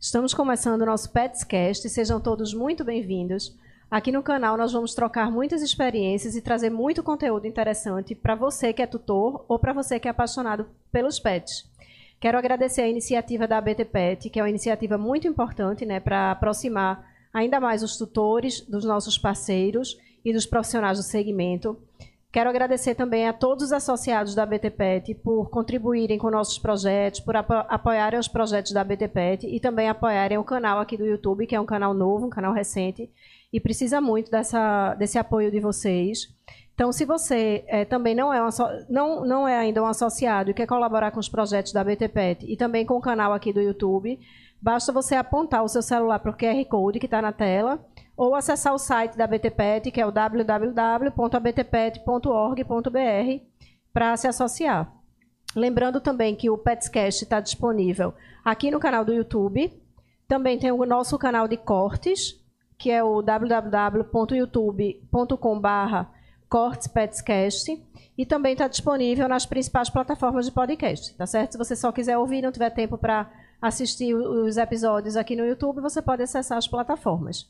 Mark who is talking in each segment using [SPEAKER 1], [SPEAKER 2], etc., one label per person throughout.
[SPEAKER 1] Estamos começando o nosso Petscast sejam todos muito bem-vindos. Aqui no canal nós vamos trocar muitas experiências e trazer muito conteúdo interessante para você que é tutor ou para você que é apaixonado pelos pets. Quero agradecer a iniciativa da ABT Pet, que é uma iniciativa muito importante né, para aproximar ainda mais os tutores dos nossos parceiros e dos profissionais do segmento. Quero agradecer também a todos os associados da BTPET por contribuírem com nossos projetos, por apo apoiarem os projetos da BTPET e também apoiarem o canal aqui do YouTube, que é um canal novo, um canal recente, e precisa muito dessa, desse apoio de vocês. Então, se você é, também não é, não, não é ainda um associado e quer colaborar com os projetos da BTPET e também com o canal aqui do YouTube, basta você apontar o seu celular para o QR Code que está na tela ou acessar o site da BTPET, que é o www.abtpet.org.br, para se associar. Lembrando também que o Petscast está disponível aqui no canal do YouTube. Também tem o nosso canal de cortes, que é o www.youtube.com.br cortespetscast. E também está disponível nas principais plataformas de podcast, tá certo? Se você só quiser ouvir não tiver tempo para assistir os episódios aqui no YouTube, você pode acessar as plataformas.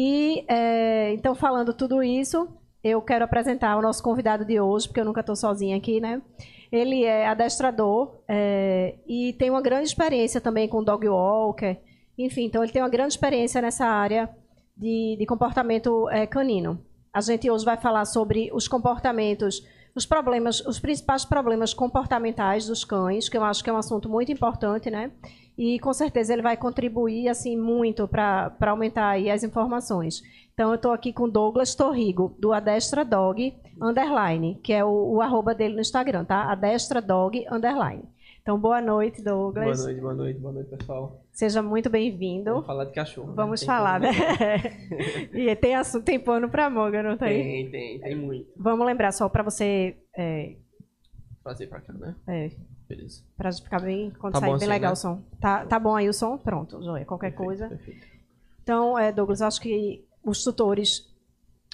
[SPEAKER 1] E é, então, falando tudo isso, eu quero apresentar o nosso convidado de hoje, porque eu nunca estou sozinha aqui, né? Ele é adestrador é, e tem uma grande experiência também com dog walker. Enfim, então ele tem uma grande experiência nessa área de, de comportamento é, canino. A gente hoje vai falar sobre os comportamentos, os problemas, os principais problemas comportamentais dos cães, que eu acho que é um assunto muito importante, né? E com certeza ele vai contribuir assim muito para aumentar aí as informações. Então eu estou aqui com Douglas Torrigo, do Adestra Dog Underline, que é o, o arroba dele no Instagram, tá? Adestra Dog Underline. Então, boa noite, Douglas.
[SPEAKER 2] Boa noite, boa noite, boa noite, pessoal.
[SPEAKER 1] Seja muito bem-vindo.
[SPEAKER 2] Vamos falar de cachorro. Né?
[SPEAKER 1] Vamos né? falar, né? e tem, assunto, tem pano pra manga, não tem?
[SPEAKER 2] Tem, tem, tem muito.
[SPEAKER 1] Vamos lembrar só para você. É...
[SPEAKER 2] Fazer pra cá, né?
[SPEAKER 1] É.
[SPEAKER 2] Beleza.
[SPEAKER 1] Pra ficar bem, quando tá sair bem assim, legal né? o som. Tá, tá bom aí o som? Pronto, Joia. Qualquer perfeito, coisa. Perfeito. Então, é, Douglas, acho que os tutores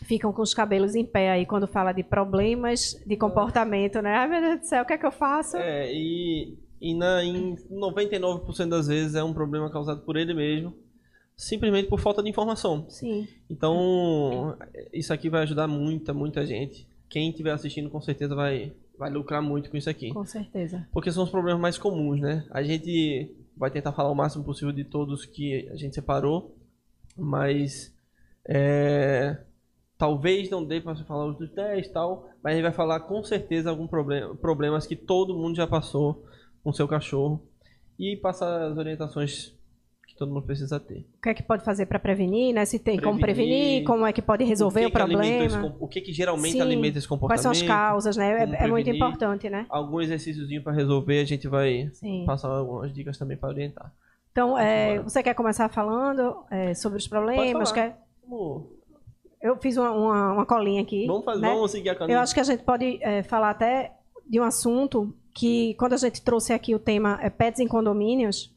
[SPEAKER 1] ficam com os cabelos em pé aí quando fala de problemas de comportamento, né? Ai, meu Deus do céu, o que é que eu faço?
[SPEAKER 2] É, e, e na, em 99% das vezes é um problema causado por ele mesmo, simplesmente por falta de informação.
[SPEAKER 1] Sim.
[SPEAKER 2] Então, isso aqui vai ajudar muita, muita gente. Quem estiver assistindo com certeza vai, vai lucrar muito com isso aqui.
[SPEAKER 1] Com certeza.
[SPEAKER 2] Porque são os problemas mais comuns, né? A gente vai tentar falar o máximo possível de todos que a gente separou, mas é, talvez não dê para falar os dos 10 e tal, mas a gente vai falar com certeza algum problema, problemas que todo mundo já passou com seu cachorro e passar as orientações que todo mundo precisa ter.
[SPEAKER 1] O que é que pode fazer para prevenir, né? Se tem prevenir, como prevenir, como é que pode resolver o, que o problema.
[SPEAKER 2] Esse, o que, que geralmente Sim, alimenta esse comportamento.
[SPEAKER 1] Quais são as causas, né? É, é, muito importante, né?
[SPEAKER 2] Algum exercíciozinho para resolver, a gente vai Sim. passar algumas dicas também para orientar.
[SPEAKER 1] Então, é, você quer começar falando é, sobre os problemas? Quer... Eu fiz uma, uma, uma, colinha aqui.
[SPEAKER 2] Vamos, fazer, né? vamos seguir a
[SPEAKER 1] colinha. Eu acho que a gente pode é, falar até de um assunto que, quando a gente trouxe aqui o tema é, pets em condomínios,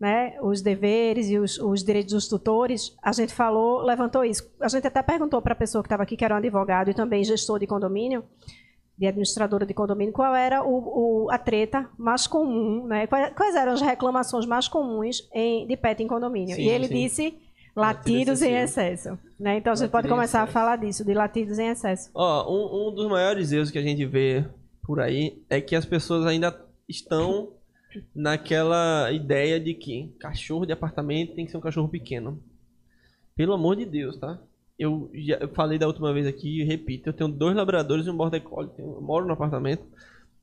[SPEAKER 1] né, os deveres e os, os, direitos dos tutores, a gente falou, levantou isso. A gente até perguntou para a pessoa que estava aqui, que era um advogado e também gestor de condomínio, de administradora de condomínio, qual era o, o, a treta mais comum, né? Quais, quais, eram as reclamações mais comuns em, de pet em condomínio. Sim, e ele sim. disse latidos em excesso. Né? Então a gente pode começar a falar disso, de latidos em excesso.
[SPEAKER 2] Ó, um, um dos maiores erros que a gente vê por aí é que as pessoas ainda estão naquela ideia de que cachorro de apartamento tem que ser um cachorro pequeno. Pelo amor de Deus, tá? Eu já eu falei da última vez aqui e repito, eu tenho dois labradores e um border collie. Eu moro no apartamento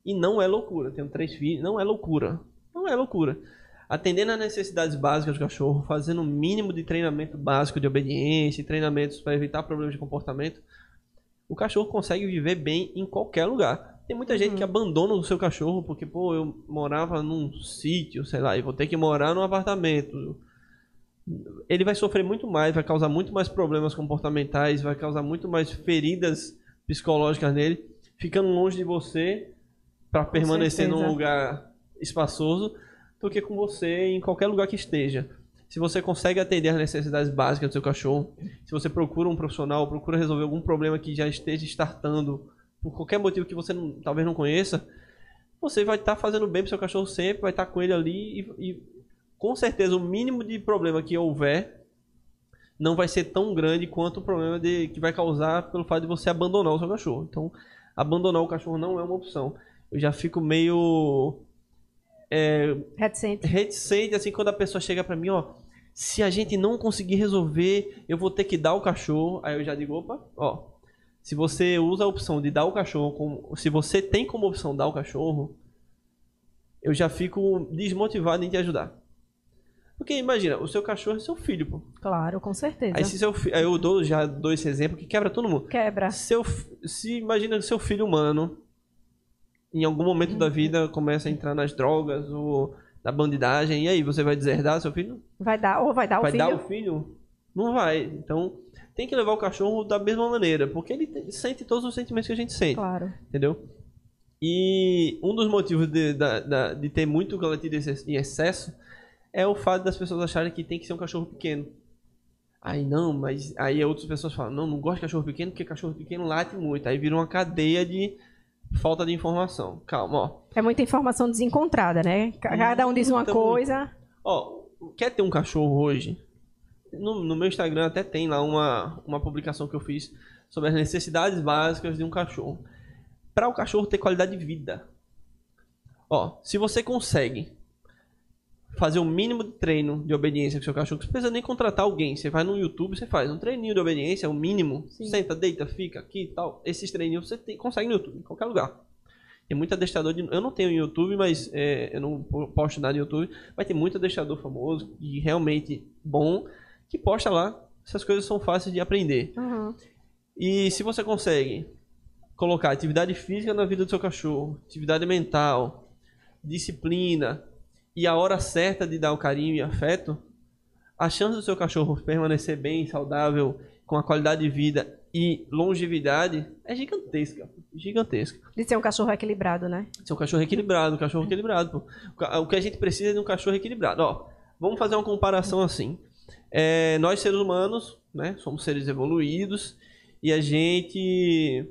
[SPEAKER 2] e não é loucura. Tenho três filhos, não é loucura. Não é loucura. Atendendo às necessidades básicas do cachorro, fazendo o um mínimo de treinamento básico de obediência, treinamentos para evitar problemas de comportamento, o cachorro consegue viver bem em qualquer lugar. Tem muita uhum. gente que abandona o seu cachorro porque, pô, eu morava num sítio, sei lá, e vou ter que morar num apartamento. Ele vai sofrer muito mais, vai causar muito mais problemas comportamentais, vai causar muito mais feridas psicológicas nele, ficando longe de você para permanecer certeza. num lugar espaçoso do que com você em qualquer lugar que esteja. Se você consegue atender as necessidades básicas do seu cachorro, se você procura um profissional, procura resolver algum problema que já esteja startando por qualquer motivo que você não, talvez não conheça, você vai estar tá fazendo bem pro seu cachorro sempre, vai estar tá com ele ali e, e com certeza o mínimo de problema que houver não vai ser tão grande quanto o problema de, que vai causar pelo fato de você abandonar o seu cachorro. Então, abandonar o cachorro não é uma opção. Eu já fico meio é,
[SPEAKER 1] reticente.
[SPEAKER 2] reticente assim quando a pessoa chega para mim, ó, se a gente não conseguir resolver, eu vou ter que dar o cachorro. Aí eu já digo, opa, ó, se você usa a opção de dar o cachorro, como, se você tem como opção dar o cachorro, eu já fico desmotivado em te ajudar. Porque imagina, o seu cachorro é seu filho, pô.
[SPEAKER 1] Claro, com certeza.
[SPEAKER 2] Aí se seu fi... aí eu dou já dou esse exemplo que quebra todo mundo.
[SPEAKER 1] Quebra.
[SPEAKER 2] Seu se imagina seu filho humano em algum momento da vida começa a entrar nas drogas ou na bandidagem e aí você vai deserdar seu filho?
[SPEAKER 1] Vai dar ou vai dar
[SPEAKER 2] vai
[SPEAKER 1] o filho?
[SPEAKER 2] Vai dar o filho? Não vai. Então tem que levar o cachorro da mesma maneira, porque ele sente todos os sentimentos que a gente sente.
[SPEAKER 1] Claro.
[SPEAKER 2] Entendeu? E um dos motivos de, de, de ter muito latido em excesso é o fato das pessoas acharem que tem que ser um cachorro pequeno. Aí não, mas aí outras pessoas falam, não, não gosto de cachorro pequeno porque cachorro pequeno late muito. Aí vira uma cadeia de falta de informação. Calma, ó.
[SPEAKER 1] É muita informação desencontrada, né? Cada um diz uma coisa.
[SPEAKER 2] Ó, quer ter um cachorro hoje? No, no, meu Instagram até tem lá uma, uma publicação que eu fiz sobre as necessidades básicas de um cachorro. Para o cachorro ter qualidade de vida. Ó, se você consegue fazer o um mínimo de treino de obediência com seu cachorro. Você não precisa nem contratar alguém. Você vai no YouTube, você faz um treininho de obediência, o um mínimo. Sim. Senta, deita, fica aqui e tal. Esses treininhos você tem, consegue no YouTube, em qualquer lugar. Tem muito adestrador de. Eu não tenho YouTube, mas é, eu não posto nada no YouTube. Mas tem muito adestrador famoso e realmente bom que posta lá. Essas coisas são fáceis de aprender.
[SPEAKER 1] Uhum.
[SPEAKER 2] E se você consegue colocar atividade física na vida do seu cachorro, atividade mental, disciplina, e a hora certa de dar o carinho e afeto, a chance do seu cachorro permanecer bem, saudável, com a qualidade de vida e longevidade é gigantesca. Gigantesca.
[SPEAKER 1] De ser um cachorro equilibrado, né?
[SPEAKER 2] Ser um cachorro equilibrado, um cachorro equilibrado. Pô. O que a gente precisa é de um cachorro equilibrado. Ó, vamos fazer uma comparação assim. É, nós, seres humanos, né, somos seres evoluídos e a gente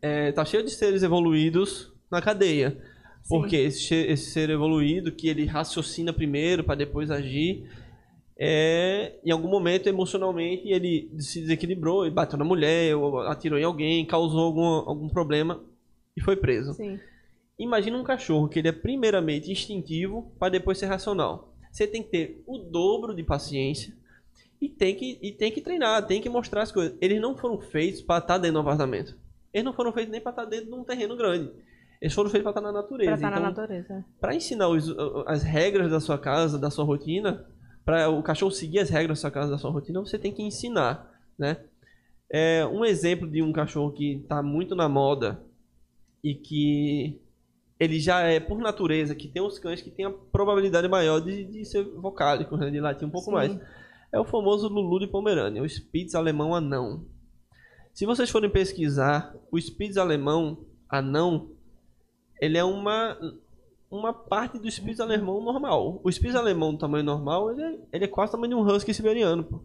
[SPEAKER 2] é, tá cheio de seres evoluídos na cadeia. Porque esse, esse, ser evoluído, que ele raciocina primeiro para depois agir, é, em algum momento, emocionalmente, ele se desequilibrou e bateu na mulher, ou atirou em alguém, causou algum, algum problema e foi preso.
[SPEAKER 1] Sim.
[SPEAKER 2] Imagina um cachorro que ele é primeiramente instintivo para depois ser racional. Você tem que ter o dobro de paciência e tem que, e tem que treinar, tem que mostrar as coisas. Eles não foram feitos para estar dentro do apartamento. Eles não foram feitos nem para estar dentro de um terreno grande. Eles foram feitos para estar na natureza.
[SPEAKER 1] Para estar
[SPEAKER 2] então,
[SPEAKER 1] na natureza.
[SPEAKER 2] Para ensinar os, as regras da sua casa, da sua rotina, para o cachorro seguir as regras da sua casa, da sua rotina, você tem que ensinar, né? É, um exemplo de um cachorro que está muito na moda e que ele já é, por natureza, que tem os cães que tem a probabilidade maior de, de ser vocálico, né? de latir um pouco Sim. mais. É o famoso Lulu de Pomerânia, o Spitz alemão anão. Se vocês forem pesquisar, o Spitz alemão anão ele é uma uma parte do Spitz alemão normal. O Spitz alemão do tamanho normal, ele é, ele é quase o tamanho de um husky siberiano, pô.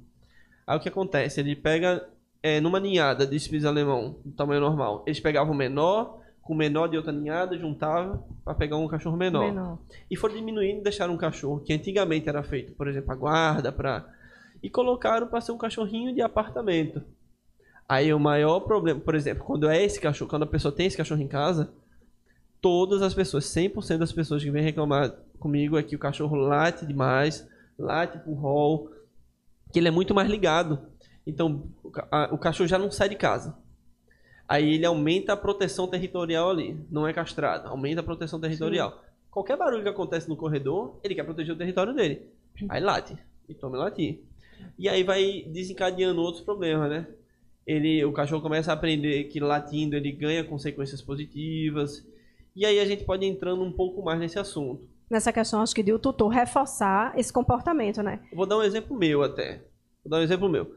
[SPEAKER 2] Aí o que acontece? Ele pega é, numa ninhada de Spitz alemão do tamanho normal. Eles pegavam o menor com o menor de outra ninhada, juntavam para pegar um cachorro menor.
[SPEAKER 1] menor.
[SPEAKER 2] E foram diminuindo e deixaram um cachorro que antigamente era feito, por exemplo, a guarda, para e colocaram para ser um cachorrinho de apartamento. Aí o maior problema, por exemplo, quando é esse cachorro, quando a pessoa tem esse cachorro em casa, todas as pessoas, 100% das pessoas que vêm reclamar comigo é que o cachorro late demais, late pro rol, que ele é muito mais ligado. Então, o cachorro já não sai de casa. Aí ele aumenta a proteção territorial ali, não é castrado, aumenta a proteção territorial. Sim. Qualquer barulho que acontece no corredor, ele quer proteger o território dele. Aí late, e toma latir. E aí vai desencadeando outros problemas, né? Ele, o cachorro começa a aprender que latindo ele ganha consequências positivas, e aí a gente pode entrando um pouco mais nesse assunto.
[SPEAKER 1] Nessa questão, acho que de o tutor reforçar esse comportamento, né?
[SPEAKER 2] Vou dar um exemplo meu até. Vou dar um exemplo meu.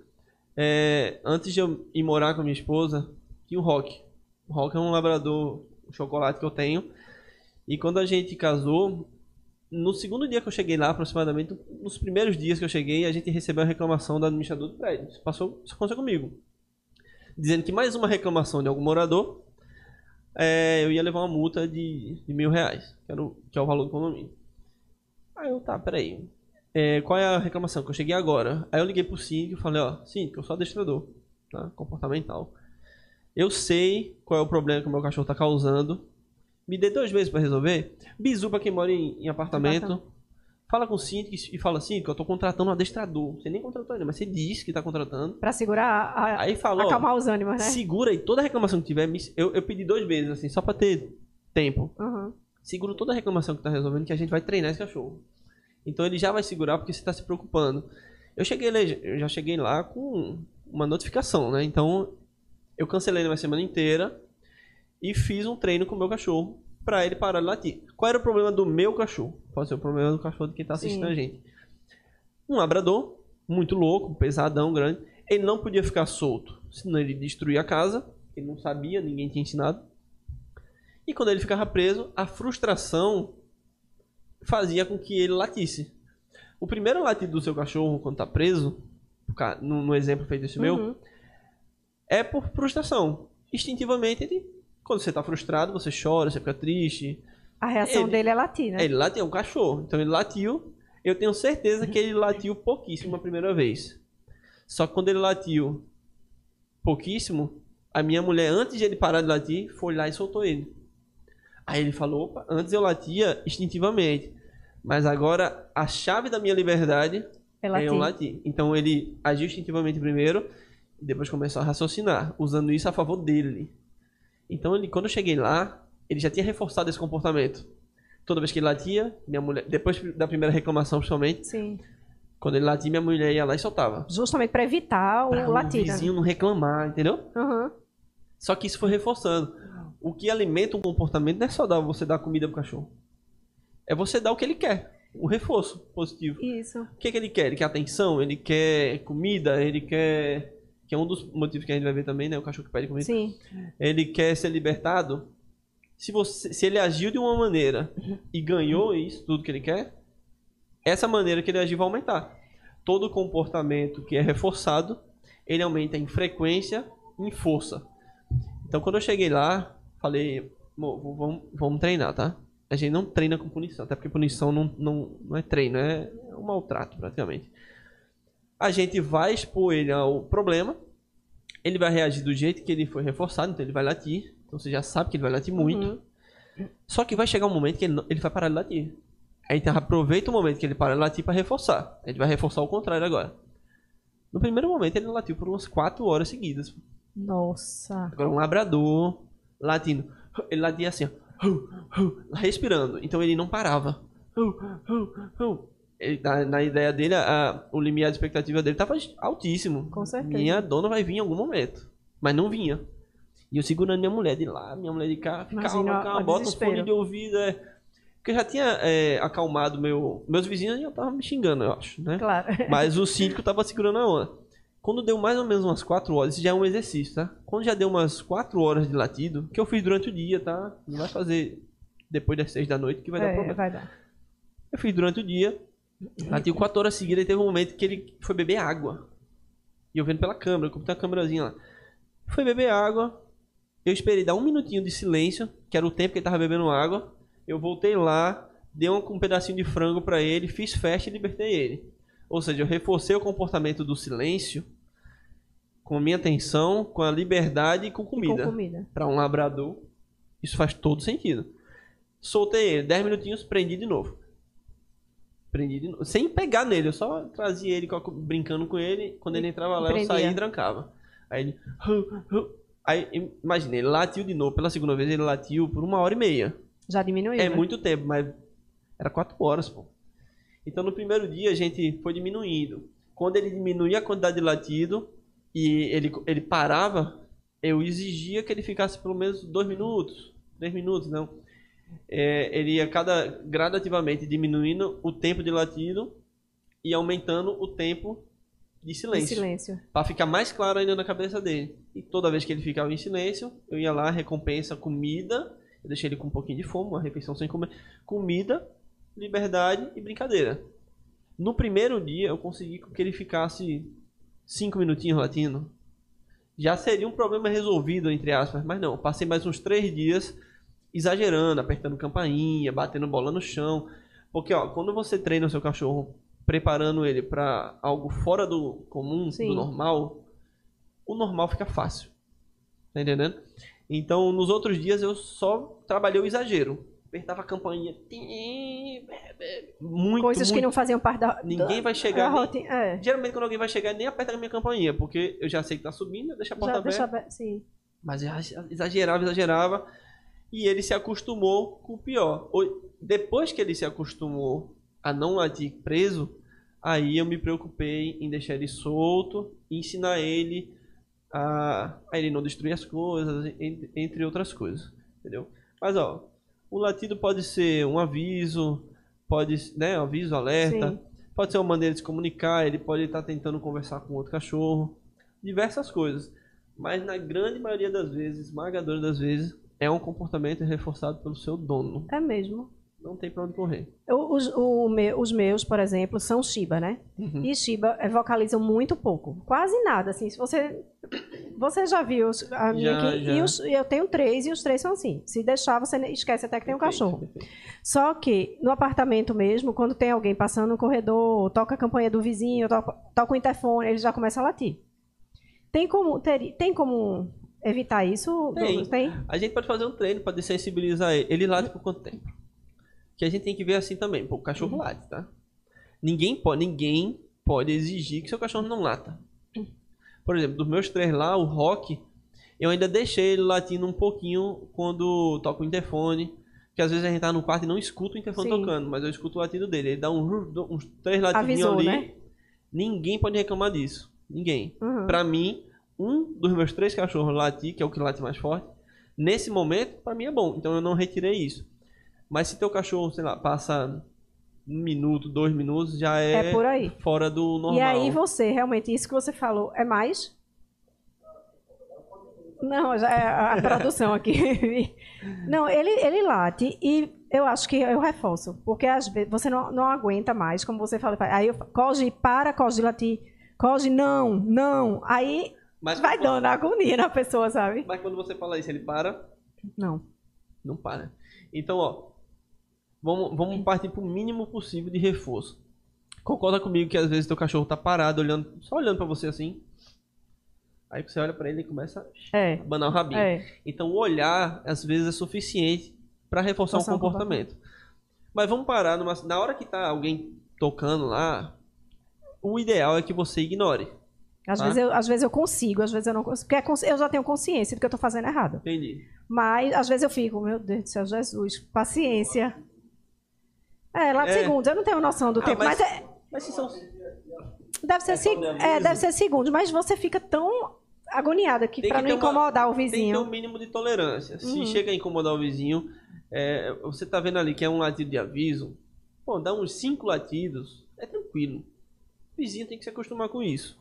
[SPEAKER 2] É, antes de eu ir morar com a minha esposa, tinha o Rock. O Rock é um labrador chocolate que eu tenho. E quando a gente casou, no segundo dia que eu cheguei lá, aproximadamente, nos primeiros dias que eu cheguei, a gente recebeu a reclamação do administrador do prédio. Isso, passou, isso aconteceu comigo. Dizendo que mais uma reclamação de algum morador é, eu ia levar uma multa de, de mil reais, que, era o, que é o valor do condomínio. Aí eu, tá, peraí. É, qual é a reclamação? Que eu cheguei agora. Aí eu liguei pro síndico e falei, ó, síndico, eu sou adestrador, tá? Comportamental. Eu sei qual é o problema que o meu cachorro tá causando. Me dê dois meses pra resolver. Bizu pra quem mora em, em apartamento. Fala com o síndico e e fala, síndico, eu tô contratando um adestrador. Você nem contratou ainda, mas você disse que tá contratando.
[SPEAKER 1] Pra segurar, a,
[SPEAKER 2] Aí falou,
[SPEAKER 1] acalmar os ânimos, né?
[SPEAKER 2] segura aí toda reclamação que tiver. Eu, eu pedi dois meses, assim, só pra ter tempo.
[SPEAKER 1] Uhum.
[SPEAKER 2] Segura toda a reclamação que tá resolvendo, que a gente vai treinar esse cachorro. Então ele já vai segurar porque você tá se preocupando. Eu cheguei lá, eu já cheguei lá com uma notificação, né? Então eu cancelei na minha semana inteira e fiz um treino com o meu cachorro pra ele parar de latir. Qual era o problema do meu cachorro? Pode ser o problema do cachorro de quem tá assistindo
[SPEAKER 1] Sim.
[SPEAKER 2] a gente. Um labrador, muito louco, pesadão, grande. Ele não podia ficar solto, senão ele destruía a casa. Ele não sabia, ninguém tinha ensinado. E quando ele ficava preso, a frustração fazia com que ele latisse. O primeiro latido do seu cachorro quando tá preso, no, no exemplo feito esse meu,
[SPEAKER 1] Uhum.
[SPEAKER 2] É por frustração. Instintivamente, ele, quando você tá frustrado, você chora, você fica triste.
[SPEAKER 1] A reação
[SPEAKER 2] Ele-
[SPEAKER 1] dele é latir, né?
[SPEAKER 2] Ele latiu, é um cachorro. Então ele latiu. Eu tenho certeza que ele latiu pouquíssimo a primeira vez. Só que quando ele latiu pouquíssimo, a minha mulher, antes de ele parar de latir, foi lá e soltou ele. Aí ele falou: opa, antes eu latia instintivamente. Mas agora a chave da minha liberdade
[SPEAKER 1] É
[SPEAKER 2] é
[SPEAKER 1] latir.
[SPEAKER 2] eu latir. Então ele agiu instintivamente primeiro e depois começou a raciocinar, usando isso a favor dele. Então ele, quando eu cheguei lá, ele já tinha reforçado esse comportamento. Toda vez que ele latia, minha mulher, depois da primeira reclamação principalmente,
[SPEAKER 1] Sim.
[SPEAKER 2] quando ele latia, minha mulher ia lá e soltava.
[SPEAKER 1] Justamente pra evitar o
[SPEAKER 2] Pra o
[SPEAKER 1] latir. né?
[SPEAKER 2] vizinho não reclamar, entendeu?
[SPEAKER 1] Uhum.
[SPEAKER 2] Só que isso foi reforçando. O que alimenta um comportamento não é só dar você dar comida pro cachorro. É você dar o que ele quer. Um reforço positivo.
[SPEAKER 1] Isso.
[SPEAKER 2] O que, que ele quer? Ele quer atenção, ele quer comida, ele quer. Que é um dos motivos que a gente vai ver também, né? O cachorro que pede comida.
[SPEAKER 1] Sim.
[SPEAKER 2] Ele quer ser libertado. Se, você, se ele agiu de uma maneira e ganhou isso, tudo que ele quer, essa maneira que ele agiu vai aumentar. Todo comportamento que é reforçado, ele aumenta em frequência em força. Então, quando eu cheguei lá, falei, "Mo, v- vamos, vamos treinar, tá? A gente não treina com punição, até porque punição não, não, não é treino, é um maltrato praticamente. A gente vai expor ele ao problema, ele vai reagir do jeito que ele foi reforçado, então ele vai latir. Então você já sabe que ele vai latir muito.
[SPEAKER 1] Uhum.
[SPEAKER 2] Só que vai chegar um momento que ele, não- ele vai parar de latir. Aí então aproveita o momento que ele para de latir para reforçar. Ele vai reforçar o contrário agora. No primeiro momento ele latiu por umas 4 horas seguidas.
[SPEAKER 1] Nossa.
[SPEAKER 2] Agora um labrador latindo. Ele latia assim, ó. Respirando. Então ele não parava. Ele, na, na ideia dele, a- o limiar de expectativa dele tava altíssimo.
[SPEAKER 1] Com certeza.
[SPEAKER 2] Minha dona vai vir em algum momento. Mas não vinha. E eu segurando minha mulher de lá, minha mulher de cá.
[SPEAKER 1] Imagina
[SPEAKER 2] calma, calma, bota um fone de ouvido. É. Porque eu já tinha é, acalmado meu. Meus vizinhos já estavam me xingando, eu acho, né?
[SPEAKER 1] Claro.
[SPEAKER 2] Mas o síndico tava segurando a onda. Quando deu mais ou menos umas 4 horas, isso já é um exercício, tá? Quando já deu umas 4 horas de latido, que eu fiz durante o dia, tá? Não vai fazer depois das 6 da noite que vai dar
[SPEAKER 1] É,
[SPEAKER 2] problema.
[SPEAKER 1] vai dar.
[SPEAKER 2] Eu fiz durante o dia, latiu 4 horas seguidas e teve um momento que ele foi beber água. E eu vendo pela câmera, como tem uma câmerazinha lá. Foi beber água, eu esperei dar um minutinho de silêncio, que era o tempo que ele tava bebendo água. Eu voltei lá, dei um, um pedacinho de frango pra ele, fiz festa e libertei ele. Ou seja, eu reforcei o comportamento do silêncio com a minha atenção, com a liberdade e com comida.
[SPEAKER 1] Com comida.
[SPEAKER 2] Pra um labrador, isso faz todo sentido. Soltei ele, 10 minutinhos, prendi de novo. Prendi de novo. Sem pegar nele, eu só trazia ele, brincando com ele. Quando ele entrava lá, eu saía e trancava. Aí ele. Aí, imagina, ele latiu de novo. Pela segunda vez, ele latiu por uma hora e meia.
[SPEAKER 1] Já diminuiu.
[SPEAKER 2] É
[SPEAKER 1] né?
[SPEAKER 2] muito tempo, mas era quatro horas, pô. Então no primeiro dia a gente foi diminuindo. Quando ele diminuía a quantidade de latido e ele, ele parava, eu exigia que ele ficasse pelo menos dois minutos, três minutos, não. É, ele ia cada gradativamente diminuindo o tempo de latido e aumentando o tempo de silêncio.
[SPEAKER 1] silêncio.
[SPEAKER 2] Pra ficar mais claro ainda na cabeça dele. E toda vez que ele ficava em silêncio, eu ia lá, recompensa, comida. Eu deixei ele com um pouquinho de fome, uma refeição sem comer. Comida, liberdade e brincadeira. No primeiro dia, eu consegui que ele ficasse cinco minutinhos latindo. Já seria um problema resolvido, entre aspas. Mas não, passei mais uns três dias exagerando, apertando campainha, batendo bola no chão. Porque, ó, quando você treina o seu cachorro preparando ele para algo fora do comum,
[SPEAKER 1] Sim.
[SPEAKER 2] do normal, o normal fica fácil. Tá entendendo? Então, nos outros dias eu só trabalhei o exagero. Apertava a campainha. Muito,
[SPEAKER 1] Coisas que
[SPEAKER 2] muito.
[SPEAKER 1] não faziam parte da.
[SPEAKER 2] Ninguém
[SPEAKER 1] da-
[SPEAKER 2] vai chegar nem-.
[SPEAKER 1] É.
[SPEAKER 2] Geralmente quando alguém vai chegar, nem aperta a minha campainha, porque eu já sei que tá subindo, deixa a porta
[SPEAKER 1] Já
[SPEAKER 2] aberta.
[SPEAKER 1] deixa. Sim.
[SPEAKER 2] Mas eu exagerava, exagerava. E ele se acostumou com o pior. Depois que ele se acostumou a não latir preso, aí eu me preocupei em deixar ele solto ensinar ele a, a ele não destruir as coisas, en- entre outras coisas. Entendeu? Mas ó, o latido pode ser um aviso, pode, né, um aviso, alerta.
[SPEAKER 1] Sim.
[SPEAKER 2] Pode ser uma maneira de se comunicar, ele pode estar tentando conversar com outro cachorro, diversas coisas. Mas na grande maioria das vezes, esmagadora das vezes, é um comportamento reforçado pelo seu dono.
[SPEAKER 1] É mesmo.
[SPEAKER 2] Não tem pra onde correr.
[SPEAKER 1] Eu- os, o os meus, por exemplo, são Shiba, né?
[SPEAKER 2] Uhum.
[SPEAKER 1] E Shiba vocalizam muito pouco. Quase nada, assim. Se você. Você já viu a minha
[SPEAKER 2] Já,
[SPEAKER 1] aqui?
[SPEAKER 2] já.
[SPEAKER 1] E os- eu tenho três e os três são assim. Se deixar, você esquece até que tem um cachorro.
[SPEAKER 2] perfeito.
[SPEAKER 1] Só que no apartamento mesmo, quando tem alguém passando no corredor, toca a campanha do vizinho, toca, toca o interfone, ele já começa a latir. Tem como, ter- tem como evitar isso?
[SPEAKER 2] Tem.
[SPEAKER 1] Tem?
[SPEAKER 2] A gente pode fazer um treino pra desensibilizar ele. Ele late por quanto tempo? Que a gente tem que ver assim também. Pô, o cachorro
[SPEAKER 1] Uhum.
[SPEAKER 2] late, tá? Ninguém pode, ninguém pode exigir que seu cachorro não lata. Por exemplo, dos meus três lá, o Rock, eu ainda deixei ele latindo um pouquinho quando toca o interfone. Que às vezes a gente tá no quarto e não escuta o interfone
[SPEAKER 1] Sim.
[SPEAKER 2] tocando, mas eu escuto o latido dele. Ele dá um, uns três latidinhos
[SPEAKER 1] Avisou,
[SPEAKER 2] ali.
[SPEAKER 1] né?
[SPEAKER 2] Ninguém pode reclamar disso. Ninguém.
[SPEAKER 1] Uhum.
[SPEAKER 2] Pra mim, um dos meus três cachorros latir, que é o que late mais forte, nesse momento, pra mim é bom. Então eu não retirei isso. Mas se teu cachorro, sei lá, passa um minuto, dois minutos, já é,
[SPEAKER 1] É
[SPEAKER 2] fora do normal.
[SPEAKER 1] E aí você, realmente, isso que você falou, é mais? Não, já é a produção aqui. Não, ele, ele late e eu acho que eu reforço. Porque às vezes você não, não aguenta mais, como você fala. Aí eu Coge, para, Coge latir. Coge, não, não. Aí
[SPEAKER 2] Mas,
[SPEAKER 1] vai
[SPEAKER 2] quando,
[SPEAKER 1] dando agonia na pessoa, sabe?
[SPEAKER 2] mas quando você fala isso, ele para?
[SPEAKER 1] Não.
[SPEAKER 2] Não para. Então, ó, vamos, vamos partir pro mínimo possível de reforço. Concorda comigo que às vezes teu cachorro tá parado, olhando, só olhando pra você assim. Aí você olha pra ele e começa
[SPEAKER 1] É.
[SPEAKER 2] a abanar o rabinho.
[SPEAKER 1] É.
[SPEAKER 2] Então, o olhar, às vezes, é suficiente para reforçar um
[SPEAKER 1] Reforçar um
[SPEAKER 2] comportamento. Mas vamos parar numa... Na hora que tá alguém tocando lá, o ideal é que você ignore.
[SPEAKER 1] Às,
[SPEAKER 2] Tá.
[SPEAKER 1] vezes eu, às vezes eu consigo, às vezes eu não consigo. Porque é eu já tenho consciência do que eu tô fazendo errado.
[SPEAKER 2] Entendi.
[SPEAKER 1] Mas às vezes eu fico, meu Deus do céu, Jesus, paciência. É, lá de
[SPEAKER 2] É.
[SPEAKER 1] segundos, eu não tenho noção do
[SPEAKER 2] Ah,
[SPEAKER 1] tempo, mas,
[SPEAKER 2] mas-
[SPEAKER 1] é-
[SPEAKER 2] Mas se são...
[SPEAKER 1] deve ser,
[SPEAKER 2] é
[SPEAKER 1] se- é, deve ser segundos, mas você fica tão agoniada que
[SPEAKER 2] que
[SPEAKER 1] não
[SPEAKER 2] ter uma-
[SPEAKER 1] incomodar o
[SPEAKER 2] Tem que ter
[SPEAKER 1] vizinho.
[SPEAKER 2] um mínimo de tolerância. Se
[SPEAKER 1] Uhum.
[SPEAKER 2] chega a incomodar o vizinho, é, você tá vendo ali que é um latido de aviso, pô, dá uns cinco latidos, é tranquilo. O vizinho tem que se acostumar com isso.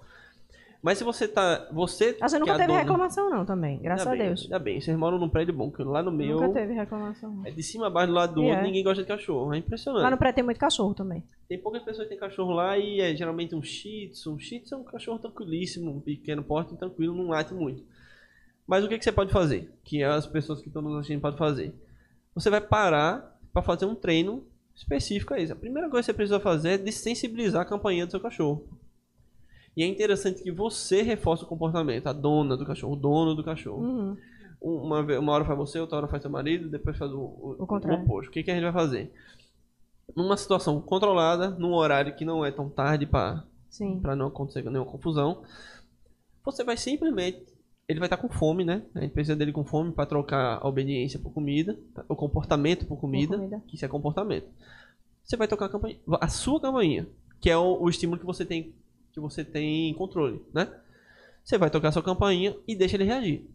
[SPEAKER 2] Mas se você tá... Você
[SPEAKER 1] A gente
[SPEAKER 2] que é
[SPEAKER 1] nunca teve
[SPEAKER 2] dona-
[SPEAKER 1] reclamação, não, também. Graças
[SPEAKER 2] Ainda
[SPEAKER 1] a
[SPEAKER 2] bem,
[SPEAKER 1] Deus.
[SPEAKER 2] Ainda bem, vocês moram num prédio bom, que lá no meu
[SPEAKER 1] Nunca teve reclamação.
[SPEAKER 2] é de cima a baixo do lado do
[SPEAKER 1] E
[SPEAKER 2] outro,
[SPEAKER 1] é.
[SPEAKER 2] ninguém gosta de cachorro. É impressionante.
[SPEAKER 1] Lá no prédio tem muito cachorro também.
[SPEAKER 2] Tem poucas pessoas que têm cachorro lá e é geralmente um shih tzu. Um shih tzu é um cachorro tranquilíssimo, um pequeno porte, tranquilo, não late muito. Mas o que, que você pode fazer? Que as pessoas que estão nos assistindo podem fazer. Você vai parar para fazer um treino específico a isso. A primeira coisa que você precisa fazer é desensibilizar a campainha do seu cachorro. E é interessante que você reforce o comportamento, a dona do cachorro, o dono do cachorro.
[SPEAKER 1] Uhum.
[SPEAKER 2] Uma, uma hora faz você, outra hora faz seu marido, depois faz o, o,
[SPEAKER 1] O contrário.
[SPEAKER 2] oposto. O que, que a gente vai fazer? Numa situação controlada, num horário que não é tão tarde para não acontecer nenhuma confusão, você vai simplesmente. Ele vai estar com fome, né? A gente precisa dele com fome para trocar a obediência por comida, tá? o comportamento por comida,
[SPEAKER 1] comida.
[SPEAKER 2] que isso é comportamento. Você vai tocar a campainha, a sua campainha, que é o, o estímulo que você tem, que você tem controle, né? Você vai tocar sua campainha e deixa ele reagir.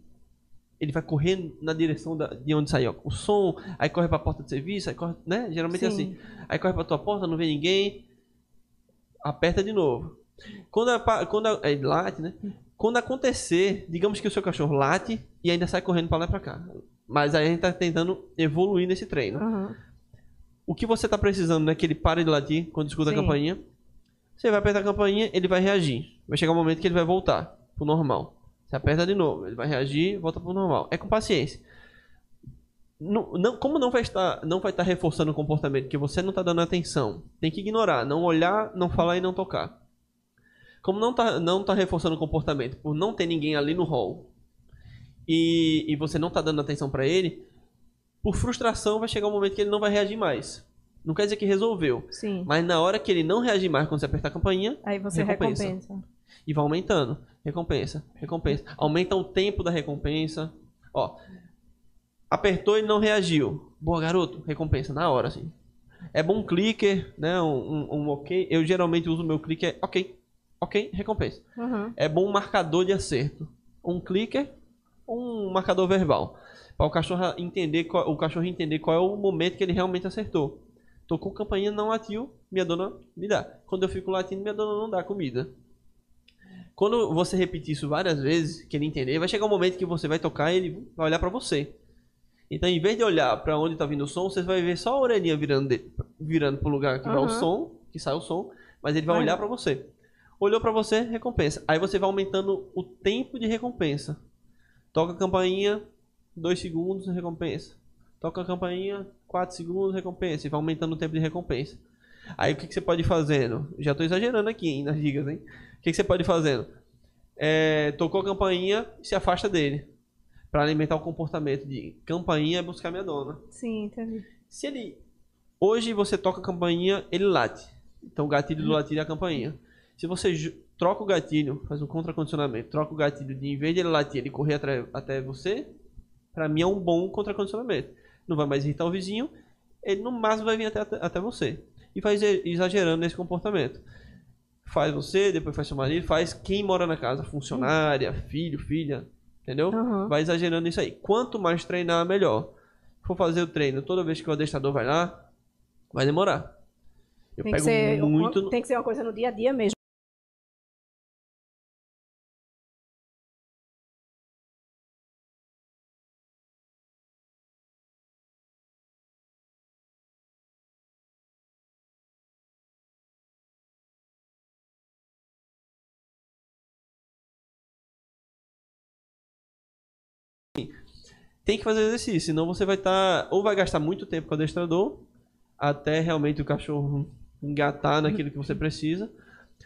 [SPEAKER 2] Ele vai correr na direção da- de onde saiu o som, aí corre para a porta de serviço, aí corre, né? Geralmente é
[SPEAKER 1] Sim.
[SPEAKER 2] assim. Aí corre para tua porta, não vê ninguém, aperta de novo. Quando a, quando a, ele late, né? Quando acontecer, digamos que o seu cachorro late e ainda sai correndo para lá e para cá. Mas aí a gente tá tentando evoluir nesse treino.
[SPEAKER 1] Uhum.
[SPEAKER 2] O que você tá precisando é que ele pare de latir quando escuta
[SPEAKER 1] Sim.
[SPEAKER 2] a campainha. Você vai apertar a campainha, ele vai reagir. Vai chegar um momento que ele vai voltar pro normal. Você aperta de novo, ele vai reagir, volta pro normal. É com paciência. não, não- como não vai estar não vai estar reforçando o comportamento que você não está dando atenção, tem que ignorar, não olhar, não falar e não tocar. Como não está não tá reforçando o comportamento por não ter ninguém ali no hall e, e você não está dando atenção para ele, por frustração vai chegar um momento que ele não vai reagir mais. Não quer dizer que resolveu,
[SPEAKER 1] Sim.
[SPEAKER 2] mas na hora que ele não reagir mais quando você apertar a campainha,
[SPEAKER 1] Aí você
[SPEAKER 2] Recompensa.
[SPEAKER 1] recompensa.
[SPEAKER 2] e vai aumentando. Recompensa, recompensa. Aumenta o tempo da recompensa. Ó, apertou e não reagiu. Boa, garoto. Recompensa na hora, assim. É bom um clicker, né? Um, um, um ok. Eu geralmente uso o meu clicker. Ok. Ok, recompensa.
[SPEAKER 1] Uhum.
[SPEAKER 2] É bom um marcador de acerto. Um clicker, um marcador verbal. Para o cachorro entender qual, o cachorro entender qual é o momento que ele realmente acertou. Tocou campainha, não latiu, minha dona me dá. Quando eu fico latindo, minha dona não dá comida. Quando você repetir isso várias vezes, que ele entender, vai chegar um momento que você vai tocar e ele vai olhar para você. Então, em vez de olhar para onde tá vindo o som, você vai ver só a orelhinha virando, de, virando pro lugar que vai o som, que sai o som, mas ele vai
[SPEAKER 1] Vai.
[SPEAKER 2] olhar para você. Olhou para você, recompensa. Aí você vai aumentando o tempo de recompensa. Toca a campainha, 2 segundos, recompensa. Toca a campainha, 4 segundos, recompensa. E vai aumentando o tempo de recompensa. Aí o que, que você pode ir fazendo? Já tô exagerando aqui hein, nas dicas, hein? O que, que você pode ir fazendo? É, tocou a campainha, se afasta dele. Pra alimentar o comportamento de campainha é buscar minha dona.
[SPEAKER 1] Sim, entendi.
[SPEAKER 2] Se ele. Hoje você toca a campainha, ele late. Então o gatilho do latir é a campainha. Se você troca o gatilho, faz um contracondicionamento, troca o gatilho de em vez de ele latir, ele correr até você, pra mim é um bom contracondicionamento. Não vai mais irritar o vizinho, ele no máximo vai vir até, até você. E vai exagerando nesse comportamento. Faz você, depois faz seu marido, faz quem mora na casa, funcionária, filho, filha, entendeu?
[SPEAKER 1] Uhum.
[SPEAKER 2] Vai exagerando isso aí. Quanto mais treinar, melhor. Se for fazer o treino toda vez que o adestrador vai lá, vai demorar. Eu
[SPEAKER 1] Tem que,
[SPEAKER 2] pego
[SPEAKER 1] ser,
[SPEAKER 2] muito.
[SPEAKER 1] uma- tem que ser uma coisa no dia a dia mesmo.
[SPEAKER 2] Tem que fazer exercício, senão você vai estar. ou vai gastar muito tempo com o adestrador, até realmente o cachorro engatar naquilo que você precisa,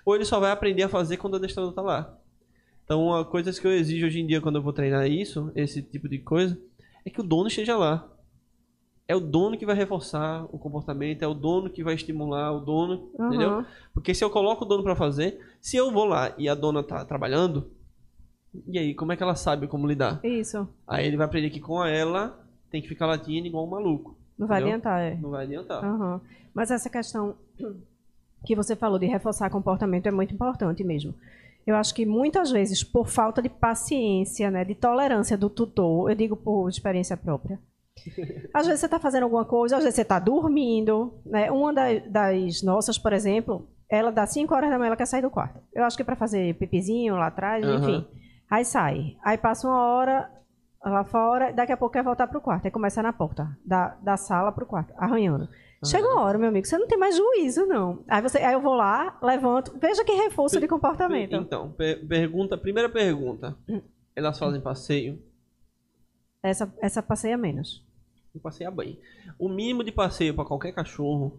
[SPEAKER 2] ou ele só vai aprender a fazer quando o adestrador tá lá. Então, uma coisa que eu exijo hoje em dia quando eu vou treinar isso, esse tipo de coisa, é que o dono esteja lá. É o dono que vai reforçar o comportamento, é o dono que vai estimular o dono,
[SPEAKER 1] Uhum.
[SPEAKER 2] entendeu? Porque se eu coloco o dono pra fazer, se eu vou lá e a dona tá trabalhando, e aí, como é que ela sabe como lidar?
[SPEAKER 1] Isso.
[SPEAKER 2] Aí ele vai aprender que com ela tem que ficar latindo igual um maluco.
[SPEAKER 1] Não vai
[SPEAKER 2] Entendeu?
[SPEAKER 1] adiantar, é.
[SPEAKER 2] Não vai adiantar.
[SPEAKER 1] Aham. Mas essa questão que você falou de reforçar comportamento é muito importante mesmo. Eu acho que muitas vezes, por falta de paciência, né, de tolerância do tutor, eu digo por experiência própria. Às vezes você está fazendo alguma coisa, às vezes você está dormindo. Né? Uma da- das nossas, por exemplo, ela dá 5 horas da manhã, ela quer sair do quarto. Eu acho que para fazer pipizinho lá atrás,
[SPEAKER 2] Aham.
[SPEAKER 1] enfim. Aí sai. Aí passa uma hora lá fora, daqui a pouco quer voltar pro quarto. Aí começa na porta da, da sala pro quarto, arranhando. Chega uma hora, meu amigo, você não tem mais juízo, não. Aí, você, aí eu vou lá, levanto, veja que reforço de comportamento.
[SPEAKER 2] Então, per- pergunta, primeira pergunta.
[SPEAKER 1] Hum.
[SPEAKER 2] Elas fazem passeio?
[SPEAKER 1] Essa, essa passeia menos.
[SPEAKER 2] Um passeio bem. O mínimo de passeio para qualquer cachorro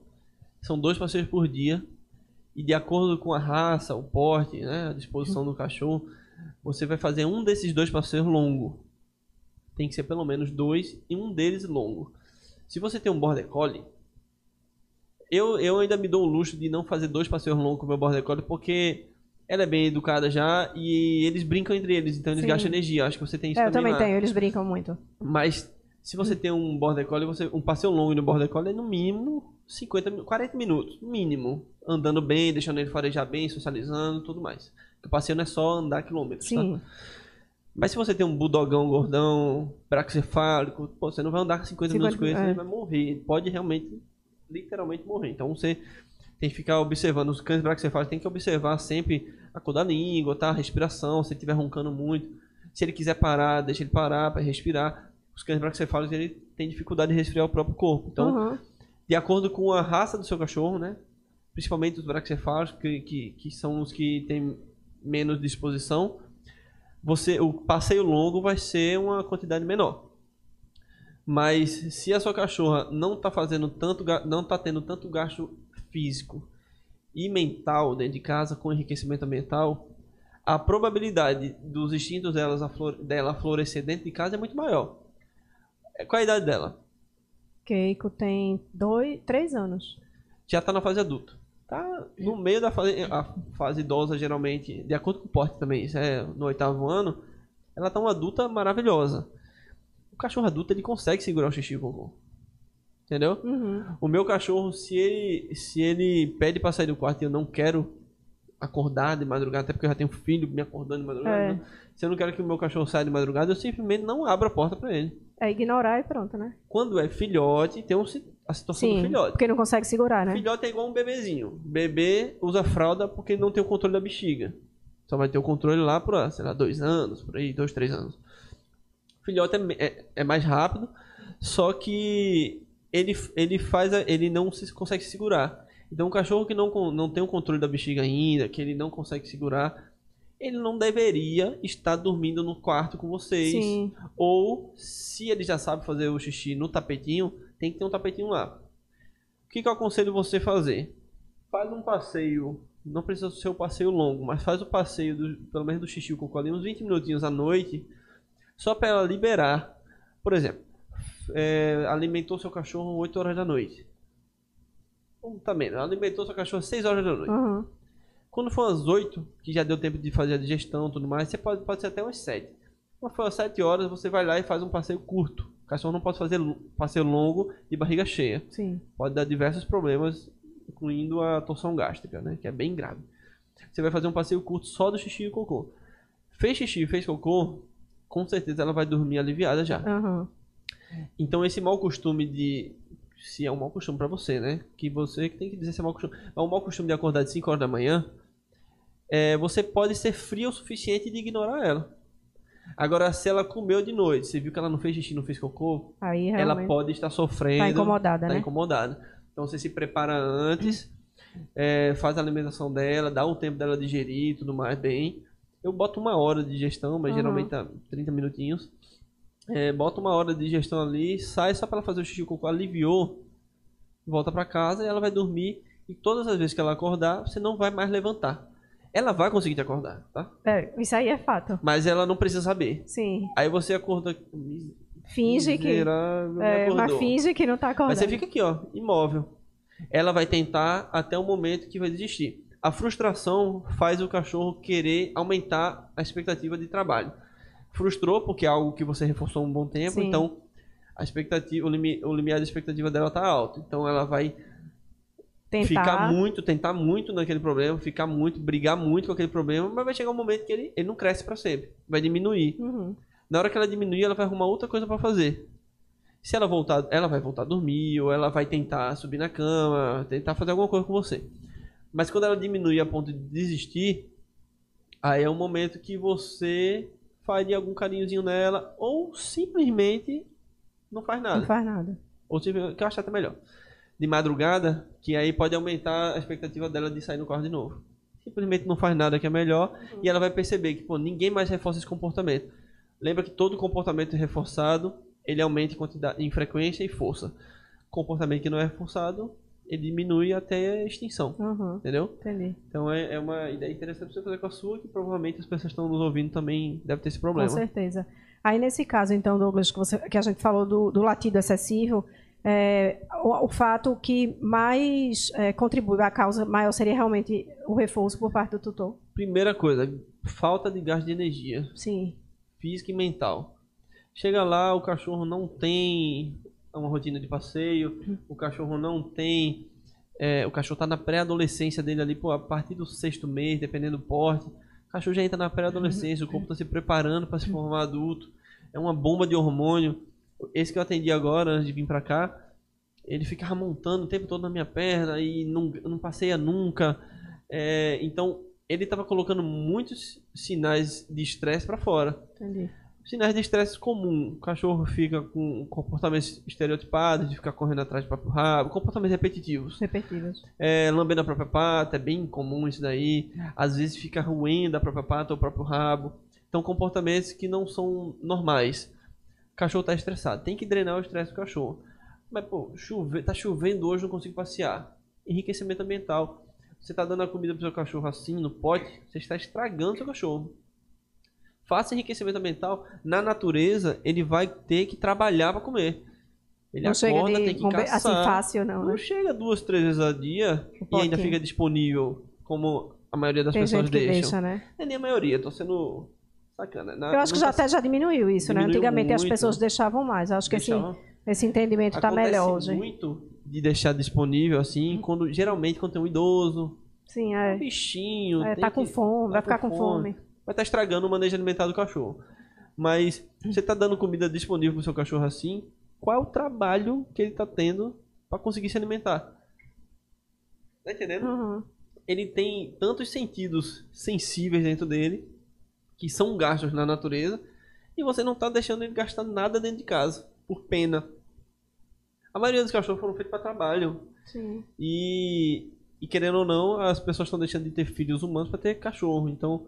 [SPEAKER 2] são dois passeios por dia. E de acordo com a raça, o porte, né, a disposição do cachorro, você vai fazer um desses dois passeios longo. Tem que ser pelo menos dois e um deles longo. Se você tem um border collie, eu, eu ainda me dou o luxo de não fazer dois passeios longos com o meu border collie porque ela é bem educada já e eles brincam entre eles, então eles
[SPEAKER 1] Sim.
[SPEAKER 2] gastam energia. Acho que você tem isso
[SPEAKER 1] É, eu
[SPEAKER 2] também
[SPEAKER 1] também
[SPEAKER 2] lá.
[SPEAKER 1] tenho, eles brincam muito.
[SPEAKER 2] Mas se você tem um border collie, você, um passeio longo no border collie é no mínimo 50, mi- 40 minutos, mínimo, andando bem, deixando ele farejar bem, socializando, tudo mais. Porque o passeio não é só andar quilômetros, tá?
[SPEAKER 1] Sim.
[SPEAKER 2] Mas se você tem um bulldogão gordão, braxcefálico, pô, você não vai andar 50,
[SPEAKER 1] 50,
[SPEAKER 2] minutos com ele,
[SPEAKER 1] é.
[SPEAKER 2] ele vai morrer. Ele Pode realmente, literalmente morrer. Então você tem que ficar observando. Os cães braxcefálicos tem que observar sempre a cor da língua, tá? A respiração, se ele estiver roncando muito. Se ele quiser parar, deixa ele parar para respirar. Os cães braxcefálicos ele tem dificuldade de resfriar o próprio corpo. Então,
[SPEAKER 1] Uhum.
[SPEAKER 2] de acordo com a raça do seu cachorro, né? Principalmente os braxcefálicos, que, que, que são os que têm menos disposição, você, o passeio longo vai ser uma quantidade menor. Mas se a sua cachorra não está fazendo tanto, não tá tendo tanto gasto físico e mental dentro de casa com enriquecimento ambiental, a probabilidade dos instintos delas dela florescer dentro de casa é muito maior. É, Qual a idade dela?
[SPEAKER 1] Keiko tem dois, três anos.
[SPEAKER 2] Já está na fase adulta. Tá no meio da fase, a fase idosa, geralmente, de acordo com o porte também, isso é no oitavo ano, ela tá uma adulta maravilhosa. O cachorro adulto, ele consegue segurar o xixi e o cocô. Entendeu?
[SPEAKER 1] Uhum.
[SPEAKER 2] O meu cachorro, se ele, se ele pede pra sair do quarto e eu não quero acordar de madrugada, até porque eu já tenho filho me acordando de madrugada,
[SPEAKER 1] É.
[SPEAKER 2] se eu não quero que o meu cachorro saia de madrugada, eu simplesmente não abro a porta pra ele.
[SPEAKER 1] É ignorar e pronto, né?
[SPEAKER 2] Quando é filhote, tem um a situação do
[SPEAKER 1] Sim,
[SPEAKER 2] filhote.
[SPEAKER 1] porque não consegue segurar, né?
[SPEAKER 2] Filhote é igual um bebezinho. Bebê usa fralda porque não tem o controle da bexiga. Só vai ter o controle lá por, sei lá, dois anos, por aí, dois, três anos. Filhote é, é, é mais rápido, só que ele, ele faz, a- ele não se consegue se segurar. Então, um cachorro que não, não tem o controle da bexiga ainda, que ele não consegue segurar, ele não deveria estar dormindo no quarto com vocês.
[SPEAKER 1] Sim.
[SPEAKER 2] Ou, se ele já sabe fazer o xixi no tapetinho, tem que ter um tapetinho lá. O que, que eu aconselho você fazer? Faz um passeio, não precisa ser um passeio longo, mas faz o passeio, do, pelo menos do xixi o cocô ali, uns 20 minutinhos à noite, só para ela liberar. Por exemplo, é, alimentou seu cachorro 8 horas da noite. Também, alimentou seu cachorro 6 horas da noite.
[SPEAKER 1] Uhum.
[SPEAKER 2] Quando for às 8, que já deu tempo de fazer a digestão e tudo mais, você pode, pode ser até umas 7. Quando for às 7 horas, você vai lá e faz um passeio curto. O cachorro não pode fazer passeio longo de barriga cheia.
[SPEAKER 1] Sim.
[SPEAKER 2] Pode dar diversos problemas, incluindo a torção gástrica, né? Que é bem grave. Você vai fazer um passeio curto só do xixi e cocô. Fez xixi e fez cocô, com certeza ela vai dormir aliviada já.
[SPEAKER 1] Uhum.
[SPEAKER 2] Então esse mau costume de. Se é um mau costume pra você, né? Que você que tem que dizer se é mau costume. É um mau costume de acordar de 5 horas da manhã. É, você pode ser frio o suficiente de ignorar ela. Agora, se ela comeu de noite, você viu que ela não fez xixi, não fez cocô,
[SPEAKER 1] Aí
[SPEAKER 2] ela pode estar sofrendo.
[SPEAKER 1] tá incomodada,
[SPEAKER 2] tá
[SPEAKER 1] né?
[SPEAKER 2] incomodada. Então você se prepara antes, é, faz a alimentação dela, dá o tempo dela digerir e tudo mais bem. Eu boto uma hora de digestão, mas
[SPEAKER 1] Uhum.
[SPEAKER 2] geralmente tá 30 minutinhos. É, bota uma hora de digestão ali, sai só pra ela fazer o xixi e o cocô, aliviou, volta pra casa e ela vai dormir. E todas as vezes que ela acordar, você não vai mais levantar. Ela vai conseguir te acordar, tá?
[SPEAKER 1] É, isso aí é fato.
[SPEAKER 2] Mas ela não precisa saber.
[SPEAKER 1] Sim.
[SPEAKER 2] Aí você acorda.
[SPEAKER 1] Finge que. É, mas finge que não tá acordando.
[SPEAKER 2] Mas você fica aqui, ó, imóvel. Ela vai tentar até o momento que vai desistir. A frustração faz o cachorro querer aumentar a expectativa de trabalho. Frustrou porque é algo que você reforçou um bom tempo,
[SPEAKER 1] Sim.
[SPEAKER 2] então a expectativa, o, limi, o limiar de expectativa dela tá alto. Então ela vai
[SPEAKER 1] Tentar.
[SPEAKER 2] ficar muito, tentar muito naquele problema, ficar muito, brigar muito com aquele problema, mas vai chegar um momento que ele, ele não cresce para sempre, vai diminuir.
[SPEAKER 1] Uhum.
[SPEAKER 2] Na hora que ela diminuir, ela vai arrumar outra coisa pra fazer. Se ela voltar, ela vai voltar a dormir, ou ela vai tentar subir na cama, tentar fazer alguma coisa com você. Mas quando ela diminuir a ponto de desistir, aí é um momento que você faria algum carinhozinho nela, ou simplesmente não faz nada.
[SPEAKER 1] Não faz nada.
[SPEAKER 2] Ou simplesmente, que eu acho até melhor. De madrugada, que aí pode aumentar a expectativa dela de sair no carro de novo. Simplesmente não faz nada que é melhor e ela vai perceber que pô, ninguém mais reforça esse comportamento. Lembra que todo comportamento reforçado, ele aumenta em, quantidade, em frequência e força. Comportamento que não é reforçado, ele diminui até a extinção.
[SPEAKER 1] Uhum.
[SPEAKER 2] Entendeu?
[SPEAKER 1] Entendi.
[SPEAKER 2] Então é, é uma ideia interessante você fazer com a sua, que provavelmente as pessoas que estão nos ouvindo também devem ter esse problema.
[SPEAKER 1] Com certeza. Aí, nesse caso, então, Douglas, que, você- que a gente falou do, do latido excessivo, é, o, o fato que mais é, contribui, a causa maior seria realmente o reforço por parte do tutor?
[SPEAKER 2] Primeira coisa, falta de gasto de energia.
[SPEAKER 1] Sim.
[SPEAKER 2] física e mental. Chega lá, o cachorro não tem uma rotina de passeio, o cachorro não tem. é, o cachorro está na pré-adolescência dele ali, pô, a partir do sexto mês, dependendo do porte. O cachorro já entra na pré-adolescência, o corpo está se preparando para se formar adulto. É uma bomba de hormônio. Esse que eu atendi agora, antes de vir para cá, ele ficava montando o tempo todo na minha perna e não, não passeia nunca. É, então, ele estava colocando muitos sinais de estresse para fora.
[SPEAKER 1] Entendi.
[SPEAKER 2] Sinais de estresse comum. O cachorro fica com comportamentos estereotipados, de ficar correndo atrás do próprio rabo, comportamentos repetitivos.
[SPEAKER 1] Repetidas.
[SPEAKER 2] É, lambendo a própria pata, é bem comum isso daí. Às vezes fica roendo a própria pata ou o próprio rabo. Então, comportamentos que não são normais. Cachorro tá estressado. Tem que drenar o estresse do cachorro. Mas, pô, chove, tá chovendo hoje, não consigo passear. Enriquecimento ambiental. Você tá dando a comida pro seu cachorro assim, no pote, você está estragando o seu cachorro. Faça enriquecimento ambiental. Na natureza, ele vai ter que trabalhar para comer. Ele
[SPEAKER 1] não chega
[SPEAKER 2] acorda,
[SPEAKER 1] de
[SPEAKER 2] tem que
[SPEAKER 1] bombe-
[SPEAKER 2] caçar.
[SPEAKER 1] assim fácil, não,
[SPEAKER 2] Não
[SPEAKER 1] né?
[SPEAKER 2] chega duas, três vezes a dia
[SPEAKER 1] O
[SPEAKER 2] e ainda fica disponível, como a maioria das
[SPEAKER 1] Tem
[SPEAKER 2] pessoas deixam.
[SPEAKER 1] deixa, né?
[SPEAKER 2] É nem a maioria, tô sendo sacana. Na-
[SPEAKER 1] Eu acho que já
[SPEAKER 2] tá-
[SPEAKER 1] até já diminuiu isso, né?
[SPEAKER 2] Diminuiu
[SPEAKER 1] Antigamente as
[SPEAKER 2] muito.
[SPEAKER 1] pessoas deixavam mais. Eu acho que esse,
[SPEAKER 2] deixava-
[SPEAKER 1] esse entendimento tá
[SPEAKER 2] Acontece
[SPEAKER 1] melhor hoje.
[SPEAKER 2] muito de deixar disponível assim, quando geralmente quando tem um idoso,
[SPEAKER 1] Sim,
[SPEAKER 2] um
[SPEAKER 1] é.
[SPEAKER 2] bichinho,
[SPEAKER 1] É, tá com
[SPEAKER 2] que-
[SPEAKER 1] fome,
[SPEAKER 2] tá
[SPEAKER 1] vai ficar com fome.
[SPEAKER 2] vai estar estragando o manejo alimentar do cachorro. Mas você tá dando comida disponível pro seu cachorro assim, qual é o trabalho que ele tá tendo para conseguir se alimentar? Tá entendendo?
[SPEAKER 1] Uhum.
[SPEAKER 2] ele tem tantos sentidos sensíveis dentro dele, que são gastos na natureza, e você não tá deixando ele gastar nada dentro de casa, por pena. A maioria dos cachorros foram feitos para trabalho.
[SPEAKER 1] Sim.
[SPEAKER 2] E, e querendo ou não, as pessoas estão deixando de ter filhos humanos para ter cachorro. Então,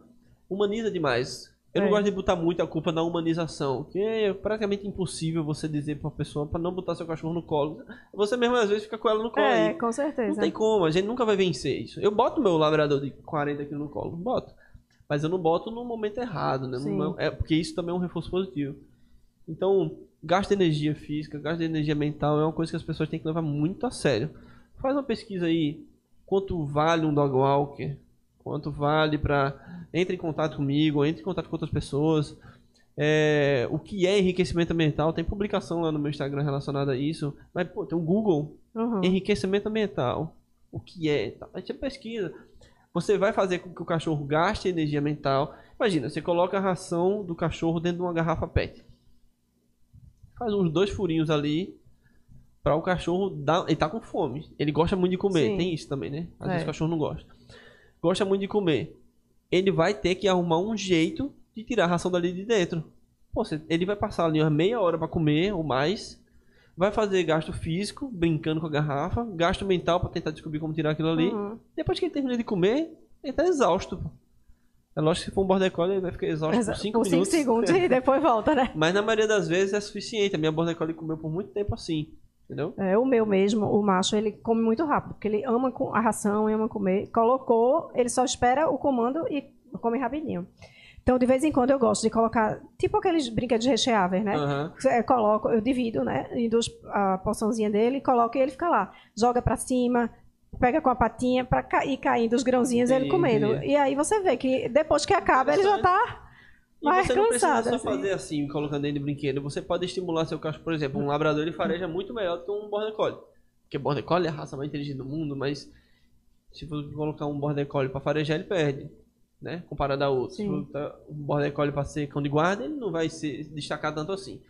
[SPEAKER 2] humaniza demais. Eu não
[SPEAKER 1] É.
[SPEAKER 2] gosto de botar muito a culpa na humanização, que é praticamente impossível você dizer para uma pessoa para não botar seu cachorro no colo. Você mesmo às vezes fica com ela no colo.
[SPEAKER 1] É,
[SPEAKER 2] aí.
[SPEAKER 1] com
[SPEAKER 2] Não
[SPEAKER 1] certeza.
[SPEAKER 2] tem como, a gente nunca vai vencer isso. Eu boto meu labrador de 40 quilos no colo, boto. Mas eu não boto no momento errado, né? Não- é porque isso também é um reforço positivo. Então, gasto de energia física, gasto de energia mental é uma coisa que as pessoas têm que levar muito a sério. Faz uma pesquisa aí, quanto vale um dog walker? Quanto vale pra... Entre em contato comigo, entre em contato com outras pessoas. É, o que é enriquecimento ambiental? Tem publicação lá no meu Instagram relacionada a isso. Mas, pô, tem um Google
[SPEAKER 1] Uhum.
[SPEAKER 2] Enriquecimento ambiental. O que é? Tá, Aí você pesquisa. Você vai fazer com que o cachorro gaste energia mental. Imagina, você coloca a ração do cachorro dentro de uma garrafa PET. Faz uns dois furinhos ali para o cachorro dar. Ele tá com fome. Ele gosta muito de comer.
[SPEAKER 1] Sim.
[SPEAKER 2] Tem isso também, né? Às
[SPEAKER 1] É.
[SPEAKER 2] vezes o cachorro não gosta. Gosta muito de comer. Ele vai ter que arrumar um jeito de tirar a ração dali de dentro. Pô, ele vai passar ali uma meia hora para comer ou mais. Vai fazer gasto físico, brincando com a garrafa. Gasto mental para tentar descobrir como tirar aquilo ali.
[SPEAKER 1] Uhum.
[SPEAKER 2] Depois que ele termina de comer, ele tá exausto. pô. É lógico que se for um border collie, ele vai ficar exausto
[SPEAKER 1] Exa-
[SPEAKER 2] por 5
[SPEAKER 1] Por 5
[SPEAKER 2] minutos.
[SPEAKER 1] segundos e depois volta, né?
[SPEAKER 2] Mas na maioria das vezes é suficiente. A minha border collie comeu por muito tempo assim. Entendeu?
[SPEAKER 1] É, o meu mesmo, o macho, ele come muito rápido, porque ele ama a ração, ama comer. Colocou, ele só espera o comando e come rapidinho. Então, de vez em quando, eu gosto de colocar, tipo aqueles brinquedos recheáveis, né?
[SPEAKER 2] Aham.
[SPEAKER 1] É, coloco, eu divido, né? Induz a porçãozinha dele, coloco e ele fica lá. Joga pra cima, pega com a patinha pra cair caindo os grãozinhos e ele comendo. E aí você vê que depois que acaba, ele já tá
[SPEAKER 2] E
[SPEAKER 1] mais
[SPEAKER 2] você não precisa
[SPEAKER 1] cansado.
[SPEAKER 2] só
[SPEAKER 1] assim.
[SPEAKER 2] fazer assim, colocando ele de brinquedo. Você pode estimular seu cachorro, por exemplo, um labrador ele fareja muito melhor do que um border collie. Porque border collie é a raça mais inteligente do mundo, mas se você colocar um border collie pra farejar, ele perde, né? Comparado a outros.
[SPEAKER 1] Sim.
[SPEAKER 2] botar um border collie pra ser cão de guarda, ele não vai se destacar tanto assim.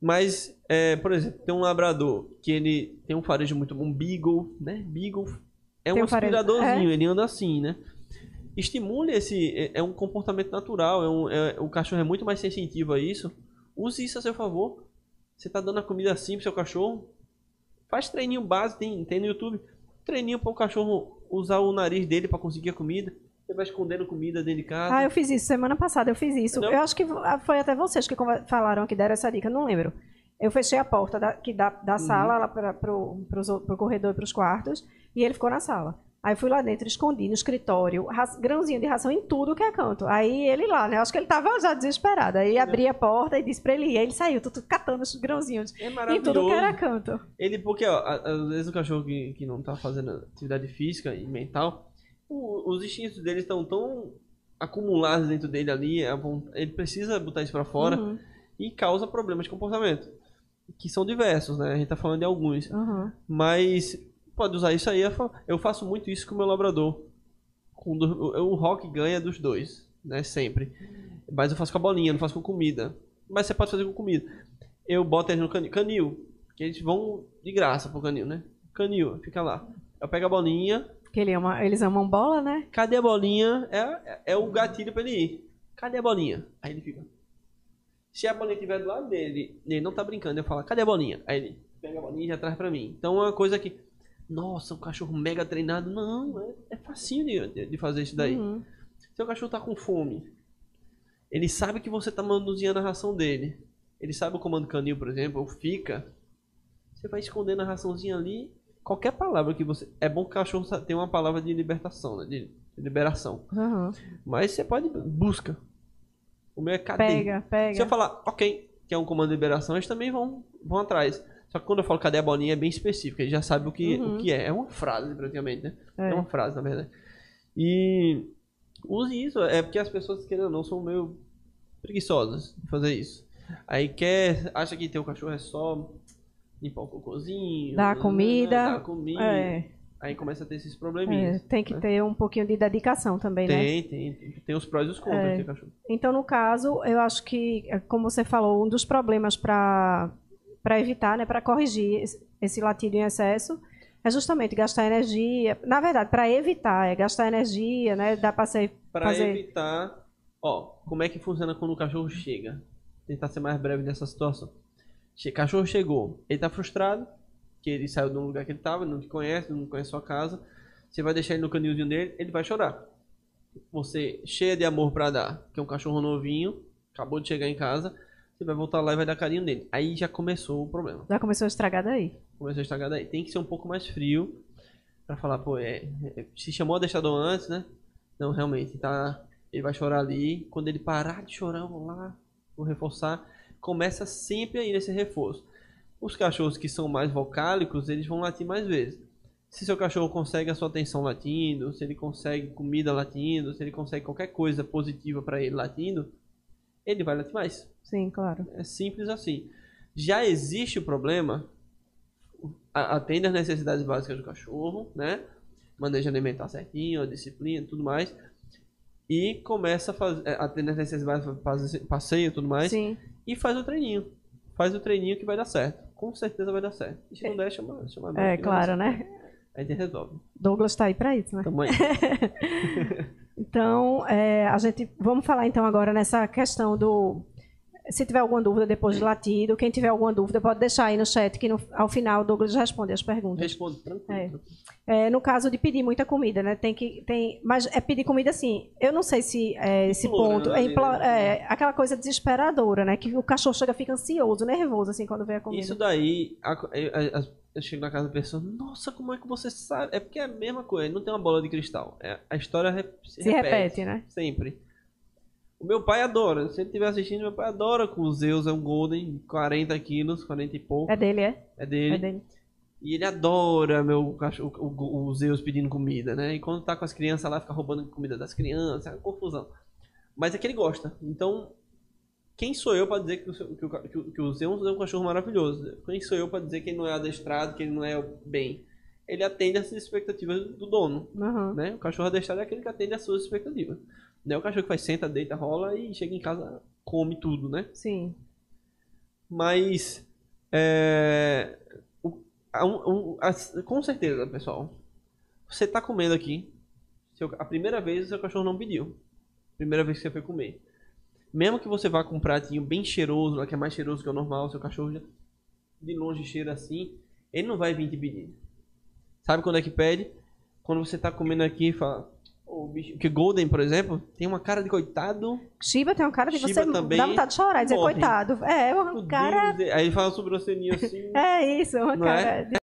[SPEAKER 2] Mas, é, por exemplo, tem um labrador que ele tem um farejo muito bom, um beagle, né? Beagle é
[SPEAKER 1] Tem
[SPEAKER 2] um aspiradorzinho, ele anda assim, né? Estimule esse. É, é um comportamento natural. É um, é- o cachorro é muito mais sensitivo a isso. Use isso a seu favor. Você tá dando a comida assim pro seu cachorro. Faz treininho básico, tem, tem no YouTube. Treininho para o cachorro usar o nariz dele para conseguir a comida. Você vai escondendo comida dentro de casa.
[SPEAKER 1] Ah, eu fiz isso semana passada, eu fiz isso.
[SPEAKER 2] Entendeu?
[SPEAKER 1] Eu acho que foi até vocês que falaram que deram essa dica, não lembro. Eu fechei a porta da, que da,
[SPEAKER 2] Uhum.
[SPEAKER 1] da sala lá para pro, pro corredor e pros quartos e ele ficou na sala. Aí eu fui lá dentro, escondi no escritório, grãozinho de ração em tudo que é canto. Aí ele lá, né? Acho que ele tava já desesperado. Aí abri a porta e disse pra ele ir. Aí ele saiu, tudo catando os grãozinhos
[SPEAKER 2] É
[SPEAKER 1] em tudo que era canto.
[SPEAKER 2] Ele, porque, ó, às vezes o cachorro que, que não tá fazendo atividade física e mental, o- os instintos dele estão tão acumulados dentro dele ali, von- ele precisa botar isso pra fora
[SPEAKER 1] Uhum,
[SPEAKER 2] e causa problemas de comportamento. Que são diversos, né? A gente tá falando de alguns.
[SPEAKER 1] uhum.
[SPEAKER 2] Mas pode usar isso aí. eu fa- Eu faço muito isso com o meu labrador. O rock ganha dos dois, né? Sempre. Mas eu faço com a bolinha, não faço com comida. Mas você pode fazer com comida. Eu boto eles no canil. Canil. Que eles vão de graça pro canil, né? Canil, fica lá. Eu pego a bolinha.
[SPEAKER 1] Que ele ama, eles amam bola, né?
[SPEAKER 2] Cadê a bolinha? É, é, é o gatilho pra ele ir. Cadê a bolinha? Aí ele fica. Se a bolinha estiver do lado dele, ele não tá brincando, eu falo, cadê a bolinha? Aí ele pega a bolinha e já traz pra mim. Então é uma coisa que. Nossa, um cachorro mega treinado. Não, é, é facinho de, de fazer isso daí.
[SPEAKER 1] Uhum.
[SPEAKER 2] Seu cachorro tá com fome. Ele sabe que você tá manuseando a ração dele. ele sabe o comando canil, por exemplo, ou fica, você vai escondendo a raçãozinha ali. Qualquer palavra que você. É bom que o cachorro tenha uma palavra de libertação, né? De, liberação.
[SPEAKER 1] Aham.
[SPEAKER 2] Mas você pode. Busca. O meu é cadê?
[SPEAKER 1] Pega, pega.
[SPEAKER 2] Se eu falar, ok, que é um comando de liberação, eles também vão, vão atrás. Só que quando eu falo cadê a bolinha é bem específico, ele já sabe o que,
[SPEAKER 1] Uhum.
[SPEAKER 2] o que é. É uma frase, praticamente, né? É.
[SPEAKER 1] É.
[SPEAKER 2] uma frase, na verdade. E use isso, é porque as pessoas, querendo ou não, são meio preguiçosas de fazer isso. Aí quer, acha que ter o cachorro é só limpar o cocôzinho,
[SPEAKER 1] Dar comida.
[SPEAKER 2] dar comida.
[SPEAKER 1] É,
[SPEAKER 2] Aí começa a ter esses
[SPEAKER 1] é,
[SPEAKER 2] probleminhas.
[SPEAKER 1] tem que ter um pouquinho de dedicação também, né?
[SPEAKER 2] Tem, tem, tem, tem os prós e os contras
[SPEAKER 1] É.
[SPEAKER 2] ter cachorro.
[SPEAKER 1] Então, no caso, eu acho que, é, como você falou, um dos problemas para evitar, né, para corrigir esse, esse latido em excesso, é justamente gastar energia. Na verdade, para evitar, é gastar energia, né? Dá para ser. Fazer...
[SPEAKER 2] evitar, ó, como é que funciona quando o cachorro chega? Tentar ser mais breve nessa situação. Cachorro chegou, ele tá frustrado, que ele saiu de um lugar que ele tava, não te conhece, não conhece sua casa. Você vai deixar ele no canilzinho dele, ele vai chorar. Você, cheia de amor pra dar, que é um cachorro novinho, acabou de chegar em casa, você vai voltar lá e vai dar carinho nele. Aí já começou o problema.
[SPEAKER 1] Já começou a estragar daí.
[SPEAKER 2] Começou a estragar daí. Tem que ser um pouco mais frio pra falar, pô, é, é- se chamou adestrador antes, né? Não, realmente, tá. Ele vai chorar ali. Quando ele parar de chorar, eu vou lá, vou reforçar. Começa sempre aí nesse reforço. Os cachorros que são mais vocálicos, eles vão latir mais vezes. Se seu cachorro consegue a sua atenção latindo, se ele consegue comida latindo, se ele consegue qualquer coisa positiva pra ele latindo, ele vai latir mais.
[SPEAKER 1] Sim, claro.
[SPEAKER 2] É simples assim. Já existe o problema, a- atende às necessidades básicas do cachorro, né? Manejo alimentar certinho, a disciplina, tudo mais. E começa a fazer, é, atende às necessidades básicas, passeio e tudo mais.
[SPEAKER 1] Sim.
[SPEAKER 2] E faz o treininho. Faz o treininho que vai dar certo. Com certeza vai dar certo. E se não der, chama, chama
[SPEAKER 1] É,
[SPEAKER 2] vai
[SPEAKER 1] claro, né?
[SPEAKER 2] A gente resolve.
[SPEAKER 1] Douglas está aí para isso, né?
[SPEAKER 2] Tamo aí.
[SPEAKER 1] Então, é, a gente vamos falar então agora nessa questão do se tiver alguma dúvida depois do latido, quem tiver alguma dúvida pode deixar aí no chat que no- ao final o Douglas responde as perguntas.
[SPEAKER 2] Responde tranquilo.
[SPEAKER 1] É.
[SPEAKER 2] tranquilo.
[SPEAKER 1] É, no caso de pedir muita comida, né? Tem que tem, mas é pedir comida assim. Eu não sei se é, esse
[SPEAKER 2] Implorando
[SPEAKER 1] ponto é,
[SPEAKER 2] né?
[SPEAKER 1] é aquela coisa desesperadora, né? Que o cachorro chega fica ansioso, nervoso assim quando vê a comida.
[SPEAKER 2] Isso daí, a- a- a- eu chego na casa da pessoa, nossa, como é que você sabe? É porque é a mesma coisa, não tem uma bola de cristal. É, a história se,
[SPEAKER 1] se repete, né?
[SPEAKER 2] Sempre. O meu pai adora, se ele estiver assistindo, meu pai adora com o Zeus, é um Golden, 40 quilos, 40 e pouco,
[SPEAKER 1] É dele, é?
[SPEAKER 2] é dele.
[SPEAKER 1] É dele.
[SPEAKER 2] E ele adora meu cachorro, o, o Zeus pedindo comida, né? E quando tá com as crianças lá, fica roubando comida das crianças, é uma confusão. Mas é que ele gosta. Então, quem sou eu para dizer que o, que o- que o Zeus é um cachorro maravilhoso? Quem sou eu para dizer que ele não é adestrado, que ele não é bem? Ele atende às expectativas do dono,
[SPEAKER 1] Uhum.
[SPEAKER 2] né? O cachorro adestrado é aquele que atende às suas expectativas. Não é o cachorro que faz senta, deita, rola e chega em casa, come tudo, né?
[SPEAKER 1] Sim.
[SPEAKER 2] Mas é, o- a- um- as- com certeza, pessoal. Você tá comendo aqui. seu- a primeira vez o seu cachorro não pediu. Primeira vez que você foi comer. Mesmo que você vá com um pratinho bem cheiroso, lá que é mais cheiroso que o normal, o seu cachorro já de longe cheira assim, ele não vai vir te pedir. Sabe quando é que pede? Quando você tá comendo aqui e fala. Que Golden, por exemplo, tem uma cara de coitado.
[SPEAKER 1] Shiba tem um cara de
[SPEAKER 2] Shiba
[SPEAKER 1] você
[SPEAKER 2] também
[SPEAKER 1] dá vontade de chorar e dizer,
[SPEAKER 2] morre.
[SPEAKER 1] coitado. É,
[SPEAKER 2] Meu
[SPEAKER 1] um cara.
[SPEAKER 2] Deus, aí ele fala sobrancelhinha assim.
[SPEAKER 1] É isso, uma
[SPEAKER 2] é?
[SPEAKER 1] cara. de-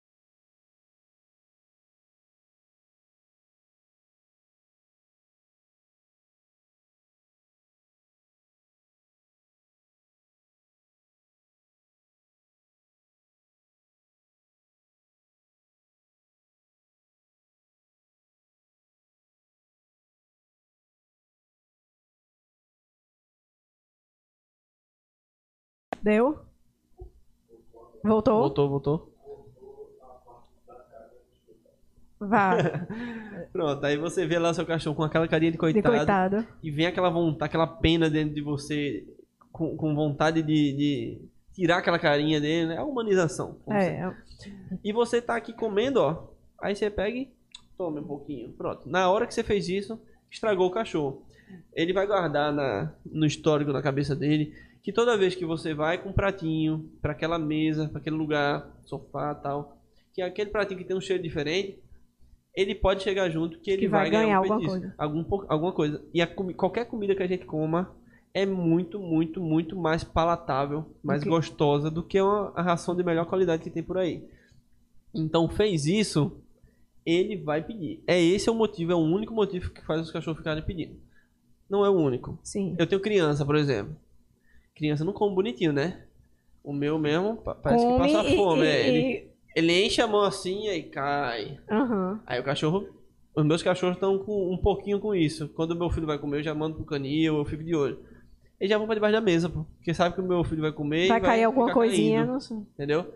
[SPEAKER 1] Deu? Voltou?
[SPEAKER 2] Voltou, voltou.
[SPEAKER 1] Vá,
[SPEAKER 2] Pronto, aí você vê lá seu cachorro com aquela carinha de
[SPEAKER 1] de
[SPEAKER 2] coitado,
[SPEAKER 1] coitado.
[SPEAKER 2] e vem aquela vontade, aquela pena dentro de você, com, com vontade de, de tirar aquela carinha dele, né? É a humanização. como você-
[SPEAKER 1] É,
[SPEAKER 2] E você tá aqui comendo, ó. Aí você pega e toma um pouquinho. Pronto. Na hora que você fez isso, estragou o cachorro. Ele vai guardar na, no histórico na cabeça dele que toda vez que você vai com um pratinho para aquela mesa, para aquele lugar, sofá tal, que é aquele pratinho que tem um cheiro diferente, ele pode chegar junto que ele
[SPEAKER 1] Que vai
[SPEAKER 2] vai, ganhar,
[SPEAKER 1] ganhar
[SPEAKER 2] um
[SPEAKER 1] alguma coisa.
[SPEAKER 2] Algum, alguma coisa. E a qualquer comida que a gente coma é muito, muito, muito mais palatável, mais
[SPEAKER 1] que-
[SPEAKER 2] gostosa do que uma, a ração de melhor qualidade que tem por aí. Então fez isso, ele vai pedir. É esse é o motivo, é o único motivo que faz os cachorros ficarem pedindo. Não é o único.
[SPEAKER 1] Sim.
[SPEAKER 2] Eu tenho criança, por exemplo. Criança não come bonitinho, né? O meu mesmo pa- parece
[SPEAKER 1] Come
[SPEAKER 2] que passa fome.
[SPEAKER 1] e-
[SPEAKER 2] é. Ele, ele enche a mão assim e cai.
[SPEAKER 1] Aham.
[SPEAKER 2] Aí o cachorro. Os meus cachorros estão com um pouquinho com isso. Quando o meu filho vai comer, eu já mando pro canil, eu fico de olho. Eles já vão pra debaixo da mesa, pô. Porque sabe que o meu filho vai comer
[SPEAKER 1] Vai
[SPEAKER 2] e
[SPEAKER 1] cair alguma coisinha,
[SPEAKER 2] caindo,
[SPEAKER 1] não sei.
[SPEAKER 2] entendeu?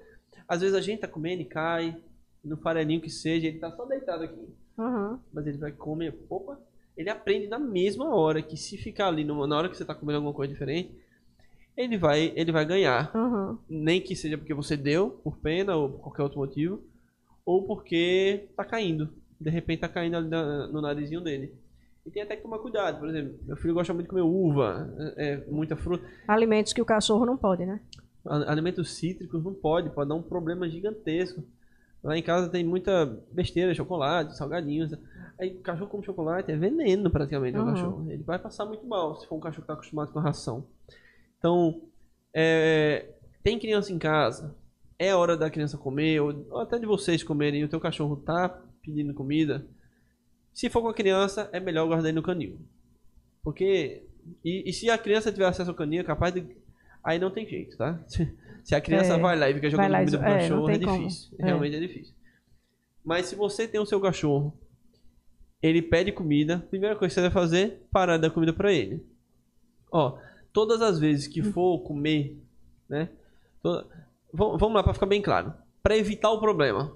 [SPEAKER 2] Às vezes a gente tá comendo e cai, no farelinho que seja, ele tá só deitado aqui.
[SPEAKER 1] Aham.
[SPEAKER 2] Mas ele vai comer, opa, ele aprende na mesma hora que se ficar ali, na hora que você tá comendo alguma coisa diferente, ele vai, ele vai ganhar.
[SPEAKER 1] Aham.
[SPEAKER 2] Nem que seja porque você deu, por pena ou por qualquer outro motivo, ou porque tá caindo. De repente tá caindo ali na- no narizinho dele. E tem até que tomar cuidado, por exemplo, meu filho gosta muito de comer uva, é, é, muita fruta.
[SPEAKER 1] Alimentos que o cachorro não pode, né?
[SPEAKER 2] Alimentos cítricos não pode, pode dar um problema gigantesco. Lá em casa tem muita besteira, chocolate, salgadinhos. Aí o cachorro come chocolate, é veneno praticamente o
[SPEAKER 1] Uhum.
[SPEAKER 2] cachorro. Ele vai passar muito mal se for um cachorro que está acostumado com a ração. Então, é, tem criança em casa, é hora da criança comer, ou, ou até de vocês comerem, o teu cachorro tá pedindo comida. Se for com a criança, é melhor guardar ele no canil. Porque. E, e se a criança tiver acesso ao canil, é capaz de. Aí não tem jeito, tá? Se, se a criança
[SPEAKER 1] É,
[SPEAKER 2] vai lá e fica jogando comida pro
[SPEAKER 1] é,
[SPEAKER 2] cachorro, é,
[SPEAKER 1] tem como.
[SPEAKER 2] difícil.
[SPEAKER 1] É.
[SPEAKER 2] Realmente é difícil. Mas se você tem o seu cachorro, ele pede comida, a primeira coisa que você vai fazer, parar de dar comida pra ele. Ó, todas as vezes que for comer, né? toda- Vam- Vamos lá pra ficar bem claro. Pra evitar o problema,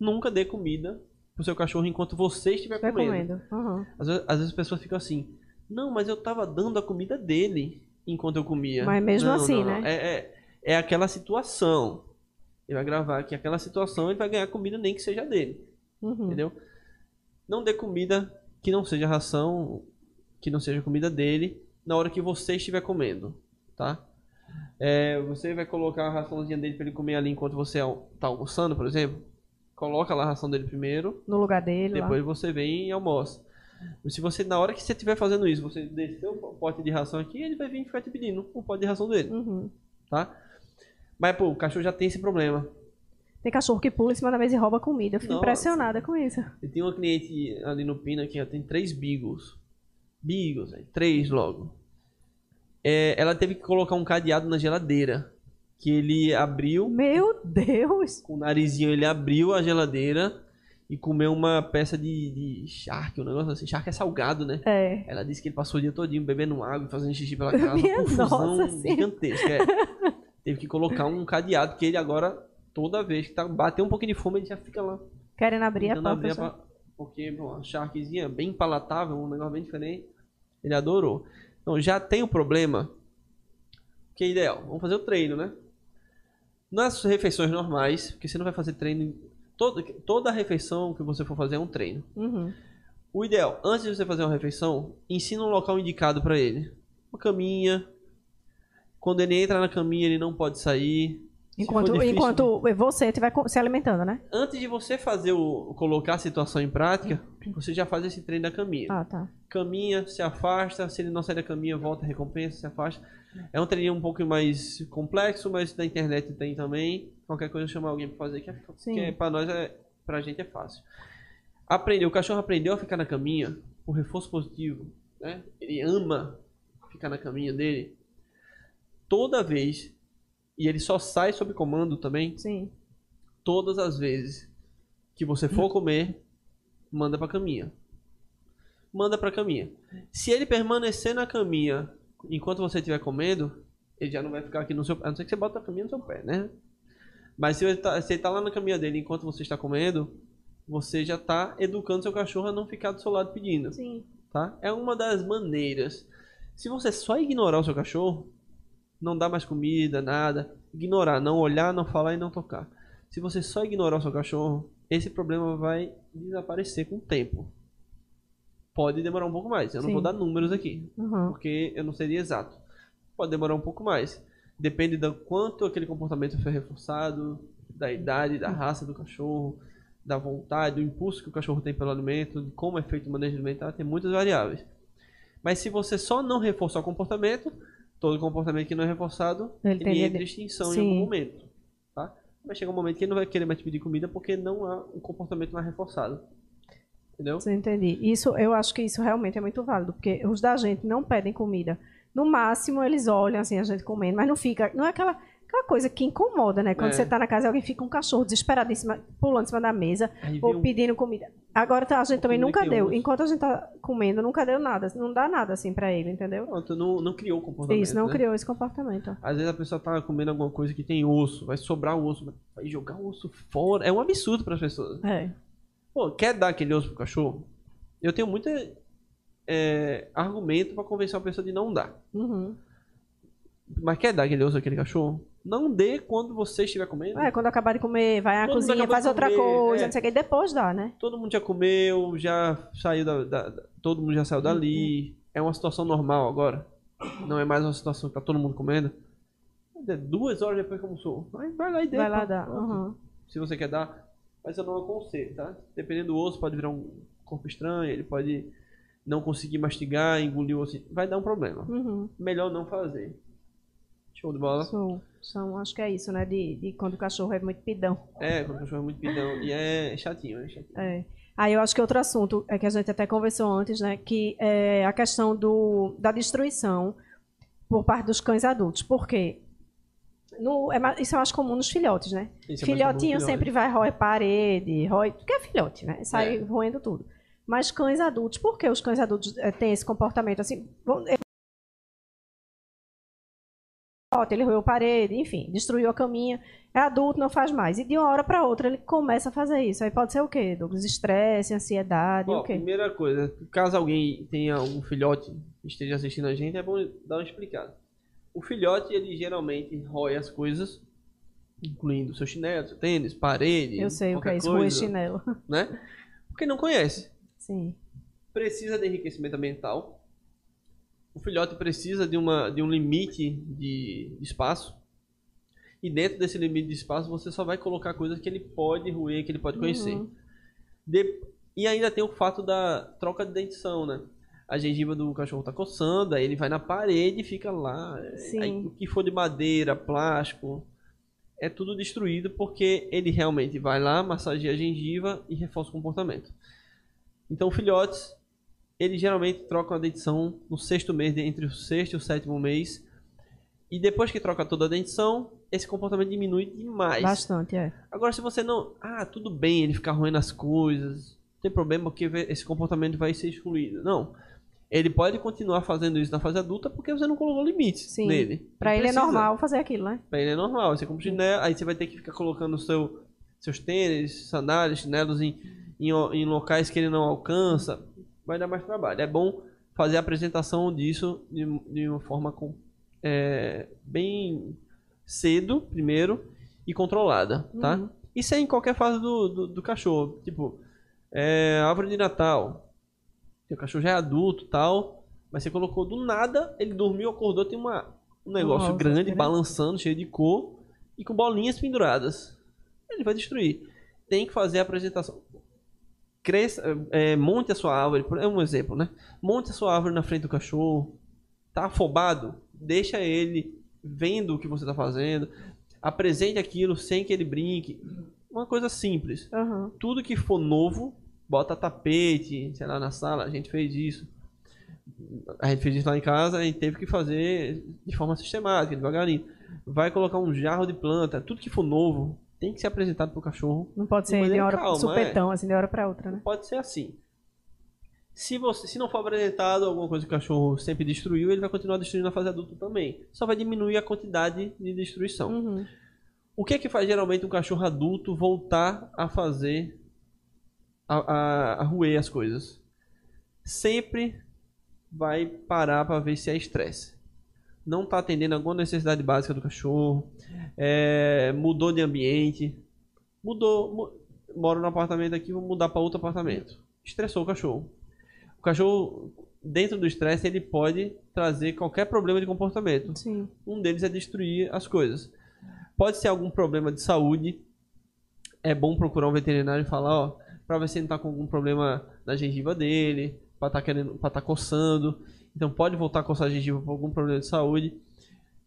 [SPEAKER 2] nunca dê comida pro seu cachorro enquanto você estiver
[SPEAKER 1] Vai
[SPEAKER 2] comendo.
[SPEAKER 1] comendo. Aham.
[SPEAKER 2] Às vezes, às vezes as pessoas ficam assim, não, mas eu tava dando a comida dele enquanto eu comia.
[SPEAKER 1] Mas mesmo
[SPEAKER 2] Não,
[SPEAKER 1] assim,
[SPEAKER 2] não, não.
[SPEAKER 1] né?
[SPEAKER 2] É, é, é aquela situação. Ele vai gravar que aquela situação ele vai ganhar comida nem que seja dele.
[SPEAKER 1] Uhum.
[SPEAKER 2] Entendeu? Não dê comida que não seja ração, que não seja comida dele, na hora que você estiver comendo, tá? É, você vai colocar a raçãozinha dele para ele comer ali enquanto você tá almoçando, por exemplo. Coloca lá a ração dele primeiro,
[SPEAKER 1] No lugar dele. lá.
[SPEAKER 2] depois você vem e almoça. Se você, na hora que você estiver fazendo isso, você desceu o pote de ração aqui, ele vai vir ficar te pedindo o pote de ração dele,
[SPEAKER 1] Uhum.
[SPEAKER 2] tá? Mas, pô, o cachorro já tem esse problema.
[SPEAKER 1] Tem cachorro que pula em cima da mesa e rouba comida. Eu fico
[SPEAKER 2] Nossa.
[SPEAKER 1] impressionada com isso.
[SPEAKER 2] Eu tenho uma cliente ali no Pina que já tem três Beagles. Beagles. Três logo. É, ela teve que colocar um cadeado na geladeira. Que ele abriu,
[SPEAKER 1] Meu Deus!
[SPEAKER 2] com o narizinho ele abriu a geladeira e comeu uma peça de, de charque, um negócio assim. Charque é salgado, né?
[SPEAKER 1] É.
[SPEAKER 2] Ela disse que ele passou o dia todinho bebendo água e fazendo xixi pela casa.
[SPEAKER 1] Minha
[SPEAKER 2] Uma confusão
[SPEAKER 1] nossa
[SPEAKER 2] gigantesca. é. Teve que colocar um cadeado que ele agora, toda vez que tá, bater um pouquinho de fome, ele já fica lá
[SPEAKER 1] Querendo abrir a porta.
[SPEAKER 2] Porque, bom, a Sharkzinha bem palatável, um negócio bem diferente. Ele adorou. Então, já tem o problema. Que é ideal. Vamos fazer o treino, né? Nas refeições normais, porque você não vai fazer treino. Toda, toda refeição que você for fazer é um treino.
[SPEAKER 1] Uhum.
[SPEAKER 2] O ideal, antes de você fazer uma refeição, ensina um local indicado para ele. Uma caminha. Quando ele entra na caminha, ele não pode sair.
[SPEAKER 1] Enquanto,
[SPEAKER 2] difícil-
[SPEAKER 1] enquanto você estiver se alimentando, né?
[SPEAKER 2] Antes de você fazer o colocar a situação em prática, você já faz esse treino da caminha.
[SPEAKER 1] Ah, tá.
[SPEAKER 2] Caminha, se afasta, se ele não sair da caminha, volta, recompensa, se afasta. É um treininho um pouco mais complexo, mas na internet tem também. Qualquer coisa chamar alguém pra fazer, que, é,
[SPEAKER 1] Sim.
[SPEAKER 2] que é, pra nós é. Pra gente é fácil. Aprendeu, o cachorro aprendeu a ficar na caminha, o reforço positivo, né? Ele ama ficar na caminha dele. Toda vez, e ele só sai sob comando também,
[SPEAKER 1] Sim.
[SPEAKER 2] todas as vezes que você for comer, manda pra caminha. Manda pra caminha. Se ele permanecer na caminha enquanto você estiver comendo, ele já não vai ficar aqui no seu pé. A não ser que você bota a caminha no seu pé, né? Mas se ele, tá, se ele tá lá na caminha dele enquanto você está comendo, você já tá educando seu cachorro a não ficar do seu lado pedindo
[SPEAKER 1] Sim.
[SPEAKER 2] tá? É uma das maneiras. Se você só ignorar o seu cachorro, não dar mais comida, nada, ignorar, não olhar, não falar e não tocar. Se você só ignorar o seu cachorro, esse problema vai desaparecer com o tempo. Pode demorar um pouco mais. Eu não
[SPEAKER 1] Sim.
[SPEAKER 2] vou dar números aqui,
[SPEAKER 1] Uhum.
[SPEAKER 2] porque eu não seria exato. Pode demorar um pouco mais. Depende do quanto aquele comportamento foi reforçado, da idade, da raça do cachorro, da vontade, do impulso que o cachorro tem pelo alimento, de como é feito o manejo alimentar, tem muitas variáveis. Mas se você só não reforçar o comportamento, todo comportamento que não é reforçado,
[SPEAKER 1] Ele
[SPEAKER 2] ele, entra em extinção em
[SPEAKER 1] Sim.
[SPEAKER 2] algum momento. Tá? Vai chegar um momento que ele não vai querer mais pedir comida porque não há um comportamento mais reforçado. Entendeu?
[SPEAKER 1] Você entendi. Isso, eu acho que isso realmente é muito válido, porque os da gente não pedem comida. No máximo, eles olham assim, a gente comendo, mas não fica. Não é aquela, aquela coisa que incomoda, né? Quando
[SPEAKER 2] É.
[SPEAKER 1] você tá na casa e alguém fica um cachorro desesperado em cima, pulando em cima da mesa,
[SPEAKER 2] Aí
[SPEAKER 1] ou
[SPEAKER 2] um-
[SPEAKER 1] pedindo comida. Agora tá, a gente também nunca deu. Enquanto a gente tá comendo, nunca deu nada. Não dá nada assim pra ele, entendeu?
[SPEAKER 2] Pronto, não, não criou o comportamento.
[SPEAKER 1] Isso, não
[SPEAKER 2] né?
[SPEAKER 1] criou esse comportamento.
[SPEAKER 2] Às vezes a pessoa tá comendo alguma coisa que tem osso, vai sobrar o osso, vai jogar o osso fora. É um absurdo para as pessoas.
[SPEAKER 1] É.
[SPEAKER 2] Pô, quer dar aquele osso pro cachorro? Eu tenho muito é, argumento para convencer uma pessoa de não dar.
[SPEAKER 1] Uhum.
[SPEAKER 2] Mas quer dar aquele osso àquele cachorro? Não dê quando você estiver comendo.
[SPEAKER 1] É, quando acabar de comer, vai à
[SPEAKER 2] Todo
[SPEAKER 1] cozinha, faz outra
[SPEAKER 2] comer,
[SPEAKER 1] coisa,
[SPEAKER 2] é.
[SPEAKER 1] não sei o que, depois dá, né?
[SPEAKER 2] Todo mundo já comeu, já saiu da, da- Todo mundo já saiu
[SPEAKER 1] Uhum.
[SPEAKER 2] dali. É uma situação normal agora. Não é mais uma situação que tá todo mundo comendo. É Duas horas depois que almoçou. Vai, vai lá e dê.
[SPEAKER 1] Vai lá dar. Uhum.
[SPEAKER 2] Se você quer dar. Mas eu não aconselho, tá? Dependendo do osso, pode virar um corpo estranho. Ele pode não conseguir mastigar, engolir o osso. Vai dar um problema.
[SPEAKER 1] Uhum.
[SPEAKER 2] Melhor não fazer. Show de bola.
[SPEAKER 1] São, são, acho que é isso, né? De, de quando o cachorro é muito pidão.
[SPEAKER 2] É, quando o cachorro é muito pidão. E é chatinho, é chatinho.
[SPEAKER 1] É. Aí eu acho que outro assunto é que a gente até conversou antes, né? Que é a questão do, da destruição por parte dos cães adultos. Por quê? No, é isso é mais comum nos filhotes, né?
[SPEAKER 2] Isso é
[SPEAKER 1] Filhotinho sempre vai roer parede, roe. Porque é filhote, né? Sai
[SPEAKER 2] É.
[SPEAKER 1] roendo tudo. Mas cães adultos, por que os cães adultos eh, têm esse comportamento assim? Eh, Ele roeu parede, enfim, destruiu a caminha. É adulto, não faz mais. E de uma hora para outra ele começa a fazer isso. Aí pode ser o quê, Douglas? Estresse, ansiedade,
[SPEAKER 2] Ó,
[SPEAKER 1] o quê?
[SPEAKER 2] primeira coisa, caso alguém tenha um filhote que esteja assistindo a gente, é bom dar uma explicada. O filhote, ele geralmente rói as coisas, incluindo seu chinelo, seu tênis, parede,
[SPEAKER 1] Eu sei o que é isso, roer
[SPEAKER 2] coisa,
[SPEAKER 1] chinelo.
[SPEAKER 2] né? Porque não conhece.
[SPEAKER 1] Sim.
[SPEAKER 2] Precisa de enriquecimento ambiental. O filhote precisa de, uma, de um limite de espaço. E dentro desse limite de espaço, você só vai colocar coisas que ele pode roer, que ele pode conhecer.
[SPEAKER 1] Uhum.
[SPEAKER 2] De- E ainda tem o fato da troca de dentição, né? A gengiva do cachorro tá coçando, aí ele vai na parede e fica lá.
[SPEAKER 1] Sim.
[SPEAKER 2] Aí, o que for de madeira, plástico, é tudo destruído porque ele realmente vai lá, massageia a gengiva e reforça o comportamento. Então, filhotes, eles geralmente trocam a dentição no sexto mês, entre o sexto e o sétimo mês. E depois que troca toda a dentição, esse comportamento diminui demais.
[SPEAKER 1] Bastante, é.
[SPEAKER 2] Agora, se você não. Ah, tudo bem ele ficar ruindo as coisas. Não tem problema porque esse comportamento vai ser excluído. Não. Ele pode continuar fazendo isso na fase adulta porque você não colocou limites
[SPEAKER 1] Sim.
[SPEAKER 2] nele.
[SPEAKER 1] Pra
[SPEAKER 2] Não
[SPEAKER 1] ele é
[SPEAKER 2] precisa.
[SPEAKER 1] normal fazer aquilo, né?
[SPEAKER 2] Pra ele é normal. Você compra chinelo, aí você vai ter que ficar colocando seu, seus tênis, sandálias, chinelos em, em, em locais que ele não alcança. Vai dar mais trabalho. É bom fazer a apresentação disso de, de uma forma com, é, bem cedo, primeiro, e controlada, tá?
[SPEAKER 1] Uhum.
[SPEAKER 2] Isso é em qualquer fase do, do, do cachorro. Tipo, é, árvore de Natal. O cachorro já é adulto tal. Mas você colocou do nada, ele dormiu, acordou, tem uma, um negócio
[SPEAKER 1] Nossa,
[SPEAKER 2] grande,
[SPEAKER 1] diferente.
[SPEAKER 2] balançando, cheio de cor. E com bolinhas penduradas. Ele vai destruir. Tem que fazer a apresentação. Cresça, é, monte a sua árvore, é um exemplo, né? Monte a sua árvore na frente do cachorro. Tá afobado? Deixa ele vendo o que você tá fazendo. Apresente aquilo sem que ele brinque. Uma coisa simples.
[SPEAKER 1] Aham.
[SPEAKER 2] Tudo que for novo, bota tapete, sei lá, na sala. A gente fez isso. A gente fez isso lá em casa, a gente teve que fazer de forma sistemática, devagarinho. Vai colocar um jarro de planta. Tudo que for novo tem que ser apresentado pro cachorro
[SPEAKER 1] Não pode
[SPEAKER 2] De
[SPEAKER 1] ser de hora
[SPEAKER 2] calma,
[SPEAKER 1] supetão, assim, de hora pra outra, né?
[SPEAKER 2] Pode ser assim. Se, você, se não for apresentado alguma coisa que o cachorro sempre destruiu, ele vai continuar destruindo na fase adulta também. Só vai diminuir a quantidade de destruição.
[SPEAKER 1] Uhum.
[SPEAKER 2] O que é que faz geralmente um cachorro adulto voltar a fazer a, a, a roer as coisas? Sempre vai parar para ver se é estresse. Não está atendendo alguma necessidade básica do cachorro, é, mudou de ambiente, mudou, mu- moro no apartamento aqui, vou mudar para outro apartamento. Estressou o cachorro. O cachorro, dentro do estresse, ele pode trazer qualquer problema de comportamento.
[SPEAKER 1] Sim.
[SPEAKER 2] Um deles é destruir as coisas. Pode ser algum problema de saúde. É bom procurar um veterinário e falar, ó, pra ver se ele tá com algum problema na gengiva dele, pra tá querendo, para tá coçando. Então pode voltar a coçar a gengiva por algum problema de saúde.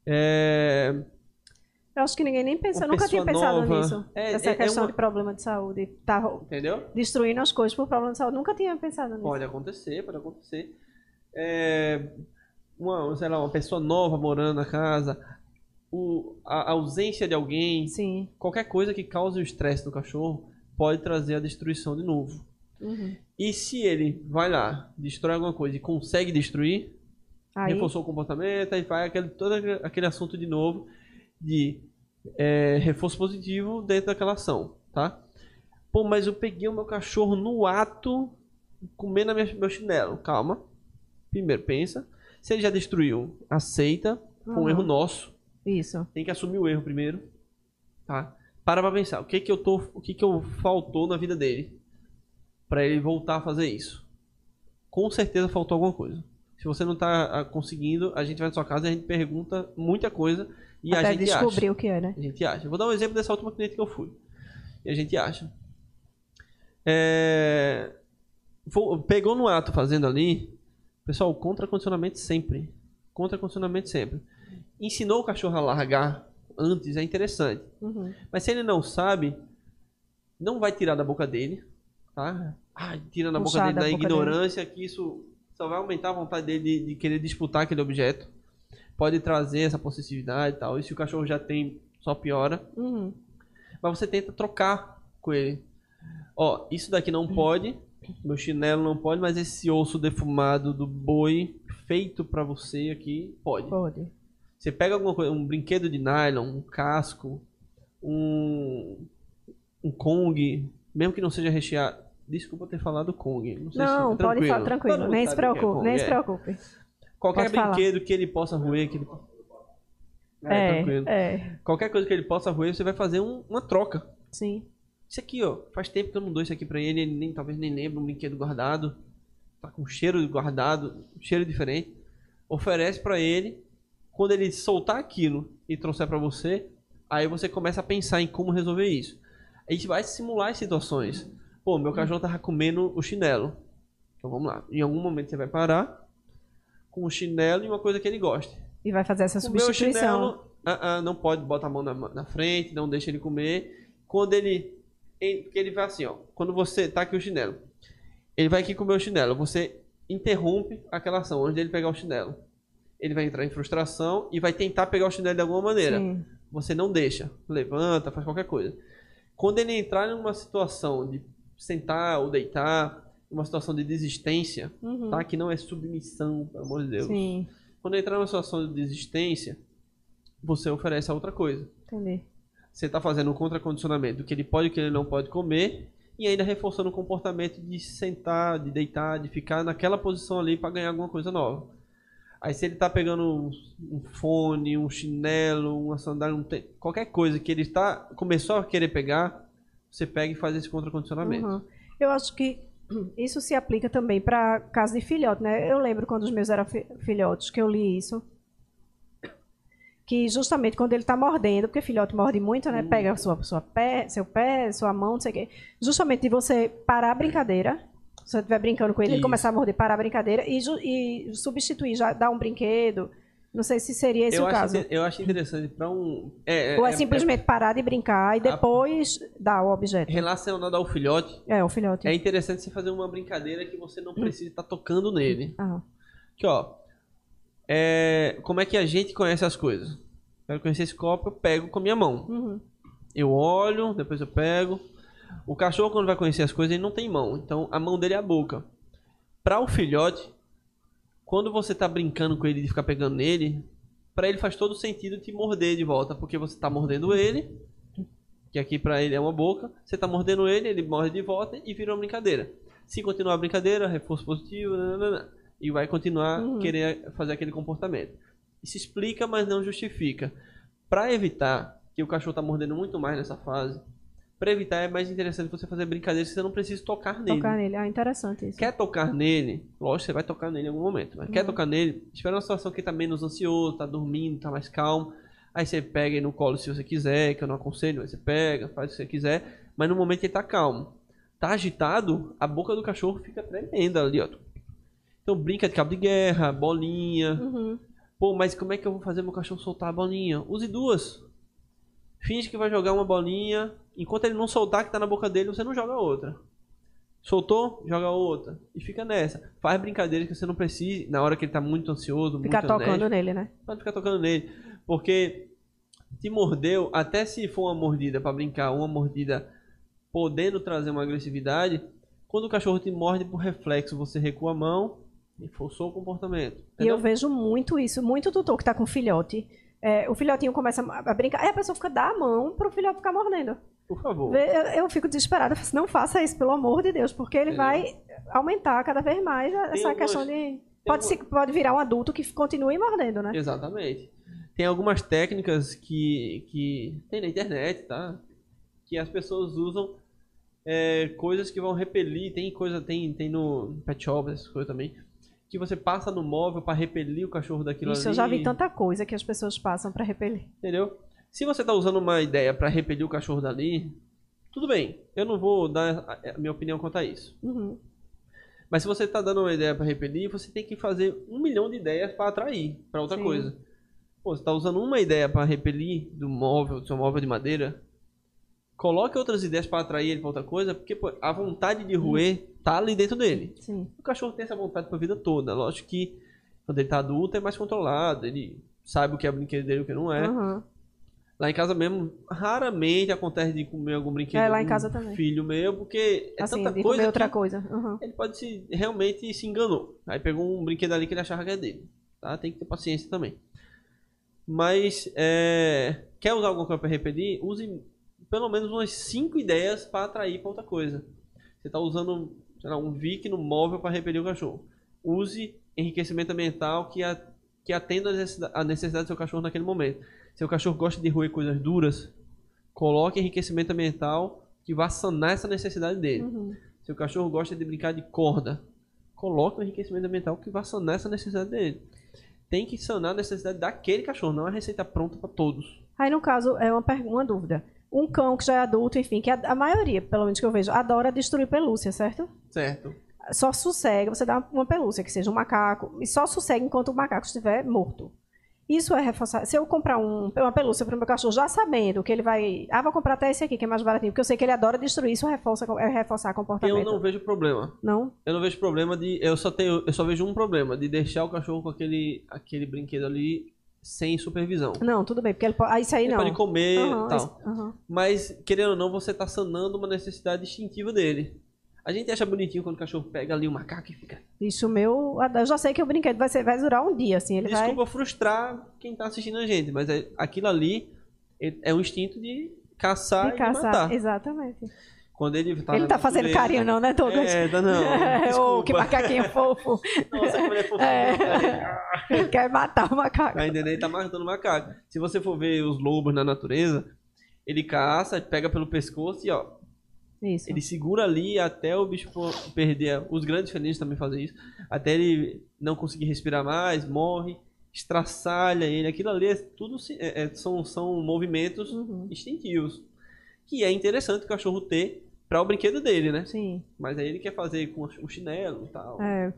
[SPEAKER 2] É,
[SPEAKER 1] Eu acho que ninguém nem
[SPEAKER 2] Uma
[SPEAKER 1] eu nunca tinha pensado
[SPEAKER 2] nova.
[SPEAKER 1] nisso.
[SPEAKER 2] É,
[SPEAKER 1] Essa
[SPEAKER 2] é- é
[SPEAKER 1] questão
[SPEAKER 2] uma-
[SPEAKER 1] de problema de saúde. Tá
[SPEAKER 2] entendeu?
[SPEAKER 1] destruindo as coisas por problema de saúde. Nunca tinha pensado nisso.
[SPEAKER 2] Pode acontecer, pode acontecer. É, uma, sei lá, uma pessoa nova morando na casa, o, a, a ausência de alguém,
[SPEAKER 1] Sim.
[SPEAKER 2] qualquer coisa que cause o estresse no cachorro pode trazer a destruição de novo.
[SPEAKER 1] Uhum.
[SPEAKER 2] E se ele vai lá, destrói alguma coisa e consegue destruir,
[SPEAKER 1] Aí,
[SPEAKER 2] reforçou o comportamento, aí vai aquele, todo aquele assunto de novo de é, reforço positivo dentro daquela ação, tá? Pô, mas eu peguei o meu cachorro no ato comendo a minha, meu chinelo. Calma. Primeiro, pensa. Se ele já destruiu, aceita. Foi um
[SPEAKER 1] Uhum.
[SPEAKER 2] erro nosso.
[SPEAKER 1] isso.
[SPEAKER 2] Tem que assumir o erro primeiro. Tá? Para pra pensar. O que que eu tô, o que que eu faltou na vida dele para ele voltar a fazer isso? Com certeza faltou alguma coisa. Se você não tá ah, conseguindo, a gente vai na sua casa e a gente pergunta muita coisa e a
[SPEAKER 1] Até
[SPEAKER 2] gente
[SPEAKER 1] descobrir
[SPEAKER 2] acha.
[SPEAKER 1] o que é, né?
[SPEAKER 2] A gente acha. Vou dar um exemplo dessa última cliente que eu fui. E a gente acha. É, Pegou no ato fazendo ali. Pessoal, contra-condicionamento sempre. Contra-condicionamento sempre. Ensinou o cachorro a largar antes é interessante.
[SPEAKER 1] Uhum.
[SPEAKER 2] Mas se ele não sabe, não vai tirar da boca dele. Tá? Ah, tira na boca
[SPEAKER 1] Puxar
[SPEAKER 2] dele
[SPEAKER 1] da
[SPEAKER 2] da
[SPEAKER 1] boca
[SPEAKER 2] ignorância, que isso só vai aumentar a vontade dele de, de querer disputar aquele objeto. Pode trazer essa possessividade e tal. E se o cachorro já tem, só piora.
[SPEAKER 1] Uhum.
[SPEAKER 2] Mas você tenta trocar com ele. Ó, isso daqui não pode, meu chinelo não pode, mas esse osso defumado do boi feito pra você aqui pode.
[SPEAKER 1] Pode.
[SPEAKER 2] Você pega alguma coisa, um brinquedo de nylon, um casco, um um Kong, mesmo que não seja recheado. Desculpa ter falado Kong. Não, sei
[SPEAKER 1] Não,
[SPEAKER 2] se,
[SPEAKER 1] pode falar tranquilo.
[SPEAKER 2] Mundo
[SPEAKER 1] Nem se
[SPEAKER 2] é
[SPEAKER 1] preocupe,
[SPEAKER 2] Kong,
[SPEAKER 1] nem se
[SPEAKER 2] é.
[SPEAKER 1] preocupe.
[SPEAKER 2] Qualquer
[SPEAKER 1] Pode falar.
[SPEAKER 2] brinquedo que ele possa roer, que ele É,
[SPEAKER 1] É, é,
[SPEAKER 2] Qualquer coisa que ele possa roer, você vai fazer um- uma troca.
[SPEAKER 1] sim.
[SPEAKER 2] Isso aqui, ó, faz tempo que eu não dou isso aqui pra ele, ele nem, talvez nem lembra, um brinquedo guardado. Tá com cheiro de guardado, um cheiro diferente. Oferece pra ele. Quando ele soltar aquilo e trouxer pra você, aí você começa a pensar em como resolver isso. A gente vai simular as situações. Pô, meu cachorro tava comendo o chinelo. Então vamos lá. Em algum momento você vai parar com o chinelo e uma coisa que ele goste.
[SPEAKER 1] E vai fazer essa
[SPEAKER 2] Comeu o
[SPEAKER 1] substituição.
[SPEAKER 2] chinelo, ah, ah, não pode botar a mão na, na frente, não deixa ele comer. Quando ele. em- Porque ele vai assim, ó. Quando você. Tá aqui o chinelo. Ele vai aqui comer o chinelo. Você interrompe aquela ação antes dele pegar o chinelo. Ele vai entrar em frustração e vai tentar pegar o chinelo de alguma maneira.
[SPEAKER 1] Sim.
[SPEAKER 2] Você não deixa. Levanta, faz qualquer coisa. Quando ele entrar numa situação de sentar ou deitar, uma situação de desistência,
[SPEAKER 1] Uhum.
[SPEAKER 2] tá? Que não é submissão, pelo amor de Deus.
[SPEAKER 1] Sim,
[SPEAKER 2] Quando entrar numa situação de desistência, você oferece a outra coisa.
[SPEAKER 1] entendi.
[SPEAKER 2] Você está fazendo um contracondicionamento do que ele pode e o que ele não pode comer, e ainda reforçando o comportamento de sentar, de deitar, de ficar naquela posição ali para ganhar alguma coisa nova. Aí se ele tá pegando um, um fone, um chinelo, uma sandália, um tê- qualquer coisa que ele está começou a querer pegar, você pega e faz esse contracondicionamento.
[SPEAKER 1] Uhum. Eu acho que isso se aplica também para caso de filhote, né? Eu lembro quando os meus eram fi- filhotes que eu li isso. Que justamente quando ele está mordendo, porque filhote morde muito, né? Pega sua, sua pé, seu pé, sua mão, não sei o quê. Justamente de você parar a brincadeira. Se você estiver brincando com ele, ele começar a morder, parar a brincadeira e, e substituir, já dar um brinquedo. Não sei se seria esse
[SPEAKER 2] eu,
[SPEAKER 1] o
[SPEAKER 2] acho,
[SPEAKER 1] caso.
[SPEAKER 2] eu acho interessante para um. É,
[SPEAKER 1] Ou é, simplesmente parar de brincar e depois dar o objeto.
[SPEAKER 2] relacionado ao filhote.
[SPEAKER 1] É, o filhote.
[SPEAKER 2] É interessante você fazer uma brincadeira que você não precisa estar tocando nele.
[SPEAKER 1] Ah,
[SPEAKER 2] Aqui, ó. É, como é que a gente conhece as coisas? Quero conhecer esse copo, eu pego com a minha mão.
[SPEAKER 1] uhum.
[SPEAKER 2] Eu olho, depois eu pego. O cachorro, quando vai conhecer as coisas, ele não tem mão. Então, a mão dele é a boca. Para o filhote, quando você tá brincando com ele de ficar pegando nele, para ele faz todo sentido te morder de volta, porque você tá mordendo ele, que aqui para ele é uma boca, você tá mordendo ele, ele morde de volta e vira uma brincadeira. Se continuar a brincadeira, reforço positivo, nananana, e vai continuar
[SPEAKER 1] Uhum.
[SPEAKER 2] querer fazer aquele comportamento. Isso explica, mas não justifica. Para evitar que o cachorro tá mordendo muito mais nessa fase, para evitar é mais interessante você fazer brincadeiras que você não precisa tocar nele.
[SPEAKER 1] Tocar nele. Ah, interessante isso.
[SPEAKER 2] Quer tocar nele? Lógico, você vai tocar nele em algum momento. Mas quer
[SPEAKER 1] Uhum.
[SPEAKER 2] tocar nele? Espera uma situação que ele tá menos ansioso, tá dormindo, tá mais calmo. Aí você pega ele no colo se você quiser, que eu não aconselho, mas você pega, faz o que você quiser. Mas no momento que ele tá calmo, tá agitado, a boca do cachorro fica tremenda ali, ó. Então brinca de cabo de guerra, bolinha.
[SPEAKER 1] Uhum.
[SPEAKER 2] Pô, mas como é que eu vou fazer meu cachorro soltar a bolinha? Use duas. Finge que vai jogar uma bolinha. Enquanto ele não soltar que tá na boca dele, você não joga outra. Soltou, joga outra. E fica nessa. Faz brincadeiras que você não precise, na hora que ele tá muito ansioso,
[SPEAKER 1] Ficar
[SPEAKER 2] muito
[SPEAKER 1] tocando nele, né?
[SPEAKER 2] Pode ficar tocando nele. Porque te mordeu, até se for uma mordida pra brincar, uma mordida podendo trazer uma agressividade, quando o cachorro te morde por reflexo, você recua a mão e forçou o comportamento.
[SPEAKER 1] E
[SPEAKER 2] Entendeu?
[SPEAKER 1] eu vejo muito isso, muito tutor que tá com filhote. É, o filhotinho começa a brincar, aí a pessoa fica dá a mão pro filhote ficar mordendo.
[SPEAKER 2] Por favor.
[SPEAKER 1] Eu, eu fico desesperada, assim, não faça isso, pelo amor de Deus, porque ele
[SPEAKER 2] É.
[SPEAKER 1] vai aumentar cada vez mais
[SPEAKER 2] Tem
[SPEAKER 1] essa
[SPEAKER 2] algumas-
[SPEAKER 1] questão de. Pode, se, pode virar um adulto que continue mordendo, né?
[SPEAKER 2] Exatamente. Tem algumas técnicas que, que tem na internet, tá? Que as pessoas usam é, coisas que vão repelir. Tem coisa, tem, tem no pet shop, essas coisas também. Que você passa no móvel para repelir o cachorro daquilo
[SPEAKER 1] Isso
[SPEAKER 2] ali.
[SPEAKER 1] eu já vi tanta coisa que as pessoas passam pra repelir.
[SPEAKER 2] Entendeu? Se você tá usando uma ideia para repelir o cachorro dali, tudo bem. Eu não vou dar a minha opinião quanto a isso.
[SPEAKER 1] Uhum.
[SPEAKER 2] Mas se você tá dando uma ideia para repelir, você tem que fazer um milhão de ideias para atrair para outra
[SPEAKER 1] Sim.
[SPEAKER 2] coisa. Pô, você tá usando uma ideia para repelir do móvel, do seu móvel de madeira, coloque outras ideias para atrair ele para outra coisa, porque pô, a vontade de roer tá ali dentro dele.
[SPEAKER 1] Sim.
[SPEAKER 2] O cachorro tem essa vontade pra vida toda. Lógico que quando ele tá adulto é mais controlado, ele sabe o que é brinquedo dele e o que não é.
[SPEAKER 1] Uhum.
[SPEAKER 2] Lá em casa mesmo, raramente acontece de comer algum brinquedo
[SPEAKER 1] É, lá em casa também.
[SPEAKER 2] filho meu, porque é
[SPEAKER 1] assim,
[SPEAKER 2] tanta coisa
[SPEAKER 1] outra coisa. Uhum.
[SPEAKER 2] ele pode se realmente se enganou. Aí pegou um brinquedo ali que ele achava que era dele. Tá? Tem que ter paciência também. Mas é, quer usar alguma coisa para repelir? Use pelo menos umas 5 ideias para atrair para outra coisa. Você está usando lá, um Vic no móvel para repelir o cachorro. Use enriquecimento ambiental que, a, que atenda a necessidade, do seu cachorro naquele momento. Se o cachorro gosta de roer coisas duras, coloque enriquecimento ambiental que vá sanar essa necessidade dele.
[SPEAKER 1] Uhum.
[SPEAKER 2] Se o cachorro gosta de brincar de corda, coloque um enriquecimento ambiental que vai sanar essa necessidade dele. Tem que sanar a necessidade daquele cachorro, não a receita pronta para todos.
[SPEAKER 1] Aí, no caso, é uma, uma dúvida. Um cão que já é adulto, enfim, que a, a maioria, pelo menos que eu vejo, adora destruir pelúcia, certo?
[SPEAKER 2] Certo.
[SPEAKER 1] Só sossega, você dá uma pelúcia, que seja um macaco, e só sossega enquanto o macaco estiver morto. Isso é reforçar. Se eu comprar um- uma pelúcia para o meu cachorro, já sabendo que ele vai. Ah, vou comprar até esse aqui, que é mais baratinho, porque eu sei que ele adora destruir, isso reforça, é reforçar comportamento.
[SPEAKER 2] Eu não vejo problema.
[SPEAKER 1] Não?
[SPEAKER 2] Eu não vejo problema de. Eu só tenho. Eu só vejo um problema de deixar o cachorro com aquele, aquele brinquedo ali sem supervisão.
[SPEAKER 1] Não, tudo bem, porque ele pode. Ah, isso aí
[SPEAKER 2] Ele
[SPEAKER 1] não.
[SPEAKER 2] pode comer e
[SPEAKER 1] Aham,
[SPEAKER 2] tal.
[SPEAKER 1] esse- aham.
[SPEAKER 2] Mas, querendo ou não, você tá sanando uma necessidade instintiva dele. A gente acha bonitinho quando o cachorro pega ali o macaco e fica.
[SPEAKER 1] Isso, meu. Eu já sei que o brinquedo vai, ser, vai durar um dia, assim. Ele vai.
[SPEAKER 2] Desculpa frustrar quem tá assistindo a gente, mas é- aquilo ali é é um instinto de caçar
[SPEAKER 1] de
[SPEAKER 2] e
[SPEAKER 1] caçar.
[SPEAKER 2] matar.
[SPEAKER 1] Exatamente.
[SPEAKER 2] Quando ele tá
[SPEAKER 1] ele não tá fazendo carinho, não, né, Douglas?
[SPEAKER 2] É, tá não.
[SPEAKER 1] Ô, que macaquinho fofo.
[SPEAKER 2] Nossa, como ele é fofinho.
[SPEAKER 1] É.
[SPEAKER 2] cara.
[SPEAKER 1] Quer matar o macaco.
[SPEAKER 2] A neném tá matando o macaco. Se você for ver os lobos na natureza, ele caça, pega pelo pescoço e ó,
[SPEAKER 1] Isso.
[SPEAKER 2] ele segura ali até o bicho perder. Os grandes felinos também fazem isso. Até ele não conseguir respirar mais, morre, estraçalha ele. Aquilo ali é tudo é- é- são, são movimentos
[SPEAKER 1] Uhum.
[SPEAKER 2] instintivos. Que é interessante o cachorro ter para o brinquedo dele, né?
[SPEAKER 1] Sim.
[SPEAKER 2] Mas aí ele quer fazer com o chinelo e tal.
[SPEAKER 1] É.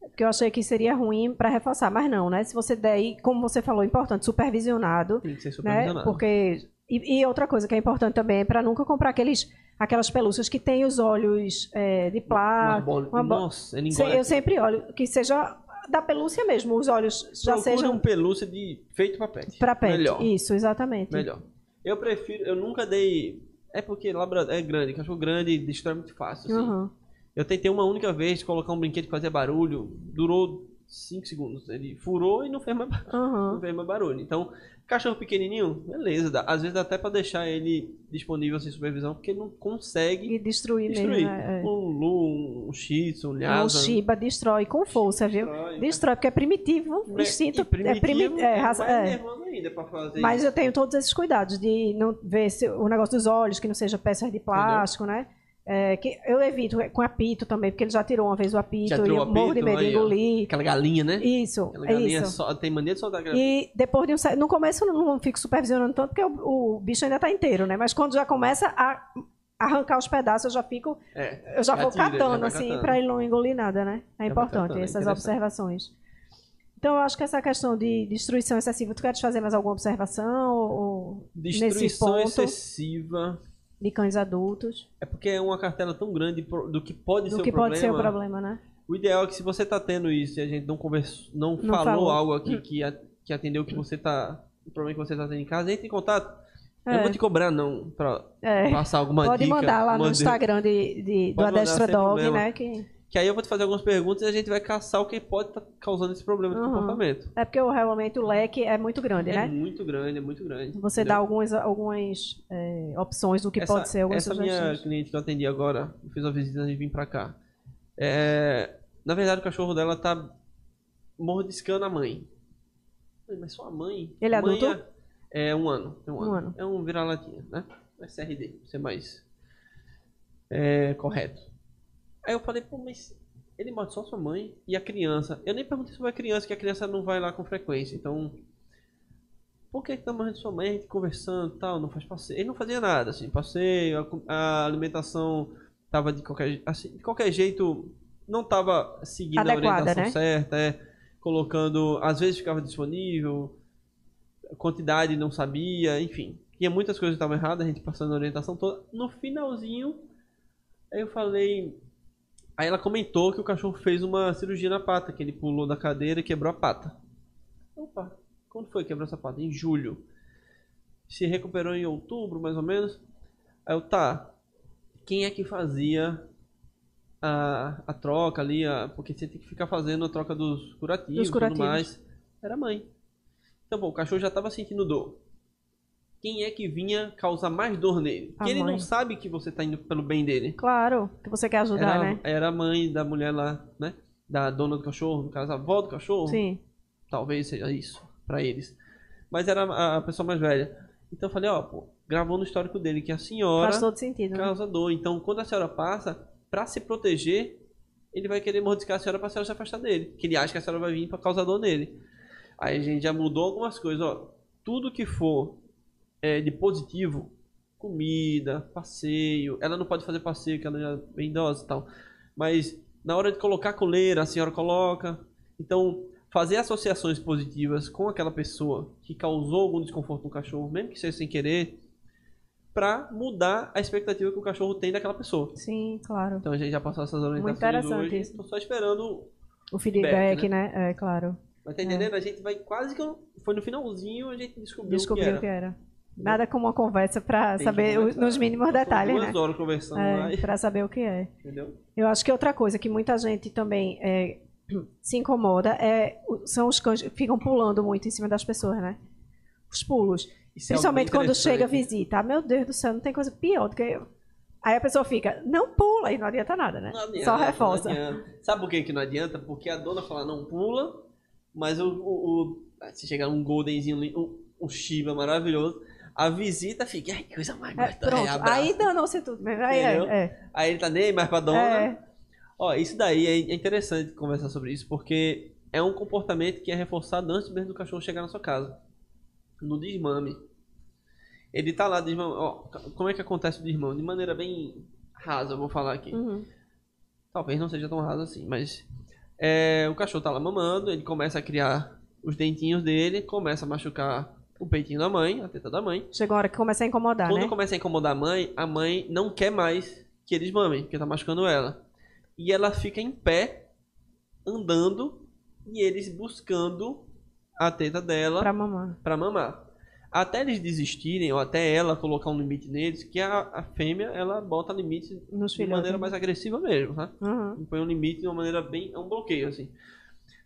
[SPEAKER 1] Porque eu achei que seria ruim para reforçar, mas não, né? Se você der, aí, como você falou, importante, supervisionado,
[SPEAKER 2] Tem que ser
[SPEAKER 1] né?
[SPEAKER 2] supervisionado.
[SPEAKER 1] Porque e, e outra coisa que é importante também é para nunca comprar aqueles aquelas pelúcias que tem os olhos é, de
[SPEAKER 2] Uma
[SPEAKER 1] plástico.
[SPEAKER 2] bola-
[SPEAKER 1] uma bo-
[SPEAKER 2] Nossa, ele
[SPEAKER 1] Se-
[SPEAKER 2] engole.
[SPEAKER 1] Eu sempre olho que seja da pelúcia mesmo, os olhos já
[SPEAKER 2] Procura
[SPEAKER 1] sejam
[SPEAKER 2] um pelúcia de feito para pet.
[SPEAKER 1] para pet.
[SPEAKER 2] Melhor.
[SPEAKER 1] Isso, exatamente.
[SPEAKER 2] Melhor. Eu prefiro, eu nunca dei. É porque labrador é grande, cachorro grande destrói muito fácil. assim.
[SPEAKER 1] Uhum.
[SPEAKER 2] Eu tentei uma única vez colocar um brinquedo que fazia barulho, durou 5 segundos. Ele furou e não fez mais,
[SPEAKER 1] Uhum.
[SPEAKER 2] não fez mais barulho. Então, cachorro pequenininho, beleza. dá- Às vezes dá até pra deixar ele disponível sem supervisão, porque ele não consegue
[SPEAKER 1] E destruir,
[SPEAKER 2] destruir.
[SPEAKER 1] mesmo. né? É.
[SPEAKER 2] Um Lu, um Shih Tzu, um
[SPEAKER 1] Um
[SPEAKER 2] Lhasa.
[SPEAKER 1] Shiba destrói com força, viu?
[SPEAKER 2] Destrói.
[SPEAKER 1] Destrói, porque é primitivo,
[SPEAKER 2] É,
[SPEAKER 1] instinto.
[SPEAKER 2] primitivo,
[SPEAKER 1] é, primi é, raça-
[SPEAKER 2] mais
[SPEAKER 1] é.
[SPEAKER 2] ainda pra fazer
[SPEAKER 1] Mas
[SPEAKER 2] isso.
[SPEAKER 1] eu tenho todos esses cuidados de não ver se, o negócio dos olhos, que não seja peças de plástico, né? É, que eu evito com apito também, porque ele já tirou uma vez o apito
[SPEAKER 2] Já
[SPEAKER 1] e eu morro de medo de engolir.
[SPEAKER 2] Aquela galinha, né?
[SPEAKER 1] Isso,
[SPEAKER 2] Aquela
[SPEAKER 1] é
[SPEAKER 2] galinha
[SPEAKER 1] isso.
[SPEAKER 2] só, tem mania de soltar aquela
[SPEAKER 1] E depois de um certo. No começo eu não fico supervisionando tanto, porque o, o bicho ainda tá inteiro, né? Mas quando já começa a, arrancar os pedaços, eu já fico.
[SPEAKER 2] É.
[SPEAKER 1] Eu já
[SPEAKER 2] Já
[SPEAKER 1] vou
[SPEAKER 2] tira, já
[SPEAKER 1] catando,
[SPEAKER 2] vai
[SPEAKER 1] assim, para ele não engolir nada, né? É
[SPEAKER 2] vai
[SPEAKER 1] importante
[SPEAKER 2] catando, é
[SPEAKER 1] essas observações. Então, eu acho que essa questão de destruição excessiva, tu queres fazer mais alguma observação? Ou
[SPEAKER 2] Destruição excessiva.
[SPEAKER 1] De cães adultos?
[SPEAKER 2] É porque é uma cartela tão grande do que pode
[SPEAKER 1] Do
[SPEAKER 2] ser
[SPEAKER 1] que
[SPEAKER 2] o problema.
[SPEAKER 1] pode ser o problema, né?
[SPEAKER 2] O ideal é que se você tá tendo isso e a gente não conversou, não,
[SPEAKER 1] Não
[SPEAKER 2] falou,
[SPEAKER 1] falou.
[SPEAKER 2] algo aqui que, que atendeu que você tá. O problema que você tá tendo em casa, entre em contato. Eu
[SPEAKER 1] É.
[SPEAKER 2] não vou te cobrar, não, pra
[SPEAKER 1] É.
[SPEAKER 2] passar alguma
[SPEAKER 1] Pode
[SPEAKER 2] dica.
[SPEAKER 1] mandar lá no Instagram de, de- do
[SPEAKER 2] Pode
[SPEAKER 1] Adestra Dog, né? Que,
[SPEAKER 2] Que aí eu vou te fazer algumas perguntas e a gente vai caçar o que pode estar causando esse problema de
[SPEAKER 1] Uhum.
[SPEAKER 2] comportamento.
[SPEAKER 1] é porque realmente o leque é muito grande,
[SPEAKER 2] É
[SPEAKER 1] né?
[SPEAKER 2] muito grande, é muito grande.
[SPEAKER 1] Você
[SPEAKER 2] entendeu?
[SPEAKER 1] dá algumas, algumas é, opções do que
[SPEAKER 2] essa,
[SPEAKER 1] pode ser, algumas
[SPEAKER 2] Essa minha
[SPEAKER 1] sugestões.
[SPEAKER 2] cliente que eu atendi agora, eu fiz uma visita antes de vir pra cá. É, na verdade, o cachorro dela tá mordiscando a mãe. Mas sua mãe.
[SPEAKER 1] Ele é
[SPEAKER 2] mãe
[SPEAKER 1] adulto?
[SPEAKER 2] É, é um ano. É um,
[SPEAKER 1] Um
[SPEAKER 2] ano.
[SPEAKER 1] ano.
[SPEAKER 2] É um vira-latinha, né? É CRD, pra ser mais é, correto. Aí eu falei, pô, mas ele morde só sua mãe e a criança. Eu nem perguntei sobre a criança, que a criança não vai lá com frequência. Então, por que tá mordendo sua mãe? A gente conversando e tal, não faz passeio. Ele não fazia nada, assim, passeio, a, alimentação tava de qualquer, assim, de qualquer jeito, não tava seguindo
[SPEAKER 1] Adequada,
[SPEAKER 2] a orientação
[SPEAKER 1] né?
[SPEAKER 2] certa, é, colocando, às vezes ficava disponível, quantidade não sabia, enfim. Tinha muitas coisas que estavam erradas, a gente passando a orientação toda. No finalzinho, aí eu falei. Aí ela comentou que o cachorro fez uma cirurgia na pata, que ele pulou da cadeira e quebrou a pata. Opa, quando foi que quebrou essa pata? Em julho. Se recuperou em outubro, mais ou menos. Aí eu, tá. Quem é que fazia a, a troca ali? A, porque você tem que ficar fazendo a troca dos curativos e tudo mais. Era a mãe. Então, bom, o cachorro já tava sentindo dor. Quem é que vinha causar mais dor nele? Porque ele
[SPEAKER 1] mãe.
[SPEAKER 2] não sabe que você tá indo pelo bem dele.
[SPEAKER 1] Claro, que você quer ajudar,
[SPEAKER 2] Era,
[SPEAKER 1] né?
[SPEAKER 2] era a mãe da mulher lá, né? Da dona do cachorro, no caso, a avó do cachorro.
[SPEAKER 1] Sim.
[SPEAKER 2] Talvez seja isso pra eles. Mas era a, a pessoa mais velha. Então eu falei, ó, pô, gravou no histórico dele que a senhora
[SPEAKER 1] Faz todo sentido, né?
[SPEAKER 2] causa dor. Então, quando a senhora passa, pra se proteger, ele vai querer mordiscar a senhora pra senhora se afastar dele. Que ele acha que a senhora vai vir pra causar dor nele. Aí a gente já mudou algumas coisas, ó. Tudo que for é, de positivo, comida, passeio. Ela não pode fazer passeio, que ela já é bem idosa e tal. Mas na hora de colocar coleira, a senhora coloca. Então, fazer associações positivas com aquela pessoa que causou algum desconforto no cachorro, mesmo que seja sem querer, pra mudar a expectativa que o cachorro tem daquela pessoa.
[SPEAKER 1] Sim, claro.
[SPEAKER 2] Então a gente já passou essas orientações
[SPEAKER 1] interessante
[SPEAKER 2] hoje.
[SPEAKER 1] isso.
[SPEAKER 2] Tô só esperando.
[SPEAKER 1] O feedback,
[SPEAKER 2] Feedback,
[SPEAKER 1] né? É, claro.
[SPEAKER 2] Mas tá entendendo? A gente vai quase que. Foi no finalzinho a gente descobriu,
[SPEAKER 1] Descobriu
[SPEAKER 2] o que
[SPEAKER 1] que
[SPEAKER 2] era.
[SPEAKER 1] Nada como uma conversa
[SPEAKER 2] que
[SPEAKER 1] saber
[SPEAKER 2] conversar.
[SPEAKER 1] nos mínimos detalhes,
[SPEAKER 2] duas
[SPEAKER 1] né?
[SPEAKER 2] horas conversando lá,
[SPEAKER 1] É,
[SPEAKER 2] e-
[SPEAKER 1] pra saber o que é.
[SPEAKER 2] entendeu?
[SPEAKER 1] Eu acho que outra coisa que muita gente também é, se incomoda é, são os cães que ficam pulando muito em cima das pessoas, né? Os pulos.
[SPEAKER 2] Isso é
[SPEAKER 1] Principalmente quando
[SPEAKER 2] interessante.
[SPEAKER 1] chega visita. Ah, meu Deus do céu, não tem coisa pior do que. Aí a pessoa fica, não pula, e não adianta nada, né?
[SPEAKER 2] Não adianta,
[SPEAKER 1] Só reforça.
[SPEAKER 2] Sabe por que, que não adianta? Porque a dona fala, não pula, mas o. o, o- se chegar um goldenzinho um, um Shiba maravilhoso, a visita fica, ai, que coisa mais
[SPEAKER 1] É,
[SPEAKER 2] gostosa",
[SPEAKER 1] pronto,
[SPEAKER 2] abraça.
[SPEAKER 1] aí danou-se tudo mesmo. Aí é, é.
[SPEAKER 2] Aí ele tá nem mais pra dona.
[SPEAKER 1] É.
[SPEAKER 2] Ó, isso daí é é interessante conversar sobre isso, porque é um comportamento que é reforçado antes mesmo do cachorro chegar na sua casa. No desmame. Ele tá lá desmame. Ó, como é que acontece o desmame? De maneira bem rasa, eu vou falar aqui.
[SPEAKER 1] Uhum.
[SPEAKER 2] Talvez não seja tão rasa assim, mas é, o cachorro tá lá mamando, ele começa a criar os dentinhos dele, começa a machucar o peitinho da mãe, a teta da mãe.
[SPEAKER 1] Chegou a hora que começa a incomodar,
[SPEAKER 2] Quando
[SPEAKER 1] né?
[SPEAKER 2] começa a incomodar a mãe, a mãe não quer mais que eles mamem, porque tá machucando ela. E ela fica em pé, andando, e eles buscando a teta dela
[SPEAKER 1] Pra mamar.
[SPEAKER 2] pra mamar. Até eles desistirem, ou até ela colocar um limite neles, que a, a fêmea, ela bota limite
[SPEAKER 1] Nos
[SPEAKER 2] de
[SPEAKER 1] filhotes.
[SPEAKER 2] maneira mais agressiva mesmo, tá?
[SPEAKER 1] Uhum.
[SPEAKER 2] Põe um limite de uma maneira bem. É um bloqueio, assim.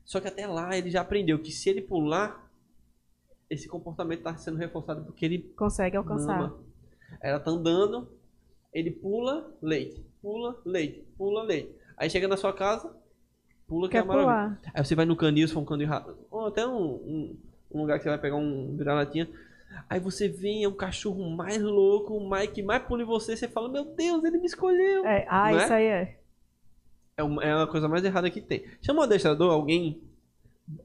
[SPEAKER 2] Só que até lá ele já aprendeu que se ele pular, esse comportamento tá sendo reforçado porque ele
[SPEAKER 1] Consegue alcançar.
[SPEAKER 2] mama. Ela tá andando, ele pula, leite. Pula, leite. Pula, leite. Aí chega na sua casa, pula que
[SPEAKER 1] Quer
[SPEAKER 2] é uma maravilha.
[SPEAKER 1] pular.
[SPEAKER 2] Aí você vai no canil, se for um canil. Ou até um, um, um lugar que você vai pegar um vira-latinha. Aí você vê é um cachorro mais louco, mais, que mais pula em você. Você fala, meu Deus, ele me escolheu.
[SPEAKER 1] É, ah,
[SPEAKER 2] Não é?
[SPEAKER 1] isso aí é.
[SPEAKER 2] É, uma, é a coisa mais errada que tem. Chama um adestrador, alguém.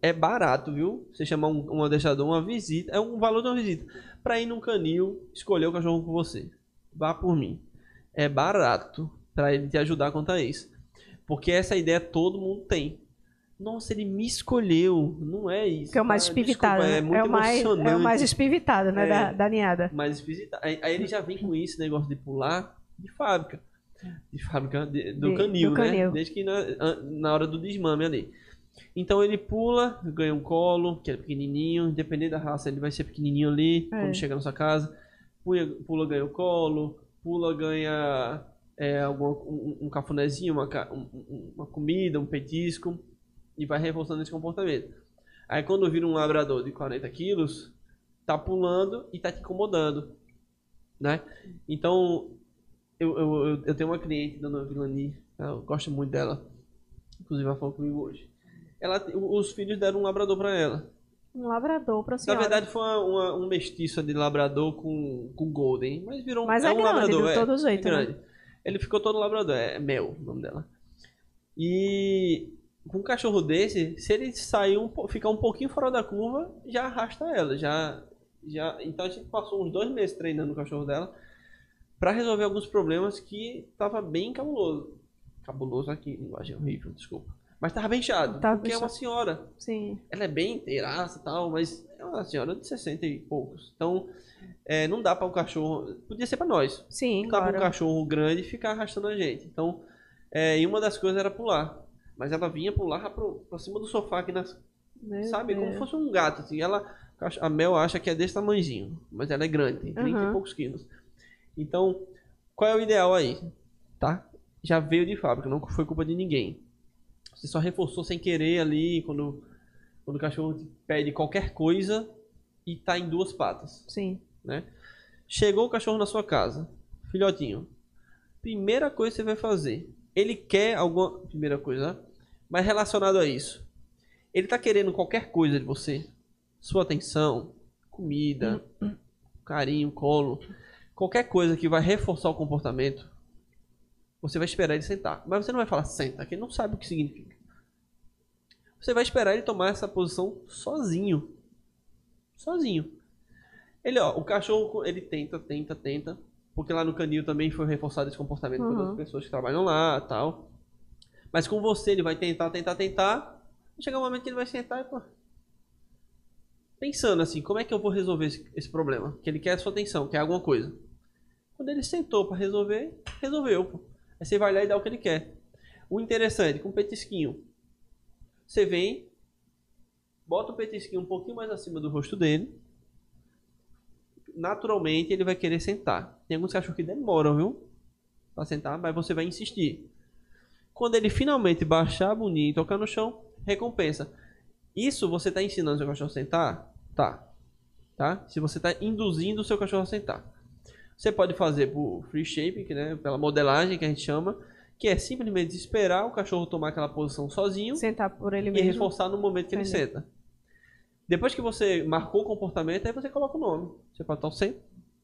[SPEAKER 2] É barato, viu? Você chamar um, um adestrador, uma visita. É um valor de uma visita. Pra ir num canil, escolher o cachorro por você. Vá por mim. é barato para ele te ajudar quanto a isso. Porque essa ideia todo mundo tem. Nossa, ele me escolheu. Não é isso.
[SPEAKER 1] Que é o mais espivitado. Né?
[SPEAKER 2] é muito
[SPEAKER 1] é, o mais, é o mais espivitado, né?
[SPEAKER 2] É.
[SPEAKER 1] Da, da ninhada.
[SPEAKER 2] mais espivitado. Aí, aí ele já vem com isso, negócio de pular de fábrica. De fábrica de- do
[SPEAKER 1] De-
[SPEAKER 2] canil,
[SPEAKER 1] do
[SPEAKER 2] né?
[SPEAKER 1] canil.
[SPEAKER 2] Desde que na, na hora do desmame ali. Então ele pula, ganha um colo, que é pequenininho, independente da raça, ele vai ser pequenininho ali,
[SPEAKER 1] É.
[SPEAKER 2] quando chega na sua casa. Pula, pula ganha o colo, pula, ganha é, alguma, um, um cafunézinho, uma, um- um- uma comida, um petisco, e vai reforçando esse comportamento. Aí quando vira um labrador de 40 quilos, tá pulando e tá te incomodando, né? Então, eu, eu, eu, eu tenho uma cliente, Dona Vilani, eu gosto muito dela, inclusive ela falou comigo hoje. Ela, os filhos deram um labrador pra ela.
[SPEAKER 1] Um labrador pra
[SPEAKER 2] Na
[SPEAKER 1] senhora.
[SPEAKER 2] verdade foi uma, uma- um mestiço de labrador com, com golden, mas virou um,
[SPEAKER 1] Mas é
[SPEAKER 2] um
[SPEAKER 1] grande,
[SPEAKER 2] labrador,
[SPEAKER 1] de
[SPEAKER 2] é,
[SPEAKER 1] todo
[SPEAKER 2] é
[SPEAKER 1] jeito, né?
[SPEAKER 2] grande. Ele ficou todo labrador, é Mel o nome dela. E com um cachorro desse, se ele sair um, ficar um pouquinho fora da curva, já arrasta ela, já já então a gente passou uns dois meses treinando o cachorro dela pra resolver alguns problemas que tava bem cabuloso. Cabuloso aqui, linguagem horrível, desculpa. Mas tava bem chato,
[SPEAKER 1] Tava
[SPEAKER 2] porque é uma
[SPEAKER 1] bichado.
[SPEAKER 2] senhora
[SPEAKER 1] Sim.
[SPEAKER 2] ela é bem inteiraça e tal, mas é uma senhora de 60 e poucos. Então, é, não dá para o cachorro. Podia ser para nós.
[SPEAKER 1] Sim,
[SPEAKER 2] Não dá para
[SPEAKER 1] claro.
[SPEAKER 2] um cachorro grande ficar arrastando a gente. Então, é, e uma das coisas era pular. Mas ela vinha pular pro, pra cima do sofá aqui nas.
[SPEAKER 1] Meu
[SPEAKER 2] sabe? Como fosse um gato. Assim. Ela, a Mel acha que é desse tamanhozinho. Mas ela é grande, tem 30 e
[SPEAKER 1] Aham.
[SPEAKER 2] poucos quilos. Então, qual é o ideal aí? Tá? Já veio de fábrica, não foi culpa de ninguém. Você só reforçou sem querer ali quando, quando o cachorro te pede qualquer coisa e tá em duas patas,
[SPEAKER 1] Sim.
[SPEAKER 2] né? Chegou o cachorro na sua casa, filhotinho. Primeira coisa que você vai fazer, ele quer alguma primeira coisa, né? mas relacionado a isso, ele tá querendo qualquer coisa de você, sua atenção, comida, carinho, colo, qualquer coisa que vai reforçar o comportamento, você vai esperar ele sentar. Mas você não vai falar senta, que ele não sabe o que significa. Você vai esperar ele tomar essa posição sozinho. Sozinho. Ele, ó, o cachorro, ele tenta, tenta, tenta. Porque lá no canil também foi reforçado esse comportamento por
[SPEAKER 1] Uhum.
[SPEAKER 2] outras pessoas que trabalham lá tal. Mas com você, ele vai tentar, tentar, tentar. Vai chegar um momento que ele vai sentar e, pô. Pensando assim, como é que eu vou resolver esse, esse problema? Que ele quer a sua atenção, quer alguma coisa. Quando ele sentou pra resolver, resolveu, pô. Aí você vai lá e dá o que ele quer. O interessante, com petisquinho. Você vem, bota o petisquinho um pouquinho mais acima do rosto dele. Naturalmente ele vai querer sentar. Tem alguns cachorros que demoram, viu? Pra sentar, mas você vai insistir. Quando ele finalmente baixar a boninha e tocar no chão, recompensa. Isso você está ensinando seu cachorro a sentar? Tá. Tá? Se você está induzindo o seu cachorro a sentar. Você pode fazer por free shaping, né, pela modelagem que a gente chama, que é simplesmente esperar o cachorro tomar aquela posição sozinho
[SPEAKER 1] Sentar por ele
[SPEAKER 2] e
[SPEAKER 1] mesmo.
[SPEAKER 2] reforçar no momento que ele
[SPEAKER 1] Entendi.
[SPEAKER 2] senta. Depois que você marcou o comportamento, aí você coloca o nome. Você pode estar o centro,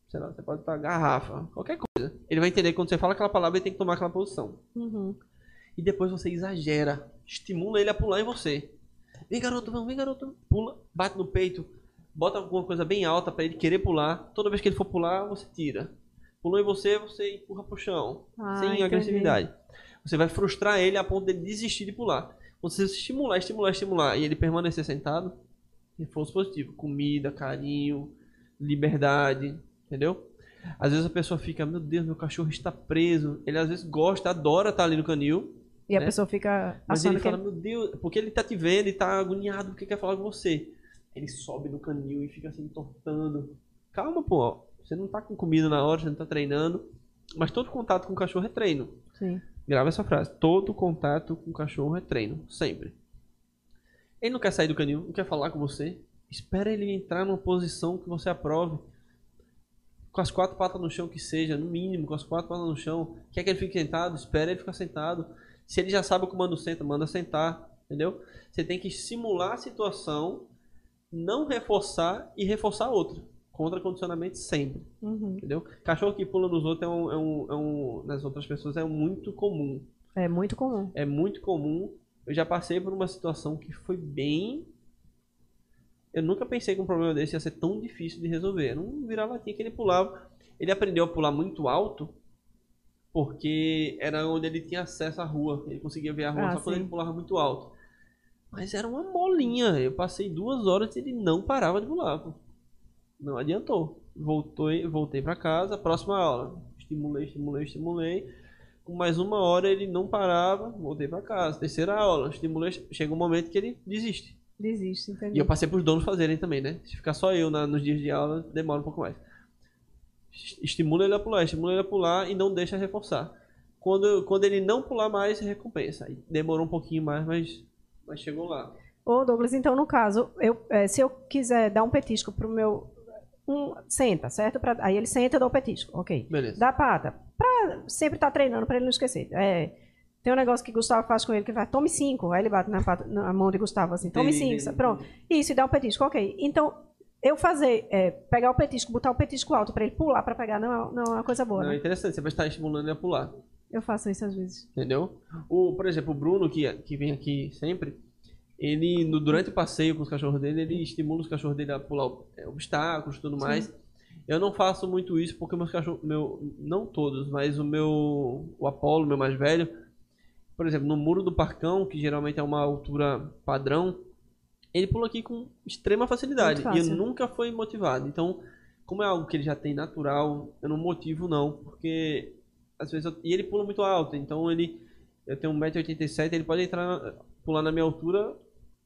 [SPEAKER 2] sei lá, você pode estar garrafa, qualquer coisa. Ele vai entender que quando você fala aquela palavra, ele tem que tomar aquela posição.
[SPEAKER 1] Uhum.
[SPEAKER 2] E depois você exagera, estimula ele a pular em você. Vem garoto, vem garoto, pula, bate no peito, bota alguma coisa bem alta para ele querer pular. Toda vez que ele for pular, você tira. Pulou em você, você empurra pro chão,
[SPEAKER 1] Ah,
[SPEAKER 2] sem
[SPEAKER 1] entendi.
[SPEAKER 2] agressividade. Você vai frustrar ele a ponto de desistir de pular. Quando você estimular, estimular, estimular e ele permanecer sentado, reforço positivo, comida, carinho, liberdade, entendeu? Às vezes a pessoa fica, meu Deus, meu cachorro está preso. Ele às vezes gosta, adora estar ali no canil,
[SPEAKER 1] E a
[SPEAKER 2] né?
[SPEAKER 1] pessoa fica
[SPEAKER 2] mas ele
[SPEAKER 1] que
[SPEAKER 2] fala, meu Deus, porque ele tá te vendo, ele tá agoniado porque quer falar com você. Ele sobe no canil e fica assim, entortando. Calma, pô. Você não tá com comida na hora, você não tá treinando. Mas todo contato com o cachorro é treino.
[SPEAKER 1] Sim.
[SPEAKER 2] Grava essa frase. Todo contato com o cachorro é treino. Sempre. Ele não quer sair do canil, não quer falar com você. Espera ele entrar numa posição que você aprove. Com as quatro patas no chão que seja, no mínimo, com as quatro patas no chão. Quer que ele fique sentado? Espera ele ficar sentado. Se ele já sabe o comando senta, manda sentar. Entendeu? Você tem que simular a situação, não reforçar e reforçar outra. Contra condicionamento sempre.
[SPEAKER 1] Uhum.
[SPEAKER 2] Entendeu? Cachorro que pula nos outros é um, é um, é um- nas outras pessoas é muito comum.
[SPEAKER 1] É muito comum.
[SPEAKER 2] É muito comum. Eu já passei por uma situação que foi bem. Eu nunca pensei que um problema desse ia ser tão difícil de resolver. Era um vira-latinha que ele pulava. Ele aprendeu a pular muito alto. porque era onde ele tinha acesso à rua. Ele conseguia ver a rua
[SPEAKER 1] Ah,
[SPEAKER 2] só quando
[SPEAKER 1] sim.
[SPEAKER 2] ele pulava muito alto. Mas era uma molinha. Eu passei duas horas e ele não parava de pular. pô. Não adiantou. Voltei, voltei para casa, próxima aula. Estimulei, estimulei, estimulei. Com mais uma hora ele não parava, voltei para casa. Terceira aula, estimulei. Chega um momento que ele desiste.
[SPEAKER 1] Desiste,
[SPEAKER 2] E
[SPEAKER 1] entendeu?
[SPEAKER 2] eu passei para os donos fazerem também, né? Se ficar só eu na- nos dias de aula, demora um pouco mais. Es- Estimula ele a pular, estimula ele a pular e não deixa reforçar. Quando, quando ele não pular mais, recompensa. Demorou um pouquinho mais, mas, mas chegou lá.
[SPEAKER 1] Ô, Douglas, então, no caso, eu, eh, se eu quiser dar um petisco pro meu. Um, senta, certo? Pra- aí ele senta e dá o petisco, ok.
[SPEAKER 2] Beleza.
[SPEAKER 1] Dá pata. Pra sempre estar treinando, pra ele não esquecer. É, tem um negócio que Gustavo faz com ele que vai, tome cinco. Aí ele bate na, pata- na mão de Gustavo assim, tome
[SPEAKER 2] Entendi,
[SPEAKER 1] cinco.
[SPEAKER 2] entendi,
[SPEAKER 1] Pronto. Isso, e dá o petisco, ok. Então, eu fazer, é, pegar o petisco, botar o petisco alto pra ele pular pra pegar, não é, não é uma coisa boa,
[SPEAKER 2] Não, é
[SPEAKER 1] né?
[SPEAKER 2] interessante, você vai estar estimulando ele a pular.
[SPEAKER 1] Eu faço isso às vezes.
[SPEAKER 2] Entendeu? O, por exemplo, o Bruno, que, que vem aqui sempre, ele, no- durante o passeio com os cachorros dele, ele estimula os cachorros dele a pular é, obstáculos e tudo mais. Eu não faço muito isso porque meus cachorros, meu, não todos, mas o meu, o Apolo, meu mais velho, por exemplo, no muro do parcão, que geralmente é uma altura padrão, ele pula aqui com extrema facilidade. E
[SPEAKER 1] fácil.
[SPEAKER 2] nunca foi motivado. Então, como é algo que ele já tem natural, eu não motivo não, porque às vezes eu- e ele pula muito alto, então ele eu tenho 1,87m, ele pode entrar pular na minha altura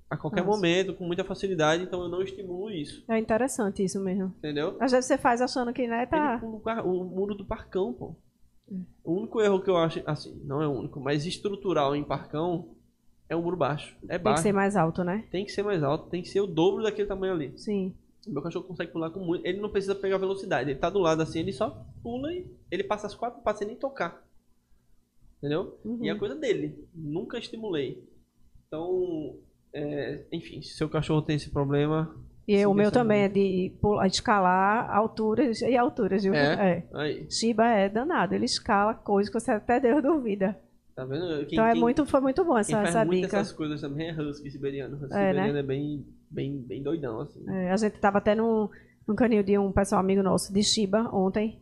[SPEAKER 2] a qualquer
[SPEAKER 1] Nossa.
[SPEAKER 2] momento, com muita facilidade, então eu não estimulo isso,
[SPEAKER 1] É interessante isso mesmo.
[SPEAKER 2] entendeu?
[SPEAKER 1] Às vezes você faz achando que, né, tá.
[SPEAKER 2] Ele pula o, o muro do parcão, pô. O único erro que eu acho, assim, não é o único, mas estrutural em parcão é o muro baixo. É
[SPEAKER 1] Tem que
[SPEAKER 2] baixo.
[SPEAKER 1] ser mais alto, né?
[SPEAKER 2] Tem que ser mais alto, tem que ser o dobro daquele tamanho ali.
[SPEAKER 1] Sim.
[SPEAKER 2] Meu cachorro consegue pular com muito. Ele não precisa pegar velocidade. Ele tá do lado assim, ele só pula e ele passa as quatro passos sem nem tocar. Entendeu?
[SPEAKER 1] Uhum.
[SPEAKER 2] E é coisa dele. Nunca estimulei. Então, é, enfim, se seu cachorro tem esse problema.
[SPEAKER 1] E o meu também é de pular, escalar alturas e alturas, viu?
[SPEAKER 2] É? Aí,
[SPEAKER 1] Shiba é danado, ele escala coisas que você até Deus duvida.
[SPEAKER 2] tá vendo? Quem,
[SPEAKER 1] então é
[SPEAKER 2] quem-
[SPEAKER 1] muito, foi muito bom
[SPEAKER 2] quem
[SPEAKER 1] essa,
[SPEAKER 2] faz
[SPEAKER 1] essa
[SPEAKER 2] muito
[SPEAKER 1] dica.
[SPEAKER 2] essas coisas também é husky siberiano. Husky
[SPEAKER 1] É, né?
[SPEAKER 2] siberiano é bem, bem, bem doidão, assim.
[SPEAKER 1] É, a gente tava até num, num canil de um pessoal amigo nosso de Shiba ontem.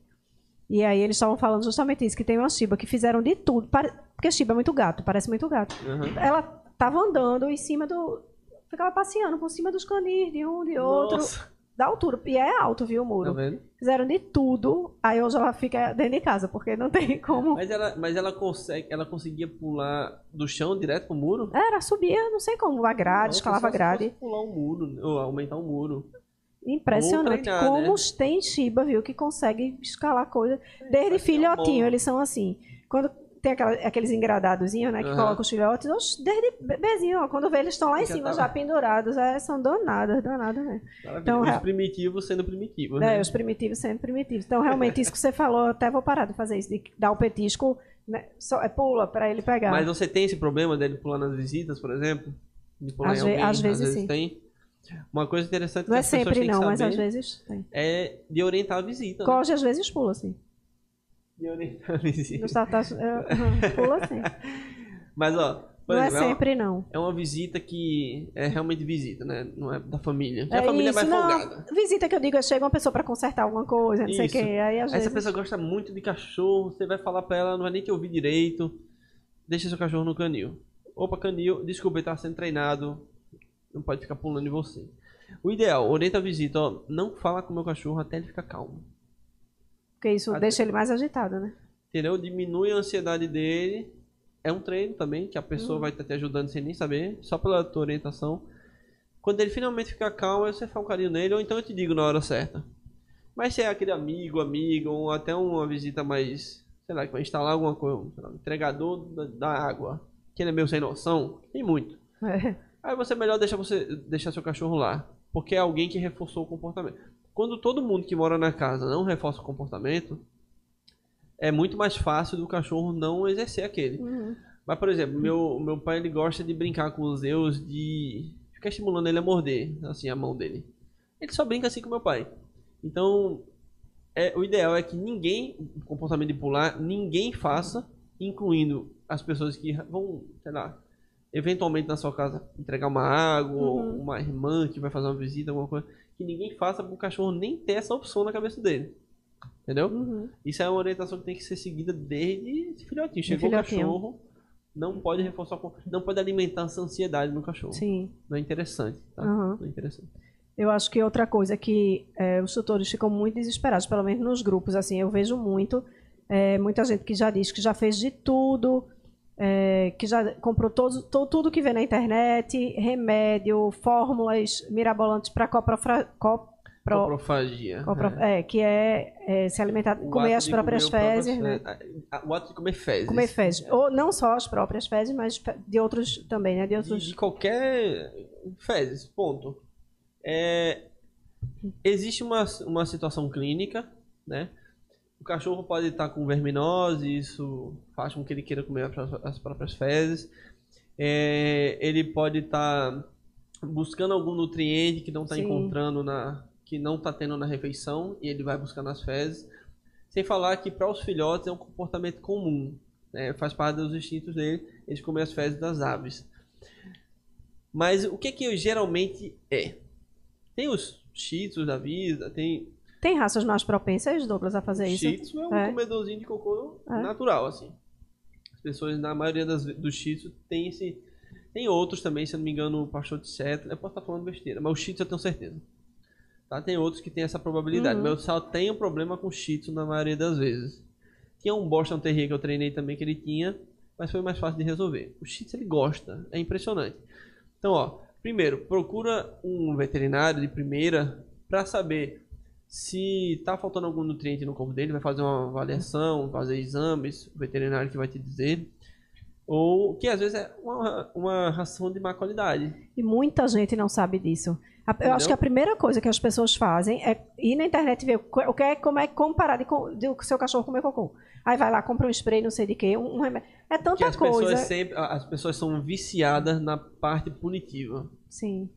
[SPEAKER 1] E aí eles estavam falando justamente isso, que tem uma Shiba que fizeram de tudo. pare- Porque Shiba é muito gato, parece muito gato.
[SPEAKER 2] Aham.
[SPEAKER 1] Ela tava andando em cima do. Ficava passeando por cima dos canis, de um, de outro.
[SPEAKER 2] Nossa,
[SPEAKER 1] Da altura. E é alto, viu, o
[SPEAKER 2] tá
[SPEAKER 1] muro?
[SPEAKER 2] vendo?
[SPEAKER 1] Fizeram de tudo. Aí hoje ela fica dentro de casa, porque não tem como.
[SPEAKER 2] Mas ela, mas ela consegue, ela conseguia pular do chão direto pro muro?
[SPEAKER 1] Era, subia, não sei como, a grade,
[SPEAKER 2] Nossa,
[SPEAKER 1] escalava a grade.
[SPEAKER 2] pular um muro, ou aumentar um muro.
[SPEAKER 1] Impressionante.
[SPEAKER 2] treinar,
[SPEAKER 1] como
[SPEAKER 2] né?
[SPEAKER 1] tem Shiba, viu, que consegue escalar coisa. Desde
[SPEAKER 2] é um
[SPEAKER 1] filhotinho, eles são assim. Quando tem aquela- aqueles engradadozinhos, né, que
[SPEAKER 2] Aham.
[SPEAKER 1] colocam os filhotes, oxe, desde bebezinho, ó, quando vê eles estão lá em
[SPEAKER 2] Já
[SPEAKER 1] cima,
[SPEAKER 2] tava-
[SPEAKER 1] já pendurados, é, são danadas, danadas, né?
[SPEAKER 2] Maravilha.
[SPEAKER 1] Então,
[SPEAKER 2] os
[SPEAKER 1] é-
[SPEAKER 2] primitivos sendo primitivos,
[SPEAKER 1] É,
[SPEAKER 2] né?
[SPEAKER 1] os primitivos sendo primitivos. Então, realmente, isso que você falou, até vou parar de fazer isso, de dar o petisco, né, só, é, pula para ele pegar.
[SPEAKER 2] Mas você tem esse problema dele pular nas visitas, por exemplo? De pular
[SPEAKER 1] Às
[SPEAKER 2] em alguém?
[SPEAKER 1] às vezes sim.
[SPEAKER 2] tem. Uma coisa interessante
[SPEAKER 1] não
[SPEAKER 2] que
[SPEAKER 1] é sempre não, mas às vezes tem.
[SPEAKER 2] é de orientar a visita. Né?
[SPEAKER 1] Coge às vezes pula, assim.
[SPEAKER 2] De orientar a visita.
[SPEAKER 1] Gustavo tá, é, uhum, pula assim.
[SPEAKER 2] Mas, ó, por
[SPEAKER 1] Não é
[SPEAKER 2] exemplo, é
[SPEAKER 1] sempre não.
[SPEAKER 2] é uma visita que é realmente visita, né? Não é da família. Que
[SPEAKER 1] É
[SPEAKER 2] a família
[SPEAKER 1] isso,
[SPEAKER 2] é mais
[SPEAKER 1] não.
[SPEAKER 2] folgada.
[SPEAKER 1] Visita que eu digo, é chega uma pessoa pra consertar alguma coisa, não sei o
[SPEAKER 2] Isso.
[SPEAKER 1] quê. Aí às
[SPEAKER 2] Aí essa
[SPEAKER 1] vezes.
[SPEAKER 2] pessoa gosta muito de cachorro, você vai falar pra ela, não vai nem te ouvir direito. Deixa seu cachorro no canil. Opa, canil, desculpa, ele tá sendo treinado. Não pode ficar pulando em você. O ideal, orienta a visita, ó. Não fala com o meu cachorro até ele ficar calmo.
[SPEAKER 1] Porque isso
[SPEAKER 2] Até-
[SPEAKER 1] deixa ele mais agitado, né?
[SPEAKER 2] Entendeu? Diminui a ansiedade dele. É um treino também, que a pessoa
[SPEAKER 1] Uhum.
[SPEAKER 2] vai estar te ajudando sem nem saber, só pela tua orientação. Quando ele finalmente ficar calmo, você faz um carinho nele, ou então eu te digo na hora certa. Mas se é aquele amigo, amiga, ou até uma visita mais, sei lá, que vai instalar alguma coisa, lá, um entregador da, da água, que ele é meio sem noção, tem muito.
[SPEAKER 1] É.
[SPEAKER 2] Aí você melhor deixar você deixar seu cachorro lá, porque é alguém que reforçou o comportamento. Quando todo mundo que mora na casa não reforça o comportamento, é muito mais fácil do cachorro não exercer aquele.
[SPEAKER 1] Uhum.
[SPEAKER 2] Mas, por exemplo, meu, meu pai ele gosta de brincar com os Zeus, de ficar estimulando ele a morder, assim, a mão dele. Ele só brinca assim com meu pai. Então, é, o ideal é que ninguém, o comportamento de pular, ninguém faça, incluindo as pessoas que vão, sei lá, eventualmente na sua casa entregar uma água, ou
[SPEAKER 1] Uhum.
[SPEAKER 2] uma irmã que vai fazer uma visita, alguma coisa, que ninguém faça para o cachorro nem ter essa opção na cabeça dele. Entendeu?
[SPEAKER 1] Uhum.
[SPEAKER 2] Isso é uma orientação que tem que ser seguida desde filhotinho. Chegou o cachorro, não pode reforçar, não pode alimentar essa ansiedade no cachorro.
[SPEAKER 1] Sim.
[SPEAKER 2] Não é interessante, tá?
[SPEAKER 1] Uhum.
[SPEAKER 2] Não é interessante.
[SPEAKER 1] Eu acho que outra coisa que é, os tutores ficam muito desesperados, pelo menos nos grupos, assim, eu vejo muito, é, muita gente que já diz que já fez de tudo, é, que já comprou todos, to- tudo que vê na internet, remédio, fórmulas mirabolantes para coprofra, copro,
[SPEAKER 2] Coprofagia.
[SPEAKER 1] copro-
[SPEAKER 2] é.
[SPEAKER 1] é, que é, é, se alimentar,
[SPEAKER 2] O
[SPEAKER 1] comer as próprias
[SPEAKER 2] comer o próprio
[SPEAKER 1] fezes, né?
[SPEAKER 2] O ato de comer fezes.
[SPEAKER 1] Comer fezes. Ou não só as próprias fezes, mas de outros também, né? De
[SPEAKER 2] De,
[SPEAKER 1] outros.
[SPEAKER 2] de qualquer fezes, ponto. É, existe uma, uma situação clínica, né? O cachorro pode estar com verminose, isso faz com que ele queira comer as- as próprias fezes. É, ele pode estar buscando algum nutriente que não está encontrando na que não está tendo na refeição e ele vai buscar nas fezes. Sem falar que para os filhotes é um comportamento comum, né? faz parte dos instintos dele, eles comem as fezes das aves. Mas o que que geralmente é? Tem os shih tzus da vida, tem
[SPEAKER 1] Tem raças mais propensas, Douglas, a fazer isso?
[SPEAKER 2] shih tzu é um
[SPEAKER 1] É.
[SPEAKER 2] comedorzinho de cocô
[SPEAKER 1] É.
[SPEAKER 2] natural, assim. As pessoas, na maioria das, dos shih tzu, tem esse... Tem outros também, se eu não me engano, o pastor de seta. Eu posso estar falando besteira, mas o shih tzu eu tenho certeza. Tá? Tem outros que tem essa probabilidade,
[SPEAKER 1] Uhum.
[SPEAKER 2] mas eu só tenho problema com shih tzu na maioria das vezes. Tinha um Boston Terrier que eu treinei também que ele tinha, mas foi mais fácil de resolver. O shih tzu ele gosta, é impressionante. Então, ó, primeiro, procura um veterinário de primeira para saber se tá faltando algum nutriente no corpo dele, vai fazer uma avaliação, fazer exames, o veterinário que vai te dizer. Ou que às vezes é uma, uma ração de má qualidade.
[SPEAKER 1] E muita gente não sabe disso. Eu
[SPEAKER 2] Entendeu?
[SPEAKER 1] acho que a primeira coisa que as pessoas fazem é ir na internet ver o que é, como é como parar de, de o seu cachorro comer cocô. Aí vai lá, compra um spray, não sei de quê, um, um remédio. É tanta
[SPEAKER 2] as
[SPEAKER 1] coisa.
[SPEAKER 2] pessoas sempre, as pessoas são viciadas na parte punitiva.
[SPEAKER 1] Sim.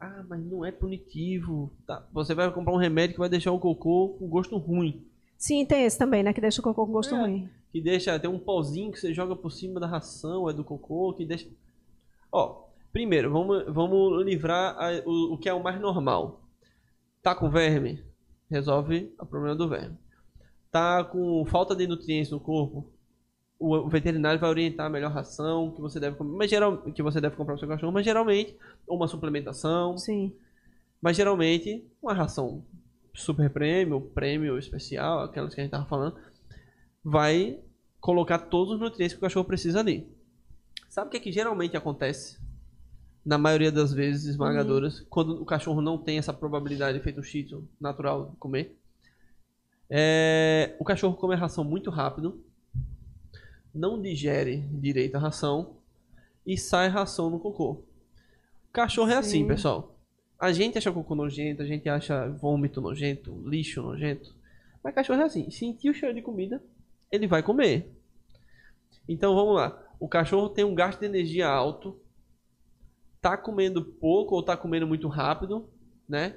[SPEAKER 2] Ah, mas não é punitivo. Tá. Você vai comprar um remédio que vai deixar o cocô com gosto ruim.
[SPEAKER 1] Sim, tem esse também, né? Que deixa o cocô com gosto
[SPEAKER 2] É.
[SPEAKER 1] ruim.
[SPEAKER 2] que deixa tem um pozinho que você joga por cima da ração, é do cocô, que deixa. Ó, primeiro, vamos, vamos livrar a- o, o que é o mais normal. Tá com verme? Resolve o problema do verme. Tá com falta de nutrientes no corpo? O, veterinário vai orientar a melhor ração que você deve comer, mas geral, que você deve comprar pro seu cachorro, mas geralmente ou uma suplementação,
[SPEAKER 1] Sim.
[SPEAKER 2] mas geralmente uma ração super prêmio, prêmio especial, aquelas que a gente tava falando, vai colocar todos os nutrientes que o cachorro precisa ali. Sabe o que, é que geralmente acontece? Na maioria das vezes esmagadoras, quando o cachorro não tem essa probabilidade, feito um shih natural de comer, é, o cachorro come a ração muito rápido, não digere direito a ração e sai ração no cocô. Cachorro é assim,
[SPEAKER 1] Sim.
[SPEAKER 2] pessoal. A gente acha cocô nojento, a gente acha vômito nojento, lixo nojento. Mas cachorro é assim. Sentir o cheiro de comida, ele vai comer. Então vamos lá. O cachorro tem um gasto de energia alto. Tá comendo pouco ou tá comendo muito rápido, né?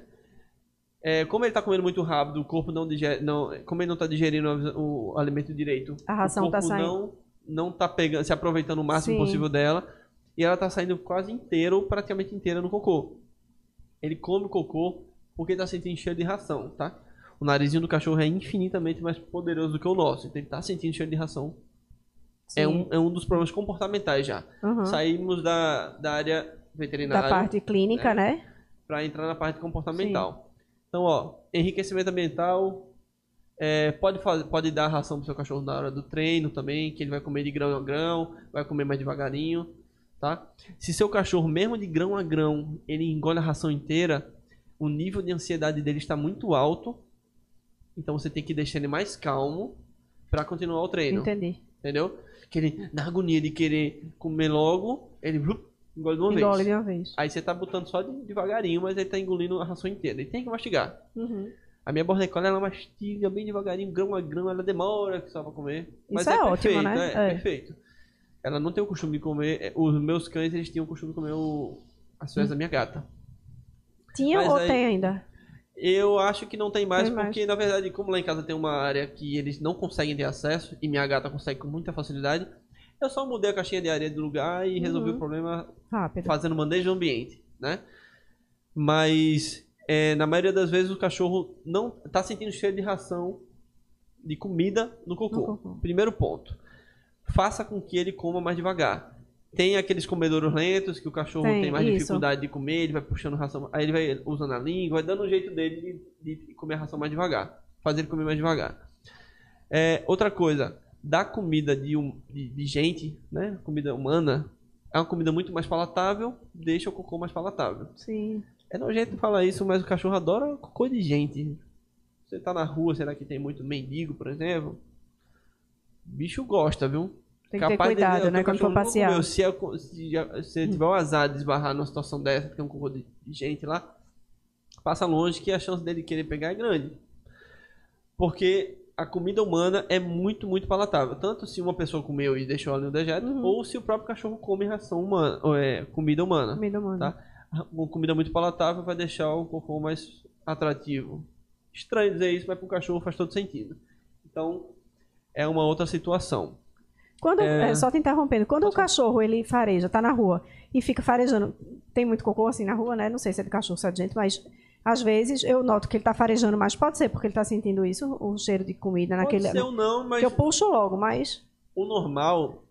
[SPEAKER 2] É, como ele tá comendo muito rápido, o corpo não digere, não, como ele não tá digerindo o, o alimento direito,
[SPEAKER 1] A ração
[SPEAKER 2] o
[SPEAKER 1] tá
[SPEAKER 2] corpo
[SPEAKER 1] saindo.
[SPEAKER 2] não não tá pegando, se aproveitando o máximo
[SPEAKER 1] Sim.
[SPEAKER 2] possível dela, e ela tá saindo quase inteira ou praticamente inteira no cocô. Ele come o cocô porque tá sentindo cheiro de ração, tá? O narizinho do cachorro é infinitamente mais poderoso do que o nosso, então ele tá sentindo cheiro de ração. É
[SPEAKER 1] Sim.
[SPEAKER 2] um, é um dos problemas comportamentais já.
[SPEAKER 1] Uhum.
[SPEAKER 2] Saímos da, da área
[SPEAKER 1] Da
[SPEAKER 2] veterinária
[SPEAKER 1] parte clínica,
[SPEAKER 2] É.
[SPEAKER 1] né?
[SPEAKER 2] para entrar na parte comportamental. Então, ó, enriquecimento ambiental é, pode, fazer, pode dar ração pro seu cachorro na hora do treino também, que ele vai comer de grão a grão, vai comer mais devagarinho, tá? Se seu cachorro, mesmo de grão a grão, ele engole a ração inteira, o nível de ansiedade dele está muito alto, então você tem que deixar ele mais calmo para continuar o treino,
[SPEAKER 1] Entendi.
[SPEAKER 2] entendeu? Que ele, na agonia de querer comer logo, ele vup, engole de uma
[SPEAKER 1] Engole
[SPEAKER 2] vez.
[SPEAKER 1] de uma vez.
[SPEAKER 2] Aí você tá botando só de- devagarinho, mas ele tá engolindo a ração inteira. Ele tem que mastigar.
[SPEAKER 1] Uhum.
[SPEAKER 2] A minha border collie, ela mastiga bem devagarinho, grão a grão, ela demora só pra comer. Mas
[SPEAKER 1] Isso é ótimo,
[SPEAKER 2] perfeito,
[SPEAKER 1] né?
[SPEAKER 2] É,
[SPEAKER 1] É.
[SPEAKER 2] perfeito. Ela não tem o costume de comer. é, Os meus cães, eles tinham o costume de comer o... as fezes da minha gata.
[SPEAKER 1] Tinha
[SPEAKER 2] Mas
[SPEAKER 1] ou
[SPEAKER 2] aí-
[SPEAKER 1] tem ainda?
[SPEAKER 2] Eu acho que não tem mais,
[SPEAKER 1] Tem mais.
[SPEAKER 2] porque na verdade, como lá em casa tem uma área que eles não conseguem ter acesso, e minha gata consegue com muita facilidade, eu só mudei a caixinha de areia de lugar e resolvi
[SPEAKER 1] Uhum.
[SPEAKER 2] o problema
[SPEAKER 1] Rápido.
[SPEAKER 2] fazendo manejo do ambiente, né? Mas é, na maioria das vezes o cachorro não tá sentindo cheiro de ração de comida no cocô.
[SPEAKER 1] No cocô.
[SPEAKER 2] Primeiro ponto. Faça com que ele coma mais devagar. Tem aqueles comedouros lentos que o cachorro tem,
[SPEAKER 1] Tem,
[SPEAKER 2] mais
[SPEAKER 1] isso.
[SPEAKER 2] dificuldade de comer, ele vai puxando ração, aí ele vai usando a língua, vai dando um jeito dele de, de comer a ração mais devagar. Fazer ele comer mais devagar. É, outra coisa, dar comida de, um, de, de gente, né? Comida humana, é uma comida muito mais palatável, deixa o cocô mais palatável.
[SPEAKER 1] Sim.
[SPEAKER 2] É nojento falar isso, mas o cachorro adora cocô de gente. Você tá na rua, será que tem muito mendigo, por exemplo? O bicho gosta, viu?
[SPEAKER 1] Tem que ter
[SPEAKER 2] Capaz dele-
[SPEAKER 1] cuidado,
[SPEAKER 2] o
[SPEAKER 1] né, quando for passear.
[SPEAKER 2] Se, se se tiver o azar de esbarrar numa situação dessa, que tem um cocô de de gente lá, passa longe que a chance dele querer pegar é grande. Porque a comida humana é muito, muito palatável. Tanto se uma pessoa comeu e deixou ela no dejeto,
[SPEAKER 1] Uhum.
[SPEAKER 2] ou se o próprio cachorro come ração humana, ou é, comida humana.
[SPEAKER 1] Comida humana.
[SPEAKER 2] Tá? Uma comida muito palatável vai deixar o cocô mais atrativo. Estranho dizer isso, mas para o cachorro faz todo sentido. Então, é uma outra situação.
[SPEAKER 1] Quando,
[SPEAKER 2] É.
[SPEAKER 1] é, só te interrompendo, quando o cachorro ele fareja, tá na rua e fica farejando, tem muito cocô assim na rua, né? Não sei se é de cachorro, se é de gente, mas às vezes eu noto que ele tá farejando mais. Pode ser porque ele tá sentindo isso, o cheiro de comida naquele.
[SPEAKER 2] Pode ser ou não, mas
[SPEAKER 1] Que eu puxo logo, mas.
[SPEAKER 2] o normal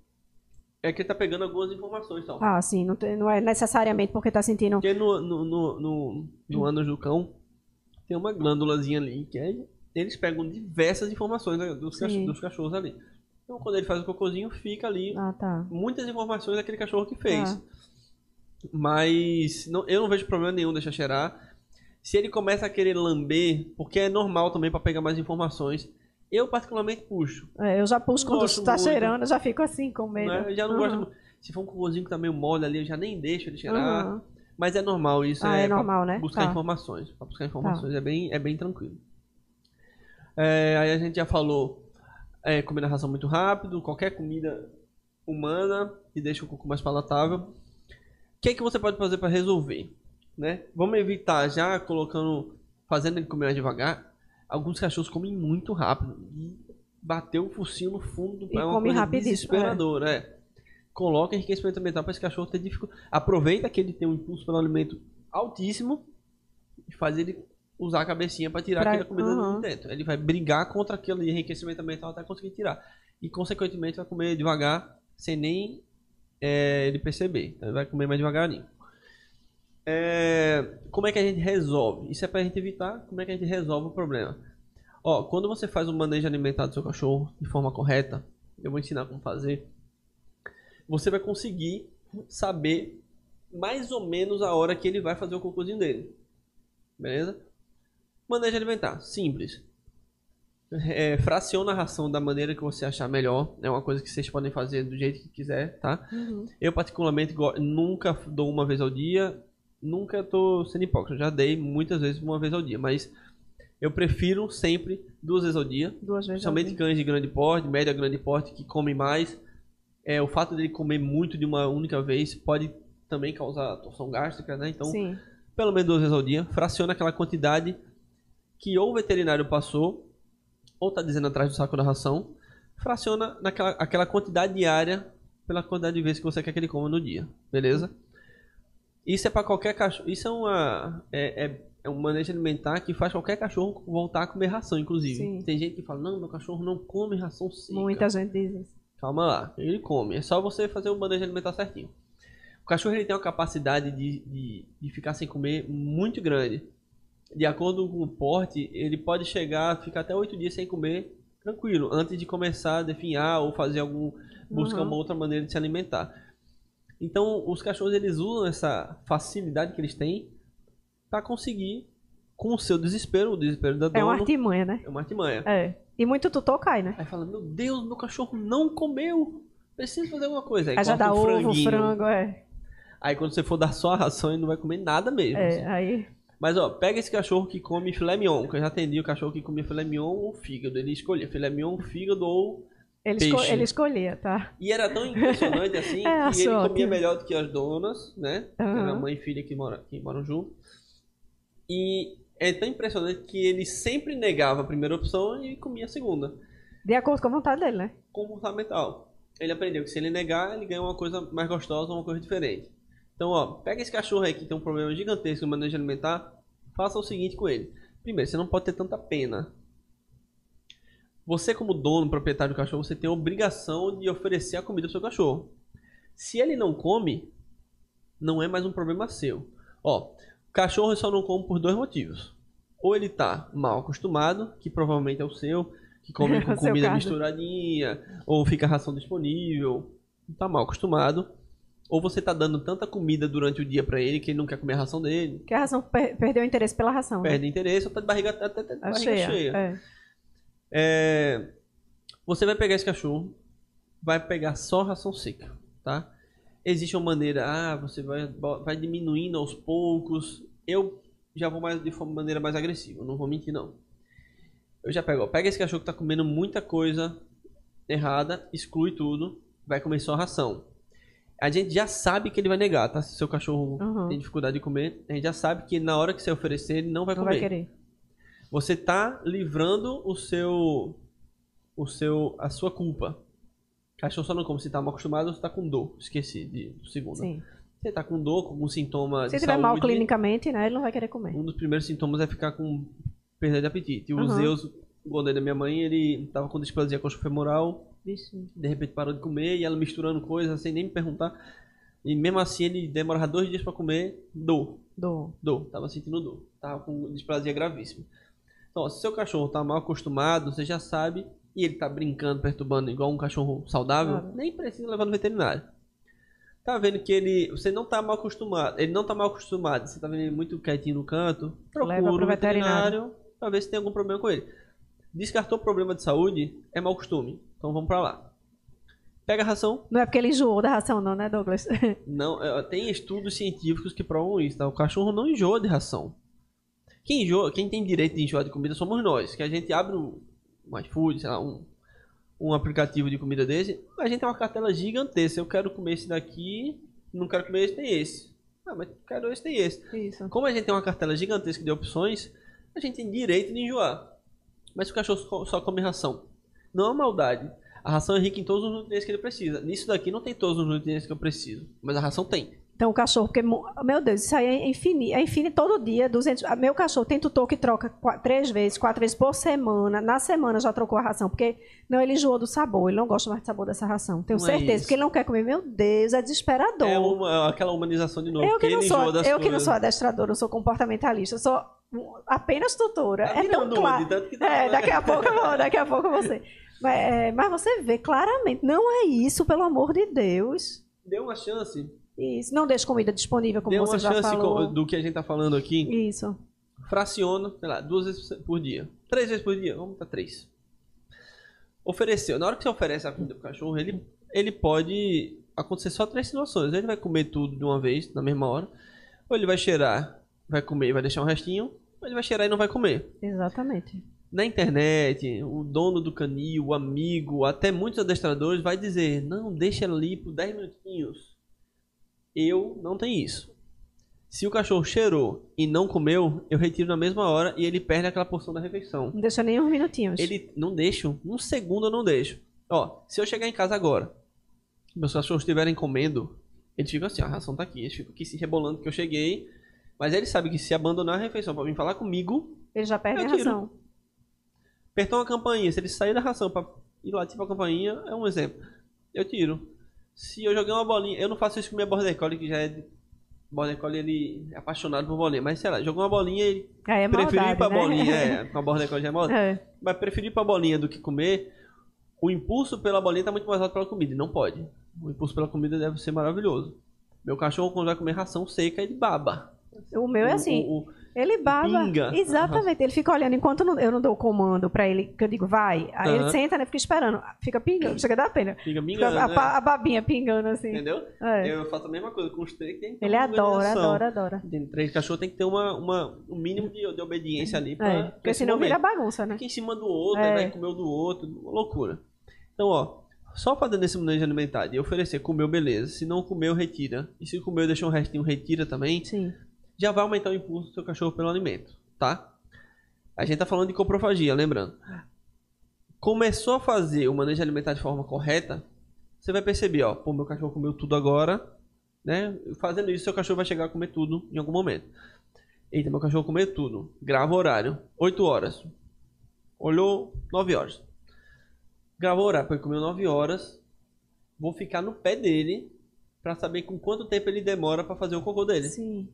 [SPEAKER 2] é que tá pegando algumas informações. Então.
[SPEAKER 1] Ah, sim, não, tem- não é necessariamente porque tá sentindo.
[SPEAKER 2] Porque no, no, no, no, no ânus do cão tem uma glândulazinha ali que é, eles pegam diversas informações né, dos, cach- dos cachorros ali. Então, quando ele faz o cocôzinho, fica ali
[SPEAKER 1] Ah, tá.
[SPEAKER 2] muitas informações daquele cachorro que fez.
[SPEAKER 1] Tá.
[SPEAKER 2] Mas não- eu não vejo problema nenhum deixar cheirar. Se ele começa a querer lamber, porque é normal também para pegar mais informações, eu particularmente puxo.
[SPEAKER 1] É, eu já puxo
[SPEAKER 2] Não
[SPEAKER 1] quando tá
[SPEAKER 2] muito.
[SPEAKER 1] cheirando, eu já fico assim com medo.
[SPEAKER 2] né? Eu já não
[SPEAKER 1] Aham.
[SPEAKER 2] gosto. Se for um cocôzinho que tá meio mole ali, eu já nem deixo ele cheirar.
[SPEAKER 1] Aham.
[SPEAKER 2] Mas é normal isso.
[SPEAKER 1] Ah, é
[SPEAKER 2] pra
[SPEAKER 1] normal, né?
[SPEAKER 2] Buscar
[SPEAKER 1] Tá.
[SPEAKER 2] informações. Pra buscar informações é, bem, é bem tranquilo. É, aí a gente já falou é, comida ração muito rápido, qualquer comida humana que deixa o cocô mais palatável. O que, é que você pode fazer para resolver? Né? Vamos evitar já colocando, fazendo ele comer mais devagar. Alguns cachorros comem muito rápido e bater o focinho no fundo
[SPEAKER 1] E
[SPEAKER 2] é uma
[SPEAKER 1] come rapidíssimo,
[SPEAKER 2] desesperadora. É. Coloca enriquecimento ambiental para esse cachorro ter dificuldade. Aproveita que ele tem um impulso pelo alimento altíssimo e faz ele usar a cabecinha para tirar
[SPEAKER 1] Pra-
[SPEAKER 2] aquela comida
[SPEAKER 1] Aham.
[SPEAKER 2] de dentro. Ele vai brigar contra aquele enriquecimento ambiental até conseguir tirar. E, consequentemente, vai comer devagar, sem nem é, ele perceber. Então, ele vai comer mais devagarinho. É, como é que a gente resolve? Isso é pra gente evitar. Como é que a gente resolve o problema? Ó, quando você faz o manejo alimentar do seu cachorro de forma correta, eu vou ensinar como fazer. Você vai conseguir saber mais ou menos a hora que ele vai fazer o cocôzinho dele. Beleza? Manejo alimentar, simples. É, fraciona a ração da maneira que você achar melhor. É uma coisa que vocês podem fazer do jeito que quiser, tá?
[SPEAKER 1] Uhum.
[SPEAKER 2] Eu, particularmente, nunca dou uma vez ao dia. Nunca tô sendo hipócrita. Já dei muitas vezes uma vez ao dia. Mas eu prefiro sempre duas vezes ao dia.
[SPEAKER 1] Duas vezes.
[SPEAKER 2] Principalmente cães de grande porte, média grande porte, que comem mais. É, o fato dele comer muito de uma única vez pode também causar torção gástrica, né? Então,
[SPEAKER 1] Sim.
[SPEAKER 2] pelo menos duas vezes ao dia. Fraciona aquela quantidade que ou o veterinário passou, ou tá dizendo atrás do saco da ração. Fraciona naquela aquela quantidade diária pela quantidade de vezes que você quer que ele coma no dia. Beleza? Isso é para qualquer cachorro. Isso é uma. É, é, é um manejo alimentar que faz qualquer cachorro voltar a comer ração, inclusive.
[SPEAKER 1] Sim.
[SPEAKER 2] Tem gente que fala, não, meu cachorro não come ração seca.
[SPEAKER 1] Muita gente diz isso.
[SPEAKER 2] Calma lá, ele come. É só você fazer o manejo alimentar certinho. O cachorro ele tem uma capacidade de, de, de ficar sem comer muito grande. De acordo com o porte, ele pode chegar a ficar até 8 dias sem comer tranquilo, antes de começar a definhar ou fazer algum. buscar
[SPEAKER 1] Uhum.
[SPEAKER 2] uma outra maneira de se alimentar. Então, os cachorros eles usam essa facilidade que eles têm para conseguir, com o seu desespero, o desespero da
[SPEAKER 1] É
[SPEAKER 2] dona,
[SPEAKER 1] uma artimanha, né?
[SPEAKER 2] é uma artimanha.
[SPEAKER 1] É. E muito tutor cai, né?
[SPEAKER 2] Aí fala, meu Deus, meu cachorro não comeu. Preciso fazer alguma coisa. Aí,
[SPEAKER 1] Aí já dá
[SPEAKER 2] um
[SPEAKER 1] ovo,
[SPEAKER 2] franguinho.
[SPEAKER 1] frango, é.
[SPEAKER 2] Aí quando você for dar só a ração, ele não vai comer nada mesmo.
[SPEAKER 1] É, aí.
[SPEAKER 2] Mas ó, pega esse cachorro que come filé mignon, que eu já atendi o cachorro que comia filé mignon ou fígado. Ele escolhia filé mignon, fígado ou...
[SPEAKER 1] Ele, esco- ele escolhia, tá?
[SPEAKER 2] E era tão impressionante assim,
[SPEAKER 1] É,
[SPEAKER 2] que ele comia melhor do que as donas, né? Que era
[SPEAKER 1] Aham.
[SPEAKER 2] mãe e filha que, mora, que moram junto. E é tão impressionante que ele sempre negava a primeira opção e comia a segunda.
[SPEAKER 1] De acordo com a vontade dele, né?
[SPEAKER 2] comportamental. Ele aprendeu que se ele negar, ele ganha uma coisa mais gostosa, uma coisa diferente. Então, ó, pega esse cachorro aí que tem um problema gigantesco no manejo alimentar, faça o seguinte com ele. Primeiro, você não pode ter tanta pena. Você, como dono, proprietário do cachorro, você tem a obrigação de oferecer a comida pro seu cachorro. Se ele não come, não é mais um problema seu. Ó, o cachorro só não come por dois motivos. Ou ele tá mal acostumado, que provavelmente é o seu, que come com
[SPEAKER 1] O seu
[SPEAKER 2] comida
[SPEAKER 1] caso.
[SPEAKER 2] misturadinha, ou fica ração disponível, tá mal acostumado. Ou você tá dando tanta comida durante o dia pra ele que ele não quer comer a ração dele,
[SPEAKER 1] Que a ração per- perdeu o interesse pela ração. né?
[SPEAKER 2] perde interesse, ou tá de barriga, até, até de
[SPEAKER 1] A
[SPEAKER 2] barriga
[SPEAKER 1] cheia.
[SPEAKER 2] cheia.
[SPEAKER 1] É.
[SPEAKER 2] É, você vai pegar esse cachorro, vai pegar só ração seca, tá? Existe uma maneira, ah, você vai, vai diminuindo aos poucos. Eu já vou mais de forma maneira mais agressiva, não vou mentir não. Eu já pego, ó, pega esse cachorro que tá comendo muita coisa errada, exclui tudo, vai comer só ração. A gente já sabe que ele vai negar, tá? Se seu cachorro
[SPEAKER 1] Uhum.
[SPEAKER 2] tem dificuldade de comer, a gente já sabe que na hora que você oferecer, ele não vai
[SPEAKER 1] Não
[SPEAKER 2] comer
[SPEAKER 1] vai querer.
[SPEAKER 2] Você tá livrando o seu o seu a sua culpa. Cachorro só não come se tá mal acostumado ou se tá com dor. Esqueci de do segundo.
[SPEAKER 1] Sim.
[SPEAKER 2] Você tá com dor, com algum sintoma
[SPEAKER 1] Se
[SPEAKER 2] de
[SPEAKER 1] tiver mal
[SPEAKER 2] saúde,
[SPEAKER 1] clinicamente, né, ele não vai querer comer.
[SPEAKER 2] um dos primeiros sintomas é ficar com perda de apetite. E o
[SPEAKER 1] Uhum.
[SPEAKER 2] Zeus, o goleiro da minha mãe, ele tava com displasia coxofemoral,
[SPEAKER 1] Vixe.
[SPEAKER 2] de repente parou de comer e ela misturando coisas sem nem me perguntar. E mesmo assim ele demorava dois dias pra comer, dor.
[SPEAKER 1] Dor.
[SPEAKER 2] Dor, tava sentindo dor. Tava com displasia gravíssima. Então, se seu cachorro tá mal acostumado, você já sabe, e ele tá brincando, perturbando igual um cachorro saudável, nem precisa levar no veterinário. Tá vendo que ele. Você não tá mal acostumado. Ele não tá mal acostumado. Você tá vendo ele muito quietinho no canto. Procura o veterinário,
[SPEAKER 1] veterinário.
[SPEAKER 2] pra ver se tem algum problema com ele. Descartou problema de saúde, é mau costume. Então vamos pra lá. Pega a ração,
[SPEAKER 1] Não é porque ele enjoou da ração, não, né, Douglas?
[SPEAKER 2] não, é, tem estudos científicos que provam isso, tá? O cachorro não enjoa de ração. Quem enjoa, quem tem direito de enjoar de comida somos nós, que a gente abre um, um iFood, sei lá, um, um aplicativo de comida desse, a gente tem uma cartela gigantesca. Eu quero comer esse daqui, não quero comer esse, tem esse. Ah, mas quero esse, tem esse.
[SPEAKER 1] Isso.
[SPEAKER 2] Como a gente tem uma cartela gigantesca de opções, a gente tem direito de enjoar. Mas se o cachorro só- só come ração, não é uma maldade. A ração é rica em todos os nutrientes que ele precisa. Nisso daqui não tem todos os nutrientes que eu preciso, mas a ração tem.
[SPEAKER 1] Então o cachorro, porque, meu Deus, isso aí é infinito, é infinito todo dia, 200, ah, meu cachorro tem tutor que troca qua- três vezes, quatro vezes por semana, na semana já trocou a ração, porque não, ele enjoou do sabor, ele não gosta mais do sabor dessa ração, tenho
[SPEAKER 2] Não é
[SPEAKER 1] certeza,
[SPEAKER 2] isso.
[SPEAKER 1] porque ele não quer comer, meu Deus, é desesperador.
[SPEAKER 2] É uma- aquela humanização de novo.
[SPEAKER 1] eu que, não sou, eu que não
[SPEAKER 2] coisas.
[SPEAKER 1] sou adestradora, eu sou comportamentalista, eu sou apenas tutora, é tão
[SPEAKER 2] virando
[SPEAKER 1] claro.
[SPEAKER 2] de tanto que tá-
[SPEAKER 1] É, daqui a pouco eu vou, daqui a pouco você. Mas, é, mas você vê claramente, não é isso, pelo amor de Deus.
[SPEAKER 2] Dê uma chance.
[SPEAKER 1] Isso, não deixe comida disponível, como
[SPEAKER 2] Dê
[SPEAKER 1] você
[SPEAKER 2] uma
[SPEAKER 1] já
[SPEAKER 2] chance
[SPEAKER 1] falou.
[SPEAKER 2] do que a gente tá falando aqui.
[SPEAKER 1] Isso.
[SPEAKER 2] Fraciona, sei lá, duas vezes por dia. Três vezes por dia, vamos botar três. Ofereceu. Na hora que você oferece a comida pro cachorro, ele, ele pode acontecer só três situações. Ele vai comer tudo de uma vez, na mesma hora. Ou ele vai cheirar, vai comer e vai deixar um restinho. Ou ele vai cheirar e não vai comer.
[SPEAKER 1] Exatamente.
[SPEAKER 2] Na internet, o dono do canil, o amigo, até muitos adestradores vai dizer, não, deixa ali por 10 minutinhos. Eu não tenho isso. Se o cachorro cheirou e não comeu, eu retiro na mesma hora e ele perde aquela porção da refeição.
[SPEAKER 1] Não deixa nem uns minutinhos.
[SPEAKER 2] Ele não deixo, um segundo eu não deixo. Ó, se eu chegar em casa agora, meus cachorros estiverem comendo, eles ficam assim, ó, a ração tá aqui, eles ficam aqui se rebolando que eu cheguei. Mas eles sabem que se abandonar a refeição pra vir falar comigo,
[SPEAKER 1] Ele já perde a razão.
[SPEAKER 2] apertou uma campainha, se ele sair da ração pra ir latir pra campainha, é um exemplo. Eu tiro. Se eu joguei uma bolinha, eu não faço isso com minha border collie, que já é de... Border collie, ele é apaixonado por bolinha. Mas, sei lá, jogou uma bolinha, ele
[SPEAKER 1] é
[SPEAKER 2] preferiu ir
[SPEAKER 1] maldade,
[SPEAKER 2] pra
[SPEAKER 1] né?
[SPEAKER 2] bolinha. É, com a border collie já é maldade.
[SPEAKER 1] É.
[SPEAKER 2] Mas preferir ir pra bolinha do que comer, o impulso pela bolinha tá muito mais alto pela comida. E não pode. O impulso pela comida deve ser maravilhoso. Meu cachorro, quando vai comer ração seca, ele baba.
[SPEAKER 1] O meu é assim.
[SPEAKER 2] o- o-
[SPEAKER 1] Ele baba.
[SPEAKER 2] Pinga.
[SPEAKER 1] Exatamente. Ele fica olhando. Enquanto eu não dou o comando pra ele, que eu digo, vai. Aí ele
[SPEAKER 2] Aham.
[SPEAKER 1] senta, né? Fica esperando. Fica pingando. Chega a dar pena.
[SPEAKER 2] fica me
[SPEAKER 1] Fica a,
[SPEAKER 2] né?
[SPEAKER 1] pa- a babinha pingando assim.
[SPEAKER 2] Entendeu?
[SPEAKER 1] É.
[SPEAKER 2] Eu faço a mesma coisa com os três que tem que ter
[SPEAKER 1] Ele adora, adora, adora.
[SPEAKER 2] Tem três cachorros tem que ter uma, uma, um mínimo de, de obediência ali pra,
[SPEAKER 1] É. Porque senão
[SPEAKER 2] momento.
[SPEAKER 1] vira bagunça, né?
[SPEAKER 2] Fica em cima do outro,
[SPEAKER 1] É.
[SPEAKER 2] vai comer o do outro, uma loucura. Então, ó, só fazendo esse manejo alimentar e oferecer, comeu, beleza. Se não comeu, retira. E se comeu, deixou um restinho, retira também.
[SPEAKER 1] Sim.
[SPEAKER 2] Já vai aumentar o impulso do seu cachorro pelo alimento, tá? A gente tá falando de coprofagia, lembrando. Começou a fazer o manejo alimentar de forma correta, você vai perceber, ó, pô, meu cachorro comeu tudo agora, né? Fazendo isso, seu cachorro vai chegar a comer tudo em algum momento. Eita, meu cachorro comeu tudo. Grava o horário. 8 horas. Olhou 9 horas. Gravou o horário, porque comeu 9 horas. Vou ficar no pé dele pra saber com quanto tempo ele demora pra fazer o cocô dele.
[SPEAKER 1] Sim.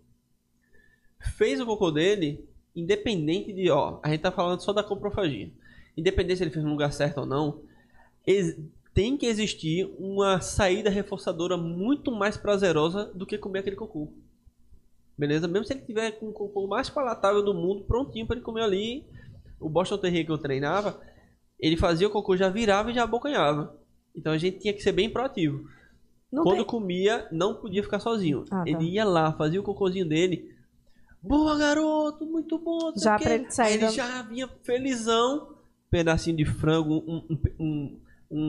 [SPEAKER 2] Fez o cocô dele, independente de, ó, a gente tá falando só da coprofagia. Independente se ele fez no lugar certo ou não, tem que existir uma saída reforçadora muito mais prazerosa do que comer aquele cocô. Beleza? Mesmo se ele tiver com o cocô mais palatável do mundo, prontinho pra ele comer ali. O Boston Terrier que eu treinava, ele fazia o cocô, já virava e já abocanhava. Então a gente tinha que ser bem proativo.
[SPEAKER 1] Não
[SPEAKER 2] Quando
[SPEAKER 1] tem...
[SPEAKER 2] comia, não podia ficar sozinho.
[SPEAKER 1] Ah, tá.
[SPEAKER 2] Ele ia lá, fazia o cocôzinho dele. Boa, garoto, muito bom.
[SPEAKER 1] Já pra ele sair
[SPEAKER 2] ele já vinha felizão. Pedacinho de frango, um, um, um,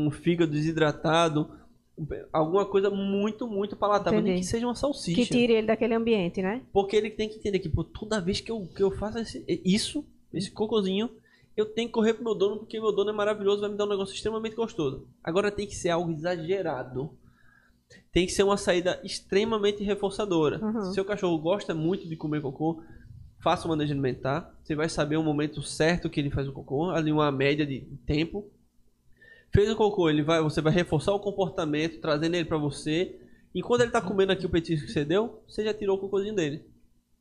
[SPEAKER 2] um fígado desidratado. um alguma coisa muito, muito palatável. Nem que seja uma salsicha.
[SPEAKER 1] Que tire ele daquele ambiente, né?
[SPEAKER 2] Porque ele tem que entender que pô, toda vez que eu, que eu faço esse- isso, esse cocôzinho, eu tenho que correr pro meu dono, porque meu dono é maravilhoso, vai me dar um negócio extremamente gostoso. Agora tem que ser algo exagerado. Tem que ser uma saída extremamente reforçadora.
[SPEAKER 1] Uhum.
[SPEAKER 2] Se seu cachorro gosta muito de comer cocô, faça o manejo alimentar. Você vai saber o momento certo que ele faz o cocô, ali uma média de tempo. Fez o cocô, ele vai, você vai reforçar o comportamento, trazendo ele pra você. Enquanto ele tá comendo aqui o petisco que você deu, você já tirou o cocôzinho dele.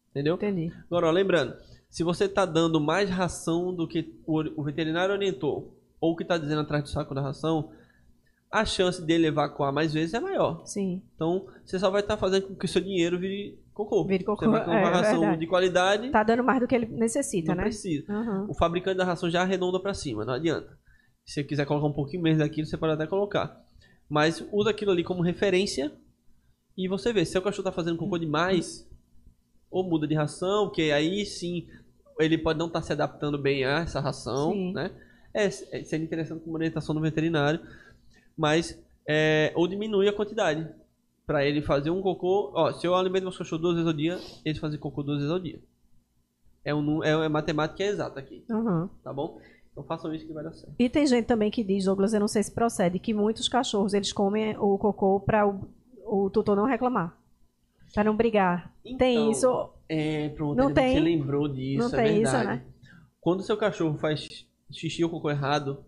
[SPEAKER 2] Entendeu?
[SPEAKER 1] Entendi.
[SPEAKER 2] Agora, ó, lembrando, se você tá dando mais ração do que o, veterinário orientou, ou que tá dizendo atrás do saco da ração, a chance dele evacuar mais vezes é maior.
[SPEAKER 1] Sim.
[SPEAKER 2] Então, você só vai estar fazendo com que o seu dinheiro vire cocô.
[SPEAKER 1] Vire cocô,
[SPEAKER 2] Você vai com uma
[SPEAKER 1] é, é
[SPEAKER 2] ração de qualidade,
[SPEAKER 1] Tá dando mais do que ele necessita,
[SPEAKER 2] não
[SPEAKER 1] né?
[SPEAKER 2] precisa.
[SPEAKER 1] Uhum.
[SPEAKER 2] O fabricante da ração já arredonda pra cima, não adianta. Se você quiser colocar um pouquinho menos daquilo, você pode até colocar. Mas usa aquilo ali como referência e você vê. Se seu cachorro tá fazendo cocô demais, ou muda de ração, que aí sim ele pode não estar se adaptando bem a essa ração,
[SPEAKER 1] Sim.
[SPEAKER 2] né? É, é seria interessante como orientação do veterinário, mas é, ou diminui a quantidade Pra ele fazer um cocô. Ó, se eu alimento meus cachorros duas vezes ao dia, eles fazem cocô duas vezes ao dia. É, um, é, é matemática exata aqui,
[SPEAKER 1] Uhum.
[SPEAKER 2] tá bom? Então façam isso que vai dar certo.
[SPEAKER 1] E tem gente também que diz, Douglas, eu não sei se procede, que muitos cachorros eles comem o cocô para o, o tutor não reclamar. Pra não brigar. tem
[SPEAKER 2] Então,
[SPEAKER 1] isso.
[SPEAKER 2] É, pronto,
[SPEAKER 1] Não tem-
[SPEAKER 2] Você lembrou disso,
[SPEAKER 1] não
[SPEAKER 2] é
[SPEAKER 1] tem isso,
[SPEAKER 2] verdade.
[SPEAKER 1] né?
[SPEAKER 2] Quando seu cachorro faz xixi ou cocô errado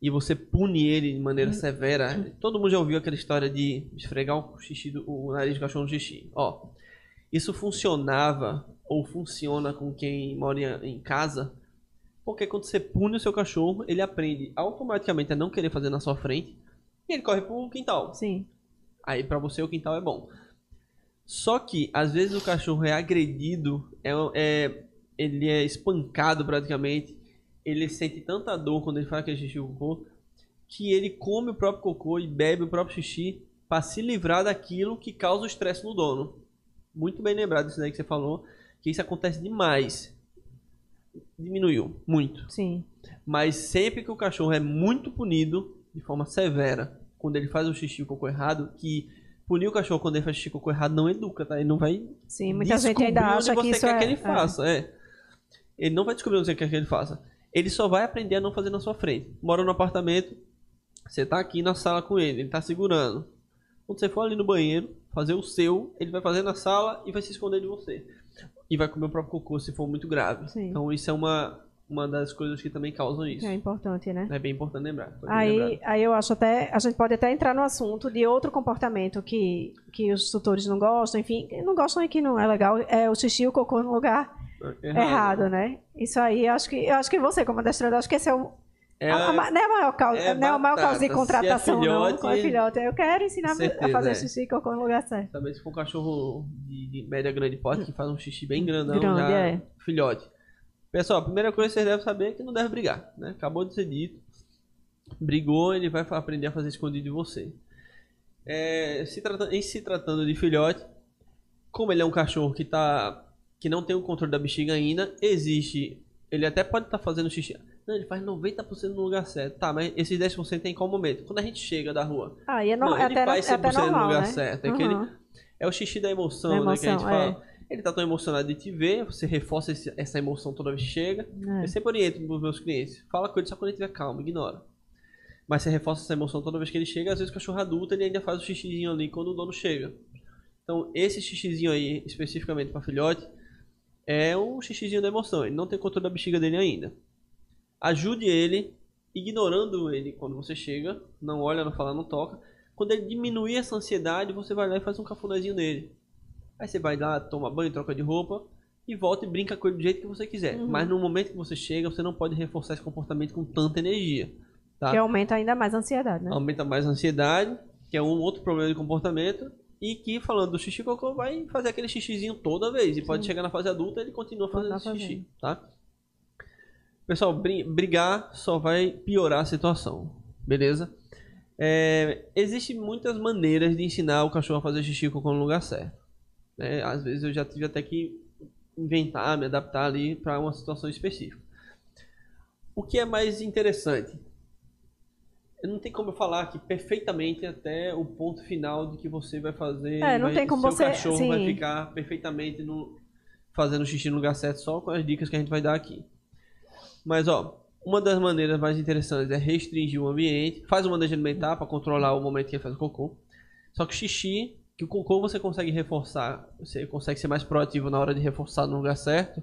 [SPEAKER 2] e você pune ele de
[SPEAKER 1] Hum.
[SPEAKER 2] maneira severa, todo mundo já ouviu aquela história de esfregar o xixi do, o nariz do cachorro no xixi. Ó, isso funcionava ou funciona com quem mora em- casa, porque quando você pune o seu cachorro, ele aprende automaticamente a não querer fazer na sua frente e ele corre pro quintal.
[SPEAKER 1] Sim.
[SPEAKER 2] Aí pra você o quintal é bom. Só que às vezes o cachorro é agredido, é, é- ele é espancado praticamente, ele sente tanta dor quando ele faz aquele xixi ou cocô, que ele come o próprio cocô e bebe o próprio xixi para se livrar daquilo que causa o estresse no dono. Muito bem lembrado disso daí que você falou, que isso acontece demais. Diminuiu, muito.
[SPEAKER 1] Sim.
[SPEAKER 2] Mas sempre que o cachorro é muito punido, de forma severa, quando ele faz o xixi e o cocô errado, que punir o cachorro quando ele faz xixi e cocô errado não educa, tá? Ele não vai
[SPEAKER 1] Sim. Muita gente ainda acha que isso
[SPEAKER 2] quer
[SPEAKER 1] é.
[SPEAKER 2] que ele
[SPEAKER 1] é.
[SPEAKER 2] faça, é. Ele não vai descobrir onde você quer que ele faça. Ele só vai aprender a não fazer na sua frente. Mora no apartamento, você tá aqui na sala com ele, ele tá segurando. Quando você for ali no banheiro, fazer o seu, ele vai fazer na sala e vai se esconder de você. E vai comer o próprio cocô se for muito grave.
[SPEAKER 1] Sim.
[SPEAKER 2] Então isso é uma, uma das coisas que também causam isso.
[SPEAKER 1] É importante, né?
[SPEAKER 2] É bem importante lembrar.
[SPEAKER 1] Aí, aí eu acho até. A gente pode até entrar no assunto de outro comportamento que, que os tutores não gostam, enfim, não gostam e que não é legal, é o xixi e o cocô no lugar errado, né? Isso aí, eu acho que, eu acho que você, como adestrador, acho que esse é o.
[SPEAKER 2] É,
[SPEAKER 1] a- a não é a maior causa,
[SPEAKER 2] é
[SPEAKER 1] não é a maior causa de
[SPEAKER 2] batata.
[SPEAKER 1] contratação,
[SPEAKER 2] é
[SPEAKER 1] não.
[SPEAKER 2] filhote,
[SPEAKER 1] Com é filhote. Eu quero ensinar a
[SPEAKER 2] certeza,
[SPEAKER 1] fazer
[SPEAKER 2] é.
[SPEAKER 1] xixi e cocô no lugar certo.
[SPEAKER 2] Talvez se for um cachorro de, de média grande porte que faz um xixi bem grandão,
[SPEAKER 1] Grande,
[SPEAKER 2] já
[SPEAKER 1] é.
[SPEAKER 2] filhote. Pessoal, a primeira coisa que vocês devem saber é que não deve brigar, né? Acabou de ser dito. Brigou, ele vai aprender a fazer escondido de você. É, se trata- em se tratando de filhote, como ele é um cachorro que tá que não tem o controle da bexiga ainda, existe. Ele até pode estar fazendo xixi. Não, ele faz 90% no lugar certo. Tá, mas esses 10% tem qual momento? Quando a gente chega da rua.
[SPEAKER 1] Ah, e é, no,
[SPEAKER 2] Não, ele
[SPEAKER 1] até,
[SPEAKER 2] faz
[SPEAKER 1] é até
[SPEAKER 2] 100% no
[SPEAKER 1] normal,
[SPEAKER 2] lugar
[SPEAKER 1] né?
[SPEAKER 2] certo. É que ele-
[SPEAKER 1] Uhum.
[SPEAKER 2] É o xixi da emoção,
[SPEAKER 1] Da
[SPEAKER 2] né? Que a gente
[SPEAKER 1] emoção, é.
[SPEAKER 2] fala. Ele tá tão emocionado de te ver, você reforça esse- essa emoção toda vez que chega.
[SPEAKER 1] É.
[SPEAKER 2] Eu sempre oriento os meus clientes. Fala com ele só quando ele estiver calmo, ignora. Mas você reforça essa emoção toda vez que ele chega. Às vezes o cachorro adulto ele ainda faz o xixizinho ali quando o dono chega. Então, esse xixizinho aí, especificamente para filhote, é um xixizinho da emoção. Ele não tem controle da bexiga dele ainda. Ajude ele, ignorando ele quando você chega. Não olha, não fala, não toca. Quando ele diminuir essa ansiedade, você vai lá e faz um cafunézinho nele. Aí você vai lá, toma banho, troca de roupa e volta e brinca com ele do jeito que você quiser.
[SPEAKER 1] Uhum.
[SPEAKER 2] Mas no momento que você chega, você não pode reforçar esse comportamento com tanta energia. Tá?
[SPEAKER 1] Que aumenta ainda mais a ansiedade, né?
[SPEAKER 2] Aumenta mais a ansiedade, que é um outro problema de comportamento. E que, falando do xixi cocô, vai fazer aquele xixizinho toda vez. E pode chegar na fase adulta ele continua fazendo xixi, tá? Pessoal, bri- brigar só vai piorar a situação, beleza? É, Existem muitas maneiras de ensinar o cachorro a fazer xixi cocô no lugar certo. né? Às vezes eu já tive até que inventar, me adaptar ali para uma situação específica. O que é mais interessante? Não tem como eu falar aqui perfeitamente até o ponto final de que você vai fazer.
[SPEAKER 1] É, não
[SPEAKER 2] vai-
[SPEAKER 1] tem como
[SPEAKER 2] seu
[SPEAKER 1] você-
[SPEAKER 2] cachorro vai
[SPEAKER 1] sim.
[SPEAKER 2] ficar perfeitamente no, fazendo xixi no lugar certo só com as dicas que a gente vai dar aqui. Mas ó, uma das maneiras mais interessantes é restringir o ambiente. Faz uma manejo alimentar para controlar o momento que ele faz o cocô. Só que o xixi, que o cocô você consegue reforçar, você consegue ser mais proativo na hora de reforçar no lugar certo.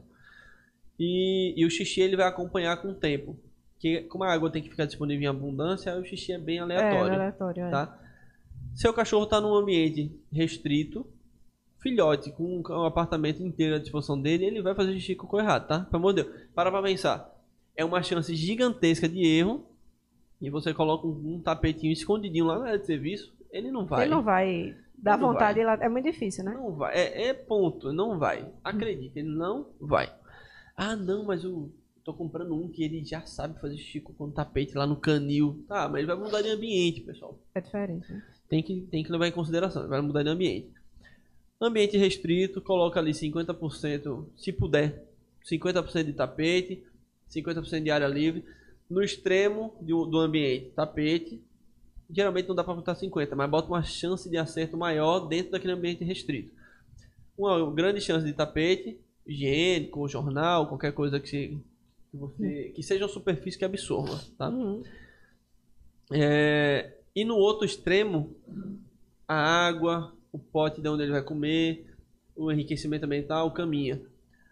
[SPEAKER 2] E, e o xixi ele vai acompanhar com o tempo. Que como a água tem que ficar disponível em abundância, o xixi é bem
[SPEAKER 1] É,
[SPEAKER 2] aleatório
[SPEAKER 1] aleatório, é.
[SPEAKER 2] tá? Seu cachorro está num ambiente restrito, filhote com um apartamento inteiro à disposição dele, ele vai fazer xixi cocô errado, tá? Pelo amor de Deus. Para pra pensar. É uma chance gigantesca de erro. E você coloca um, um tapetinho escondidinho lá na área de serviço, ele não vai.
[SPEAKER 1] Ele não vai
[SPEAKER 2] não
[SPEAKER 1] vontade, lá- é muito difícil, né?
[SPEAKER 2] Não vai. É, é ponto, não vai. Acredite, ele não vai. Ah, não, mas eu tô comprando um que ele já sabe fazer xixi com tapete lá no canil. Tá, mas ele vai mudar de ambiente, pessoal
[SPEAKER 1] É diferente. né?
[SPEAKER 2] tem que, tem que levar em consideração. Vai mudar de ambiente. Ambiente restrito, coloca ali 50%, se puder, 50% de tapete, 50% de área livre. No extremo do, do ambiente, tapete. Geralmente não dá para botar 50, mas bota uma chance de acerto maior dentro daquele ambiente restrito. Uma grande chance de tapete, higiênico, jornal, qualquer coisa que, se, que, você, que seja uma superfície que absorva, tá?
[SPEAKER 1] Uhum.
[SPEAKER 2] É, e no outro extremo, a água, o pote de onde ele vai comer, o enriquecimento ambiental, caminha.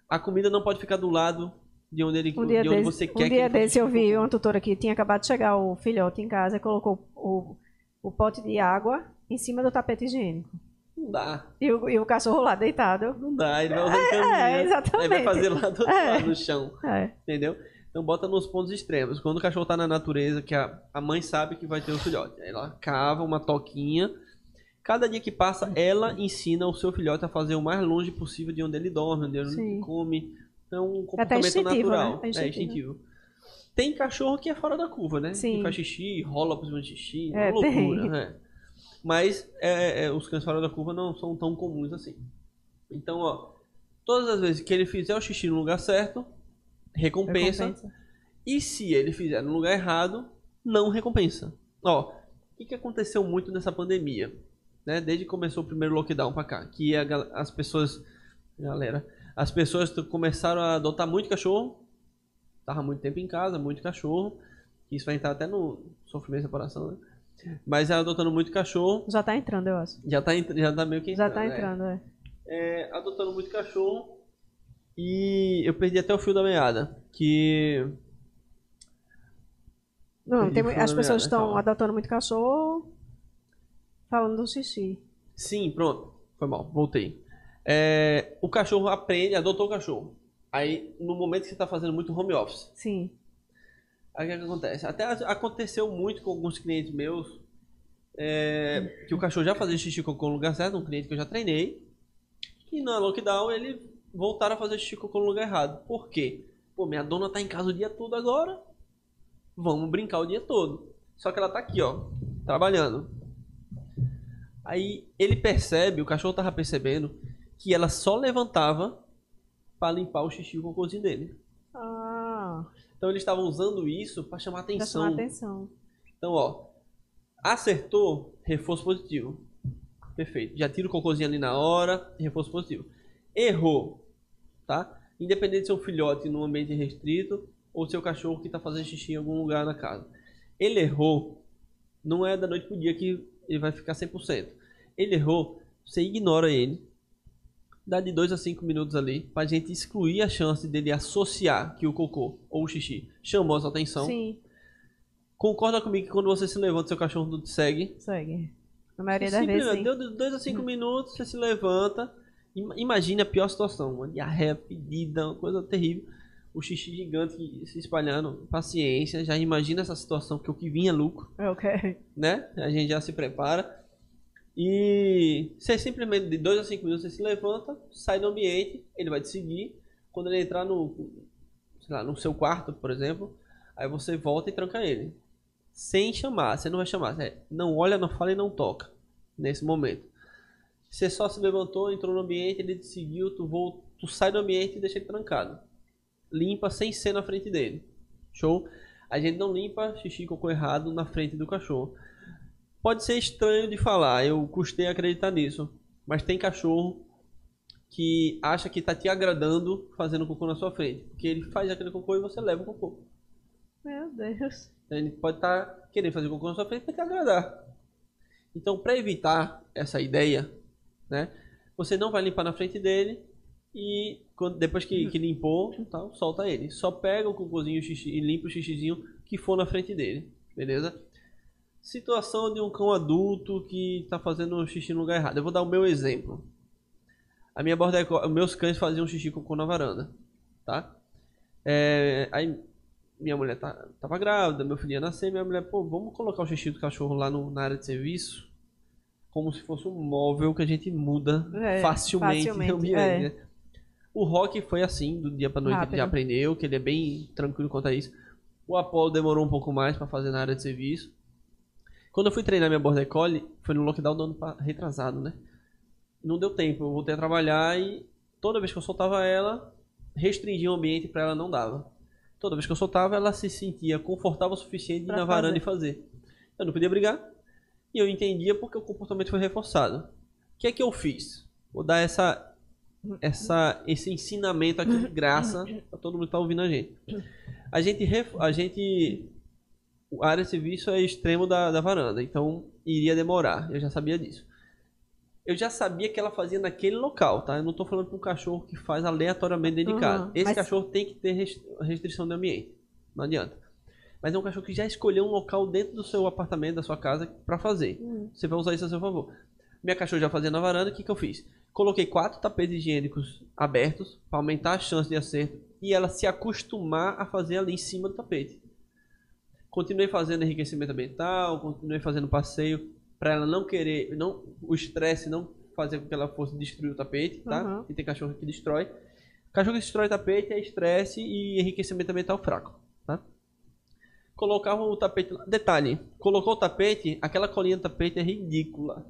[SPEAKER 2] A comida não pode ficar do lado de onde, ele,
[SPEAKER 1] Um dia
[SPEAKER 2] de onde
[SPEAKER 1] desse,
[SPEAKER 2] você
[SPEAKER 1] um
[SPEAKER 2] quer que
[SPEAKER 1] dia
[SPEAKER 2] ele faça
[SPEAKER 1] desse eu vi uma tutora que tinha acabado de chegar o filhote em casa e colocou o, o pote de água em cima do tapete higiênico.
[SPEAKER 2] Não dá,
[SPEAKER 1] E o, e o cachorro lá deitado.
[SPEAKER 2] não dá. Ele vai usar caminha.
[SPEAKER 1] exatamente.
[SPEAKER 2] Aí vai fazer lá do outro
[SPEAKER 1] É.
[SPEAKER 2] lado no chão.
[SPEAKER 1] É,
[SPEAKER 2] Entendeu? Então bota nos pontos extremos. Quando o cachorro tá na natureza, que a, a mãe sabe que vai ter um filhote. Aí ela cava uma toquinha. Cada dia que passa, ela ensina o seu filhote a fazer o mais longe possível de onde ele dorme, onde ele
[SPEAKER 1] Sim.
[SPEAKER 2] come. Então, um
[SPEAKER 1] até
[SPEAKER 2] comportamento natural.
[SPEAKER 1] né? É
[SPEAKER 2] É
[SPEAKER 1] instintivo.
[SPEAKER 2] instintivo. Tem cachorro que é fora da curva, né?
[SPEAKER 1] Sim.
[SPEAKER 2] Que faz xixi, rola por cima de xixi.
[SPEAKER 1] É,
[SPEAKER 2] É uma
[SPEAKER 1] tem.
[SPEAKER 2] loucura, né? Mas é, é, os cães fora da curva não são tão comuns assim. Então, ó, todas as vezes que ele fizer o xixi no lugar certo, recompensa.
[SPEAKER 1] recompensa.
[SPEAKER 2] E se ele fizer no lugar errado, não recompensa. Ó, o que, que aconteceu muito nessa pandemia? Né? Desde que começou o primeiro lockdown pra cá. Que a as pessoas. Galera. As pessoas começaram a adotar muito cachorro. Tava muito tempo em casa, muito cachorro. Isso vai entrar até no sofrimento e separação, né? Mas ela adotando muito cachorro.
[SPEAKER 1] Já tá entrando, eu acho.
[SPEAKER 2] Já tá, já tá meio que
[SPEAKER 1] Já tá
[SPEAKER 2] né?
[SPEAKER 1] entrando, é.
[SPEAKER 2] é, adotando muito cachorro e eu perdi até o fio da meada. Que.
[SPEAKER 1] Não, tem as pessoas estão
[SPEAKER 2] calma.
[SPEAKER 1] adotando muito cachorro falando do xixi.
[SPEAKER 2] Sim, pronto. Foi mal, voltei. É, o cachorro aprende, adotou o cachorro. Aí, no momento que você está fazendo muito home office,
[SPEAKER 1] Sim.
[SPEAKER 2] Aí o que, que acontece? Até aconteceu muito com alguns clientes meus é, que o cachorro já fazia xixi cocô no lugar certo, um cliente que eu já treinei. E na lockdown ele voltaram a fazer xixi cocô no lugar errado. Por quê? Pô, minha dona tá em casa o dia todo agora. Vamos brincar o dia todo. Só que ela tá aqui, ó, trabalhando. Aí ele percebe, o cachorro tava percebendo, que ela só levantava para limpar o xixi e o cocôzinho dele. Então eles estavam usando isso para chamar
[SPEAKER 1] pra
[SPEAKER 2] atenção.
[SPEAKER 1] chamar atenção.
[SPEAKER 2] Então, ó, acertou, reforço positivo. Perfeito. Já tira o cocôzinho ali na hora, reforço positivo. Errou, tá? Independente se é um filhote num ambiente restrito ou seu cachorro que tá fazendo xixi em algum lugar na casa. Ele errou, não é da noite pro dia que ele vai ficar 100%. Ele errou, você ignora ele. Dá de 2 a 5 minutos ali pra gente excluir a chance dele associar que o cocô ou o xixi chamou a sua atenção.
[SPEAKER 1] Sim,
[SPEAKER 2] Concorda comigo que quando você se levanta, seu cachorro não te segue?
[SPEAKER 1] segue. Na maioria das vezes, sim.
[SPEAKER 2] deu de 2 a 5 minutos, você se levanta. Im- Imagine a pior situação, uma diarreia pedida, uma coisa terrível. O xixi gigante se espalhando, paciência, já imagina essa situação, que o que vinha é lucro,
[SPEAKER 1] Ok.
[SPEAKER 2] né? A gente já se prepara. E você simplesmente, de 2 a 5 minutos, você se levanta, sai do ambiente, ele vai te seguir. Quando ele entrar no, lá, no seu quarto, por exemplo, aí você volta e tranca ele. Sem chamar, você não vai chamar. Você não olha, não fala e não toca. Nesse momento. Você só se levantou, entrou no ambiente, ele te seguiu, tu, tu sai do ambiente e deixa ele trancado. Limpa sem ser na frente dele. Show? A gente não limpa xixi e cocô errado na frente do cachorro. Pode ser estranho de falar, eu custei acreditar nisso. Mas tem cachorro que acha que tá te agradando fazendo cocô na sua frente. Porque ele faz aquele cocô e você leva o cocô.
[SPEAKER 1] Meu Deus.
[SPEAKER 2] Então, Ele pode estar querendo fazer cocô na sua frente para te agradar. Então, para evitar essa ideia, né, você não vai limpar na frente dele e quando- depois que, que limpou, tal, solta ele. Só pega o cocôzinho o xixi, e limpa o xixizinho que for na frente dele, beleza? Situação de um cão adulto que está fazendo xixi no lugar errado. Eu vou dar o meu exemplo. A minha border collie- meus cães faziam xixi e cocô na varanda, tá? É, aí minha mulher tá, tava grávida, meu filho ia nascer, minha mulher, pô, vamos colocar o xixi do cachorro lá no- na área de serviço, como se fosse um móvel que a gente muda
[SPEAKER 1] É,
[SPEAKER 2] facilmente,
[SPEAKER 1] facilmente,
[SPEAKER 2] no ambiente.
[SPEAKER 1] é.
[SPEAKER 2] né? O Rock foi assim, do dia pra noite ele
[SPEAKER 1] Rápido.
[SPEAKER 2] já aprendeu, que ele é bem tranquilo quanto a isso. O Apollo demorou um pouco mais pra fazer na área de serviço. Quando eu fui treinar minha Border Collie, foi no lockdown do ano retrasado, né? Não deu tempo, eu voltei a trabalhar e toda vez que eu soltava ela, restringir o ambiente pra ela não dava. Toda vez que eu soltava, ela se sentia confortável o suficiente de ir
[SPEAKER 1] Pra
[SPEAKER 2] na varanda e fazer. Eu não podia brigar e eu entendia porque o comportamento foi reforçado. O que é que eu fiz? Vou dar essa, essa, esse ensinamento aqui de graça pra todo mundo que tá ouvindo a gente. A gente, a gente a área de serviço é extremo da, da varanda, então iria demorar. Eu já sabia disso. Eu já sabia que ela fazia naquele local, tá? Eu não tô falando para um cachorro que faz aleatoriamente dentro de
[SPEAKER 1] Uhum,
[SPEAKER 2] casa. Esse
[SPEAKER 1] mas-
[SPEAKER 2] cachorro tem que ter rest- restrição de ambiente. Não adianta. Mas é um cachorro que já escolheu um local dentro do seu apartamento, da sua casa, para fazer.
[SPEAKER 1] Hum.
[SPEAKER 2] Você vai usar isso a seu favor. Minha cachorra já fazia na varanda, o que, que eu fiz? Coloquei quatro tapetes higiênicos abertos para aumentar a chance de acerto e ela se acostumar a fazer ali em cima do tapete. Continuei fazendo enriquecimento ambiental, continuei fazendo passeio para ela não querer, não o estresse não fazer com que ela fosse destruir o tapete, tá?
[SPEAKER 1] Uhum.
[SPEAKER 2] E tem cachorro que destrói. Cachorro que destrói tapete é estresse e enriquecimento ambiental fraco, tá? Colocava o tapete. Detalhe, colocou o tapete, aquela colinha do tapete é ridícula.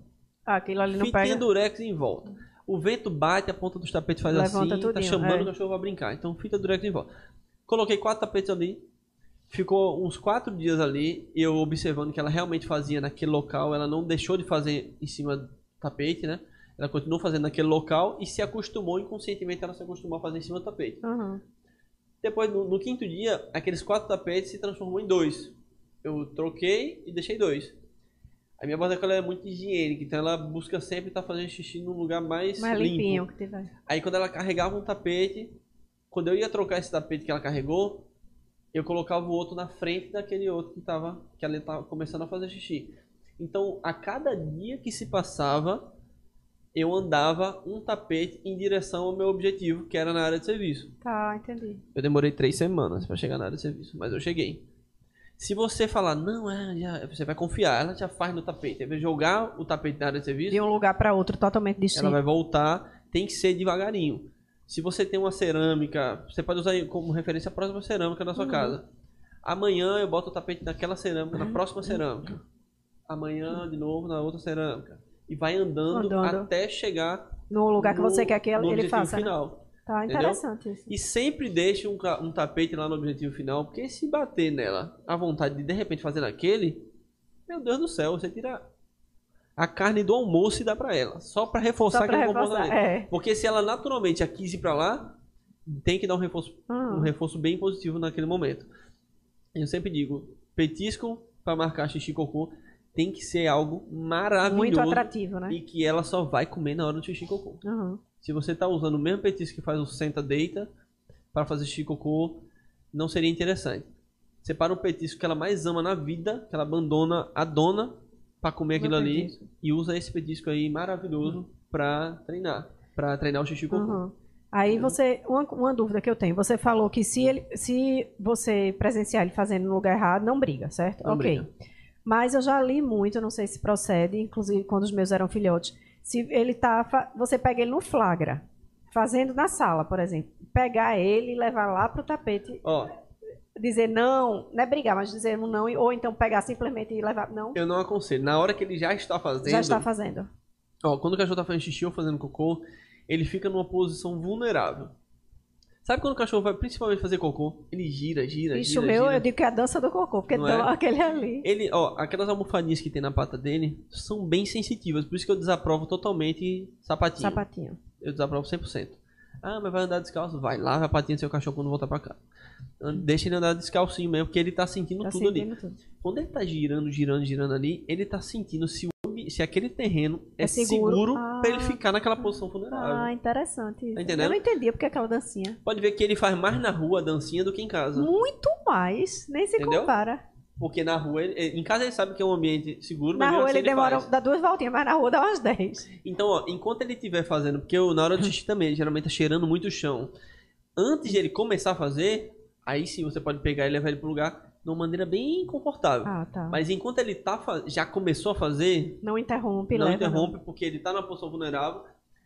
[SPEAKER 1] Ah, aquilo ali não
[SPEAKER 2] Fitinha
[SPEAKER 1] pega.
[SPEAKER 2] durex em volta. O vento bate, a ponta dos tapetes faz
[SPEAKER 1] Levanta
[SPEAKER 2] assim, tá
[SPEAKER 1] tudinho,
[SPEAKER 2] chamando
[SPEAKER 1] é.
[SPEAKER 2] o cachorro pra brincar. Então fita durex em volta. Coloquei quatro tapetes ali. Ficou uns quatro dias ali, eu observando que ela realmente fazia naquele local. Ela não deixou de fazer em cima do tapete, né? Ela continuou fazendo naquele local e se acostumou, inconscientemente ela se acostumou a fazer em cima do tapete.
[SPEAKER 1] Uhum.
[SPEAKER 2] Depois, no, no quinto dia, aqueles quatro tapetes se transformou em dois. Eu troquei e deixei dois. A minha border collie é muito higiênica, então ela busca sempre estar fazendo xixi num lugar mais,
[SPEAKER 1] Mais
[SPEAKER 2] limpo.
[SPEAKER 1] limpinho que tiver.
[SPEAKER 2] Aí quando ela carregava um tapete, quando eu ia trocar esse tapete que ela carregou, eu colocava o outro na frente daquele outro que tava que ela estava começando a fazer xixi. Então, a cada dia que se passava, eu andava um tapete em direção ao meu objetivo, que era na área de serviço.
[SPEAKER 1] Tá, entendi.
[SPEAKER 2] Eu demorei três semanas pra chegar na área de serviço, mas eu cheguei. Se você falar, não, é, já- você vai confiar, ela já faz no tapete. Aí vai jogar o tapete na área de serviço,
[SPEAKER 1] De um lugar pra outro totalmente
[SPEAKER 2] ela
[SPEAKER 1] distinto.
[SPEAKER 2] vai voltar, tem que ser devagarinho. Se você tem uma cerâmica, você pode usar como referência a próxima cerâmica da sua casa. Amanhã eu boto o tapete naquela cerâmica, na próxima cerâmica. Amanhã, de novo, na outra cerâmica. E vai andando,
[SPEAKER 1] Andando.
[SPEAKER 2] até chegar
[SPEAKER 1] No lugar que
[SPEAKER 2] no-
[SPEAKER 1] você quer que ele faça.
[SPEAKER 2] final.
[SPEAKER 1] Tá
[SPEAKER 2] Entendeu?
[SPEAKER 1] interessante isso.
[SPEAKER 2] E sempre deixe um, um tapete lá no objetivo final, porque se bater nela a vontade de de repente fazer naquele, meu Deus do céu, você tira a carne do almoço e dá pra ela, só pra reforçar
[SPEAKER 1] Só pra
[SPEAKER 2] aquele
[SPEAKER 1] reforçar.
[SPEAKER 2] comportamento.
[SPEAKER 1] É.
[SPEAKER 2] Porque se ela naturalmente já quis ir pra lá, tem que dar um reforço, um
[SPEAKER 1] Uhum.
[SPEAKER 2] reforço bem positivo naquele momento. Eu sempre digo, petisco pra marcar xixi cocô tem que ser algo maravilhoso
[SPEAKER 1] Muito atrativo, né?
[SPEAKER 2] e que ela só vai comer na hora do xixi cocô.
[SPEAKER 1] Uhum.
[SPEAKER 2] Se você tá usando o mesmo petisco que faz o senta-deita para fazer xixi cocô, não seria interessante. Separa um petisco que ela mais ama na vida, que ela abandona a dona para comer aquilo ali e usa esse petisco aí maravilhoso para treinar, para treinar o xixi cocô.
[SPEAKER 1] Uhum. Aí você, uma, uma dúvida que eu tenho, você falou que se, ele, se você presenciar ele fazendo no lugar errado, não briga, certo?
[SPEAKER 2] Não
[SPEAKER 1] ok.
[SPEAKER 2] briga.
[SPEAKER 1] Mas eu já li muito, não sei se procede, inclusive quando os meus eram filhotes, se ele tá, você pega ele no flagra, fazendo na sala, por exemplo, pegar ele e levar lá pro tapete,
[SPEAKER 2] Ó,
[SPEAKER 1] dizer não, não é brigar, mas dizer um não, ou então pegar simplesmente e levar, não,
[SPEAKER 2] eu não aconselho. Na hora que ele já está fazendo,
[SPEAKER 1] já está fazendo.
[SPEAKER 2] Ó, quando o cachorro tá fazendo xixi ou fazendo cocô, ele fica numa posição vulnerável. Sabe quando o cachorro vai principalmente fazer cocô? Ele gira, gira, gira,
[SPEAKER 1] o meu,
[SPEAKER 2] gira.
[SPEAKER 1] eu digo que é a dança do cocô, porque
[SPEAKER 2] Não é?
[SPEAKER 1] aquele ali.
[SPEAKER 2] Ele, ó, aquelas almofadinhas que tem na pata dele são bem sensitivas, por isso que eu desaprovo totalmente sapatinho.
[SPEAKER 1] Sapatinho.
[SPEAKER 2] Eu desaprovo 100%. Ah, mas vai andar descalço? Vai, lava a patinha do seu cachorro quando voltar pra cá. Deixa ele andar descalcinho mesmo, porque ele tá sentindo
[SPEAKER 1] Tá
[SPEAKER 2] tudo ali.
[SPEAKER 1] sentindo tudo.
[SPEAKER 2] Quando ele tá girando, girando, girando ali, ele tá sentindo se, o se aquele terreno é,
[SPEAKER 1] É
[SPEAKER 2] seguro,
[SPEAKER 1] seguro.
[SPEAKER 2] pra ele
[SPEAKER 1] Ah.
[SPEAKER 2] ficar naquela posição vulnerável.
[SPEAKER 1] Ah, interessante. isso.
[SPEAKER 2] Tá entendendo?
[SPEAKER 1] Eu não entendia porque aquela dancinha.
[SPEAKER 2] Pode ver que ele faz mais na rua a dancinha do que em casa.
[SPEAKER 1] Muito mais, nem se
[SPEAKER 2] Entendeu?
[SPEAKER 1] compara.
[SPEAKER 2] Porque na rua, ele, em casa ele sabe que é um ambiente seguro, mas
[SPEAKER 1] Na rua
[SPEAKER 2] assim
[SPEAKER 1] ele demora,
[SPEAKER 2] faz.
[SPEAKER 1] dá duas voltinhas, mas na rua dá umas dez.
[SPEAKER 2] Então, ó, enquanto ele estiver fazendo, porque eu, na hora do xixi também, ele geralmente tá cheirando muito o chão. Antes de ele começar a fazer, aí sim você pode pegar e levar ele pro lugar de uma maneira bem confortável.
[SPEAKER 1] Ah, tá.
[SPEAKER 2] Mas enquanto ele tá já começou a fazer,
[SPEAKER 1] Não interrompe,
[SPEAKER 2] não
[SPEAKER 1] leva.
[SPEAKER 2] interrompe, porque ele tá na posição vulnerável,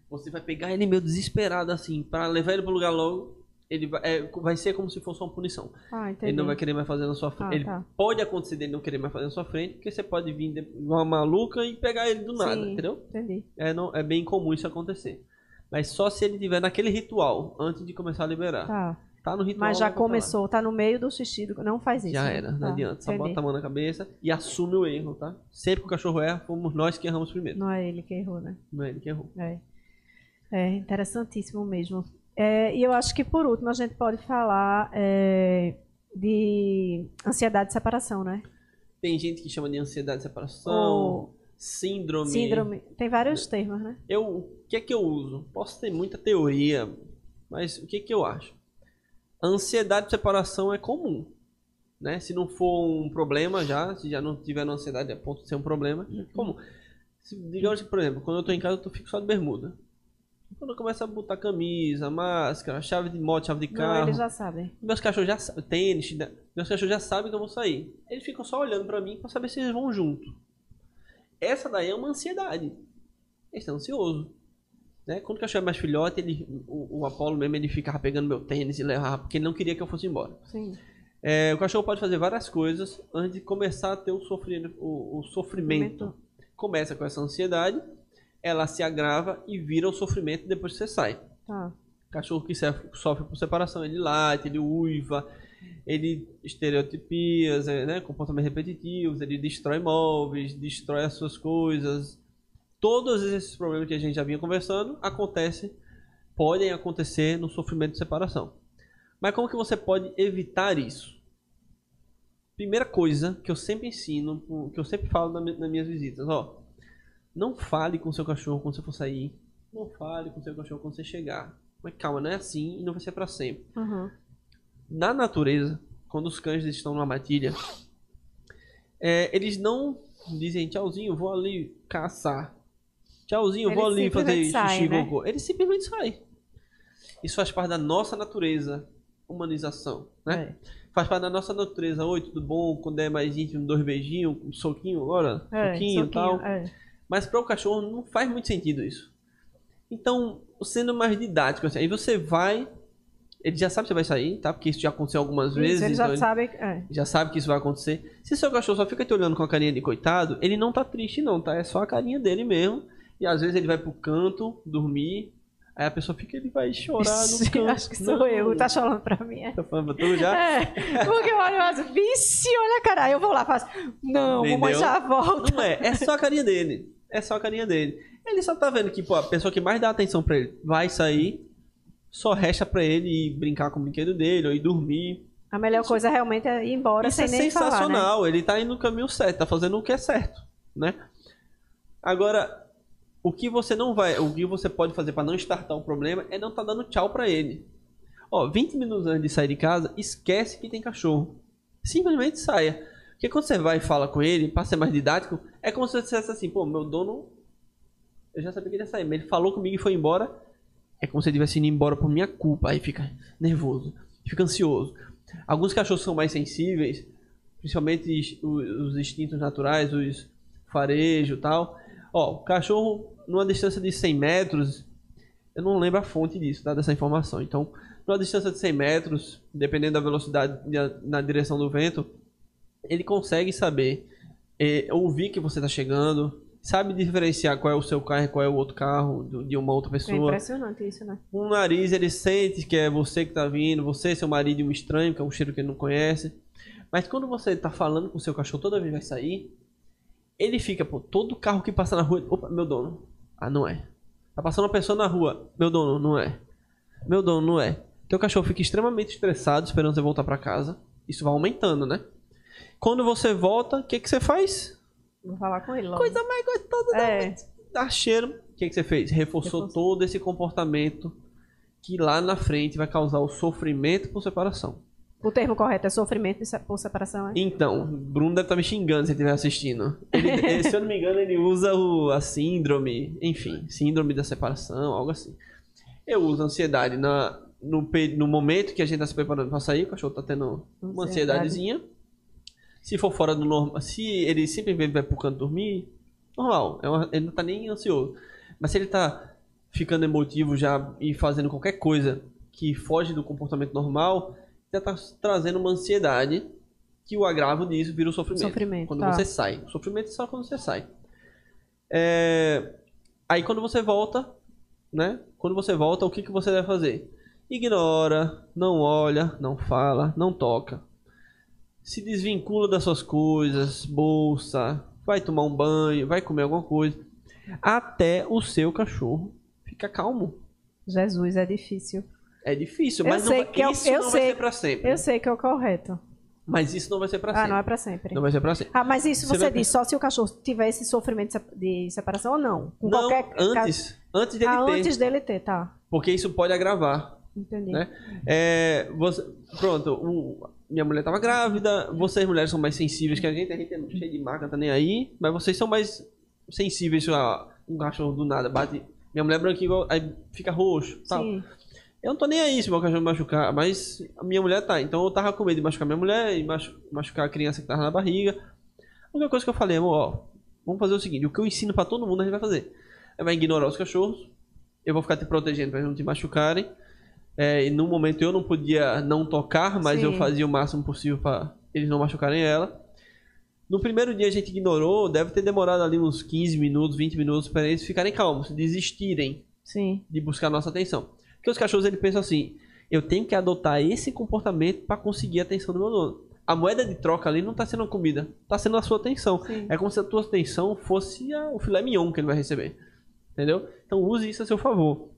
[SPEAKER 2] você vai pegar ele meio desesperado assim, pra levar ele pro lugar logo. Ele vai, é, vai ser como se fosse uma punição.
[SPEAKER 1] Ah.
[SPEAKER 2] Ele não vai querer mais fazer na sua frente.
[SPEAKER 1] Ah,
[SPEAKER 2] ele
[SPEAKER 1] tá.
[SPEAKER 2] pode acontecer dele não querer mais fazer na sua frente, porque você pode vir de uma maluca e pegar ele do nada,
[SPEAKER 1] Sim,
[SPEAKER 2] entendeu?
[SPEAKER 1] Entendi.
[SPEAKER 2] É, não, é bem comum isso acontecer. Mas só se ele tiver naquele ritual, antes de começar a liberar.
[SPEAKER 1] Tá.
[SPEAKER 2] Tá no ritual.
[SPEAKER 1] Mas já começou, tá no meio do xixi. do- Não faz isso.
[SPEAKER 2] Já
[SPEAKER 1] né?
[SPEAKER 2] era, não
[SPEAKER 1] Tá,
[SPEAKER 2] adianta. Só
[SPEAKER 1] entendi.
[SPEAKER 2] bota a mão na cabeça e assume o erro, tá? Sempre que o cachorro erra, fomos nós que erramos primeiro.
[SPEAKER 1] Não é ele que errou, né?
[SPEAKER 2] Não é ele que errou.
[SPEAKER 1] É. É interessantíssimo mesmo. É, e eu acho que por último a gente pode falar é, de ansiedade de separação, né?
[SPEAKER 2] Tem gente que chama de ansiedade de separação,
[SPEAKER 1] Ou
[SPEAKER 2] síndrome.
[SPEAKER 1] síndrome. Tem vários termos, né?
[SPEAKER 2] Eu, o que é que eu uso? Posso ter muita teoria, mas o que é que eu acho? A ansiedade de separação é comum, né? Se não for um problema já, se já não tiver ansiedade a ponto de ser um problema, é comum. Se, digamos que, por exemplo, quando eu tô em casa, eu fico só de bermuda. Quando eu começo a botar camisa, máscara, chave de moto, chave de
[SPEAKER 1] Não,
[SPEAKER 2] carro,
[SPEAKER 1] eles já sabem.
[SPEAKER 2] meus cachorros já sabem, tênis, chinelo, meus cachorros já sabem que eu vou sair. Eles ficam só olhando pra mim pra saber se eles vão junto. Essa daí é uma ansiedade. Eles estão ansiosos. Né? Quando o cachorro é mais filhote, ele, o, o Apolo mesmo, ele ficava pegando meu tênis e levava, porque ele não queria que eu fosse embora.
[SPEAKER 1] Sim.
[SPEAKER 2] É, o cachorro pode fazer várias coisas antes de começar a ter o, sofrimento. O, o sofrimento. Começa com essa ansiedade, ela se agrava e vira o sofrimento depois que você sai.
[SPEAKER 1] Tá.
[SPEAKER 2] Cachorro que sofre, por separação, ele late, ele uiva, ele estereotipias, é, né, comportamentos repetitivos, ele destrói móveis, destrói as suas coisas. Todos esses problemas que a gente já vinha conversando acontecem, podem acontecer no sofrimento de separação. Mas como que você pode evitar isso? Primeira coisa que eu sempre ensino, que eu sempre falo nas minhas visitas, ó, não fale com seu cachorro quando você for sair. Não fale com seu cachorro quando você chegar. Mas calma, não é assim e não vai ser pra sempre.
[SPEAKER 1] Uhum.
[SPEAKER 2] Na natureza, quando os cães estão numa matilha, é, eles não dizem tchauzinho, vou ali caçar. Tchauzinho, vou
[SPEAKER 1] Eles
[SPEAKER 2] ali fazer xixi,
[SPEAKER 1] né?
[SPEAKER 2] cocô. Eles simplesmente saem. Isso faz parte da nossa natureza, humanização, né? Faz parte da nossa natureza. Oi, tudo bom? Quando é mais íntimo, dois beijinhos, um soquinho agora,
[SPEAKER 1] É,
[SPEAKER 2] soquinho e tal.
[SPEAKER 1] é.
[SPEAKER 2] Mas para o cachorro não faz muito sentido isso. Então, sendo mais didático, assim, aí você vai. Ele já sabe que você vai sair, tá? Porque isso já aconteceu algumas
[SPEAKER 1] Isso,
[SPEAKER 2] vezes.
[SPEAKER 1] eles
[SPEAKER 2] então
[SPEAKER 1] já
[SPEAKER 2] ele
[SPEAKER 1] sabem. É.
[SPEAKER 2] já sabe que isso vai acontecer. Se seu cachorro só fica te olhando com a carinha de coitado, ele não tá triste, não, tá? É só a carinha dele mesmo. E às vezes ele vai pro canto dormir. Aí a pessoa fica, ele vai chorar no canto.
[SPEAKER 1] Acho que sou
[SPEAKER 2] Não,
[SPEAKER 1] eu. Tá falando pra mim. É.
[SPEAKER 2] Tá falando pra tu já?
[SPEAKER 1] É, porque eu olho e faço, vixe, olha, cara. Aí eu vou lá e faço, não, mamãe
[SPEAKER 2] Entendeu?
[SPEAKER 1] já volta.
[SPEAKER 2] Não é, é só a carinha dele. É só a carinha dele. Ele só tá vendo que, pô, a pessoa que mais dá atenção pra ele vai sair, só resta pra ele ir brincar com o brinquedo dele ou ir dormir.
[SPEAKER 1] A melhor coisa realmente é ir embora
[SPEAKER 2] Isso
[SPEAKER 1] sem
[SPEAKER 2] é
[SPEAKER 1] nem falar, né?
[SPEAKER 2] sensacional. Ele tá indo no caminho certo, tá fazendo o que é certo, né? Agora, o que você não vai, o que você pode fazer para não startar o problema é não estar tá dando tchau para ele. Ó, 20 minutos antes de sair de casa, esquece que tem cachorro. Simplesmente saia. Porque quando você vai e fala com ele, para ser mais didático, é como se você dissesse assim, pô, meu dono. Eu já sabia que ele ia sair, mas ele falou comigo e foi embora. É como se ele estivesse indo embora por minha culpa. Aí fica nervoso, fica ansioso. Alguns cachorros são mais sensíveis, principalmente os instintos naturais, os farejo e tal. Ó, o cachorro, numa distância de 100 metros, eu não lembro a fonte disso, tá? Dessa informação. Então, numa distância de 100 metros, dependendo da velocidade na direção do vento, ele consegue saber, é, ouvir que você está chegando, sabe diferenciar qual é o seu carro e qual é o outro carro de uma outra pessoa. É
[SPEAKER 1] impressionante isso, né?
[SPEAKER 2] O nariz, ele sente que é você que está vindo, você, seu marido e um estranho, que é um cheiro que ele não conhece. Mas quando você está falando com o seu cachorro toda vez que vai sair, ele fica, pô, todo carro que passa na rua, opa, meu dono. Ah, não é. Tá passando uma pessoa na rua, meu dono, não é. Meu dono, não é. Teu cachorro fica extremamente estressado esperando você voltar para casa. Isso vai aumentando, né? Quando você volta, o que, que você faz?
[SPEAKER 1] Vou falar com ele logo.
[SPEAKER 2] Coisa mais gostosa é. da Dá cheiro. O que, que você fez? Reforçou, Reforçou todo esse comportamento que lá na frente vai causar o sofrimento por separação.
[SPEAKER 1] O termo correto é sofrimento por separação, é?
[SPEAKER 2] Então, Bruno deve estar tá me xingando se ele estiver assistindo. Ele, se eu não me engano, ele usa o, a síndrome, enfim, síndrome da separação, algo assim. Eu uso ansiedade na, no, no momento que a gente está se preparando para sair, o cachorro está tendo uma ansiedadezinha. Se for fora do normal, se ele simplesmente vai pro canto dormir, normal, é uma, ele não está nem ansioso. Mas se ele está ficando emotivo já e fazendo qualquer coisa que foge do comportamento normal, já está trazendo uma ansiedade que o agravo disso vira o sofrimento.
[SPEAKER 1] Sofrimento.
[SPEAKER 2] Quando
[SPEAKER 1] tá.
[SPEAKER 2] você sai. O sofrimento é só quando você sai. É... Aí quando você volta, né? Quando você volta, o que, que você deve fazer? Ignora, não olha, não fala, não toca. Se desvincula das suas coisas, bolsa, vai tomar um banho, vai comer alguma coisa. Até o seu cachorro ficar calmo.
[SPEAKER 1] Jesus, é difícil.
[SPEAKER 2] É difícil, mas não, vai, eu, isso eu não sei, vai ser pra sempre.
[SPEAKER 1] Eu sei que é o correto.
[SPEAKER 2] Mas isso não vai ser pra
[SPEAKER 1] sempre.
[SPEAKER 2] Ah,
[SPEAKER 1] não é pra sempre.
[SPEAKER 2] Não vai ser pra sempre.
[SPEAKER 1] Ah, mas isso você, você diz só se o cachorro tiver esse sofrimento de separação ou não?
[SPEAKER 2] Com não, qualquer antes. Caso... Antes dele
[SPEAKER 1] ah,
[SPEAKER 2] ter.
[SPEAKER 1] antes dele ter, tá.
[SPEAKER 2] Porque isso pode agravar.
[SPEAKER 1] Entendi.
[SPEAKER 2] Né? É, você, pronto, um, minha mulher tava grávida, vocês mulheres são mais sensíveis que a gente, a gente é cheio de marca, tá nem aí, mas vocês são mais sensíveis a um cachorro do nada, bate. Minha mulher é branquinha, aí fica roxo, tal. Sim. Eu não tô nem aí se meu cachorro me machucar, mas a minha mulher tá. Então eu tava com medo de machucar minha mulher e machucar a criança que tava na barriga. A única coisa que eu falei, amor, ó, vamos fazer o seguinte: o que eu ensino para todo mundo a gente vai fazer. É vai ignorar os cachorros, eu vou ficar te protegendo pra eles não te machucarem. É, e no momento eu não podia não tocar, mas Sim. eu fazia o máximo possível para eles não machucarem ela. No primeiro dia a gente ignorou, deve ter demorado ali uns 15 minutos, 20 minutos para eles ficarem calmos, desistirem
[SPEAKER 1] Sim.
[SPEAKER 2] de buscar nossa atenção. Porque os cachorros ele pensam assim: eu tenho que adotar esse comportamento para conseguir a atenção do meu dono. A moeda de troca ali não está sendo a comida, está sendo a sua atenção. Sim. É como se a tua atenção fosse a, o filé mignon que ele vai receber. Entendeu? Então use isso a seu favor.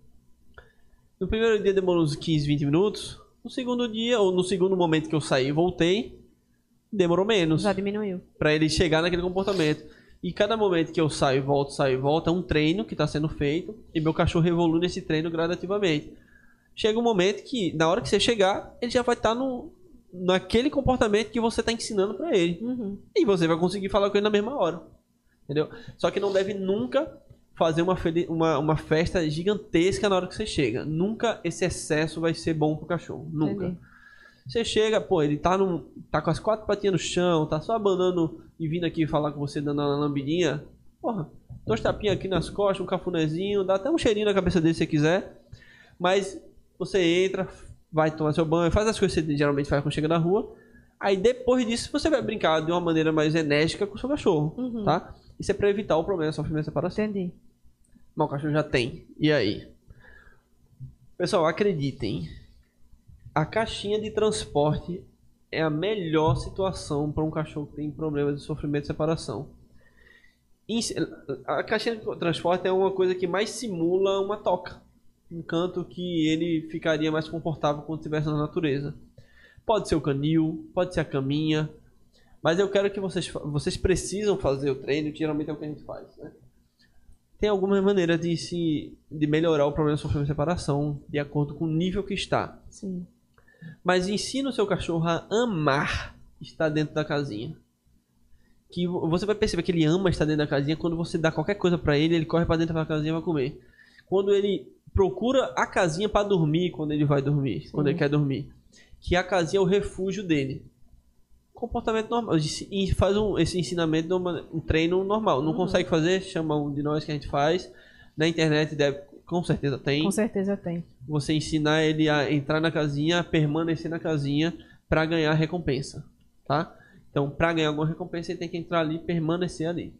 [SPEAKER 2] No primeiro dia demorou uns 15, 20 minutos. No segundo dia, ou no segundo momento que eu saí e voltei, demorou menos.
[SPEAKER 1] Já diminuiu.
[SPEAKER 2] Para ele chegar naquele comportamento. E cada momento que eu saio e volto, saio e volto, é um treino que está sendo feito. E meu cachorro evolui nesse treino gradativamente. Chega um momento que, na hora que você chegar, ele já vai estar tá no, naquele comportamento que você está ensinando para ele.
[SPEAKER 1] Uhum.
[SPEAKER 2] E você vai conseguir falar com ele na mesma hora. Entendeu? Só que não deve nunca fazer uma, uma, uma festa gigantesca na hora que você chega. Nunca esse excesso vai ser bom pro cachorro. Nunca. Entendi. Você chega, pô, ele tá, no, tá com as quatro patinhas no chão, tá só abanando e vindo aqui falar com você dando uma lambidinha. Porra, dois tapinhas aqui nas costas, um cafunézinho, dá até um cheirinho na cabeça dele se você quiser. Mas você entra, vai tomar seu banho, faz as coisas que você geralmente faz quando chega na rua. Aí depois disso você vai brincar de uma maneira mais enérgica com o seu cachorro, uhum. tá? Isso é pra evitar o problema, sofrimento e separação.
[SPEAKER 1] Entendi.
[SPEAKER 2] Mas o cachorro já tem. E aí? Pessoal, acreditem a caixinha de transporte é a melhor situação para um cachorro que tem problemas de sofrimento e separação. A caixinha de transporte é uma coisa que mais simula uma toca. Um canto que ele ficaria mais confortável quando estivesse na natureza. Pode ser o canil, pode ser a caminha. Mas eu quero que vocês, vocês precisam fazer o treino, que geralmente é o que a gente faz. Né? Tem algumas maneiras de se de melhorar o problema de sofrimento de separação de acordo com o nível que está.
[SPEAKER 1] Sim.
[SPEAKER 2] Mas ensina o seu cachorro a amar estar dentro da casinha. Que vo- você vai perceber que ele ama estar dentro da casinha quando você dá qualquer coisa pra ele, ele corre pra dentro da casinha vai comer. Quando ele procura a casinha pra dormir, quando ele vai dormir, quando ele quer dormir, que a casinha é o refúgio dele. Comportamento normal. E faz um, esse ensinamento, um treino normal. Não consegue fazer? Chama um de nós que a gente faz. Na internet deve, com certeza tem
[SPEAKER 1] Com certeza tem.
[SPEAKER 2] você ensinar ele a entrar na casinha, permanecer na casinha para ganhar recompensa, tá? Então, para ganhar alguma recompensa, ele tem que entrar ali e permanecer ali.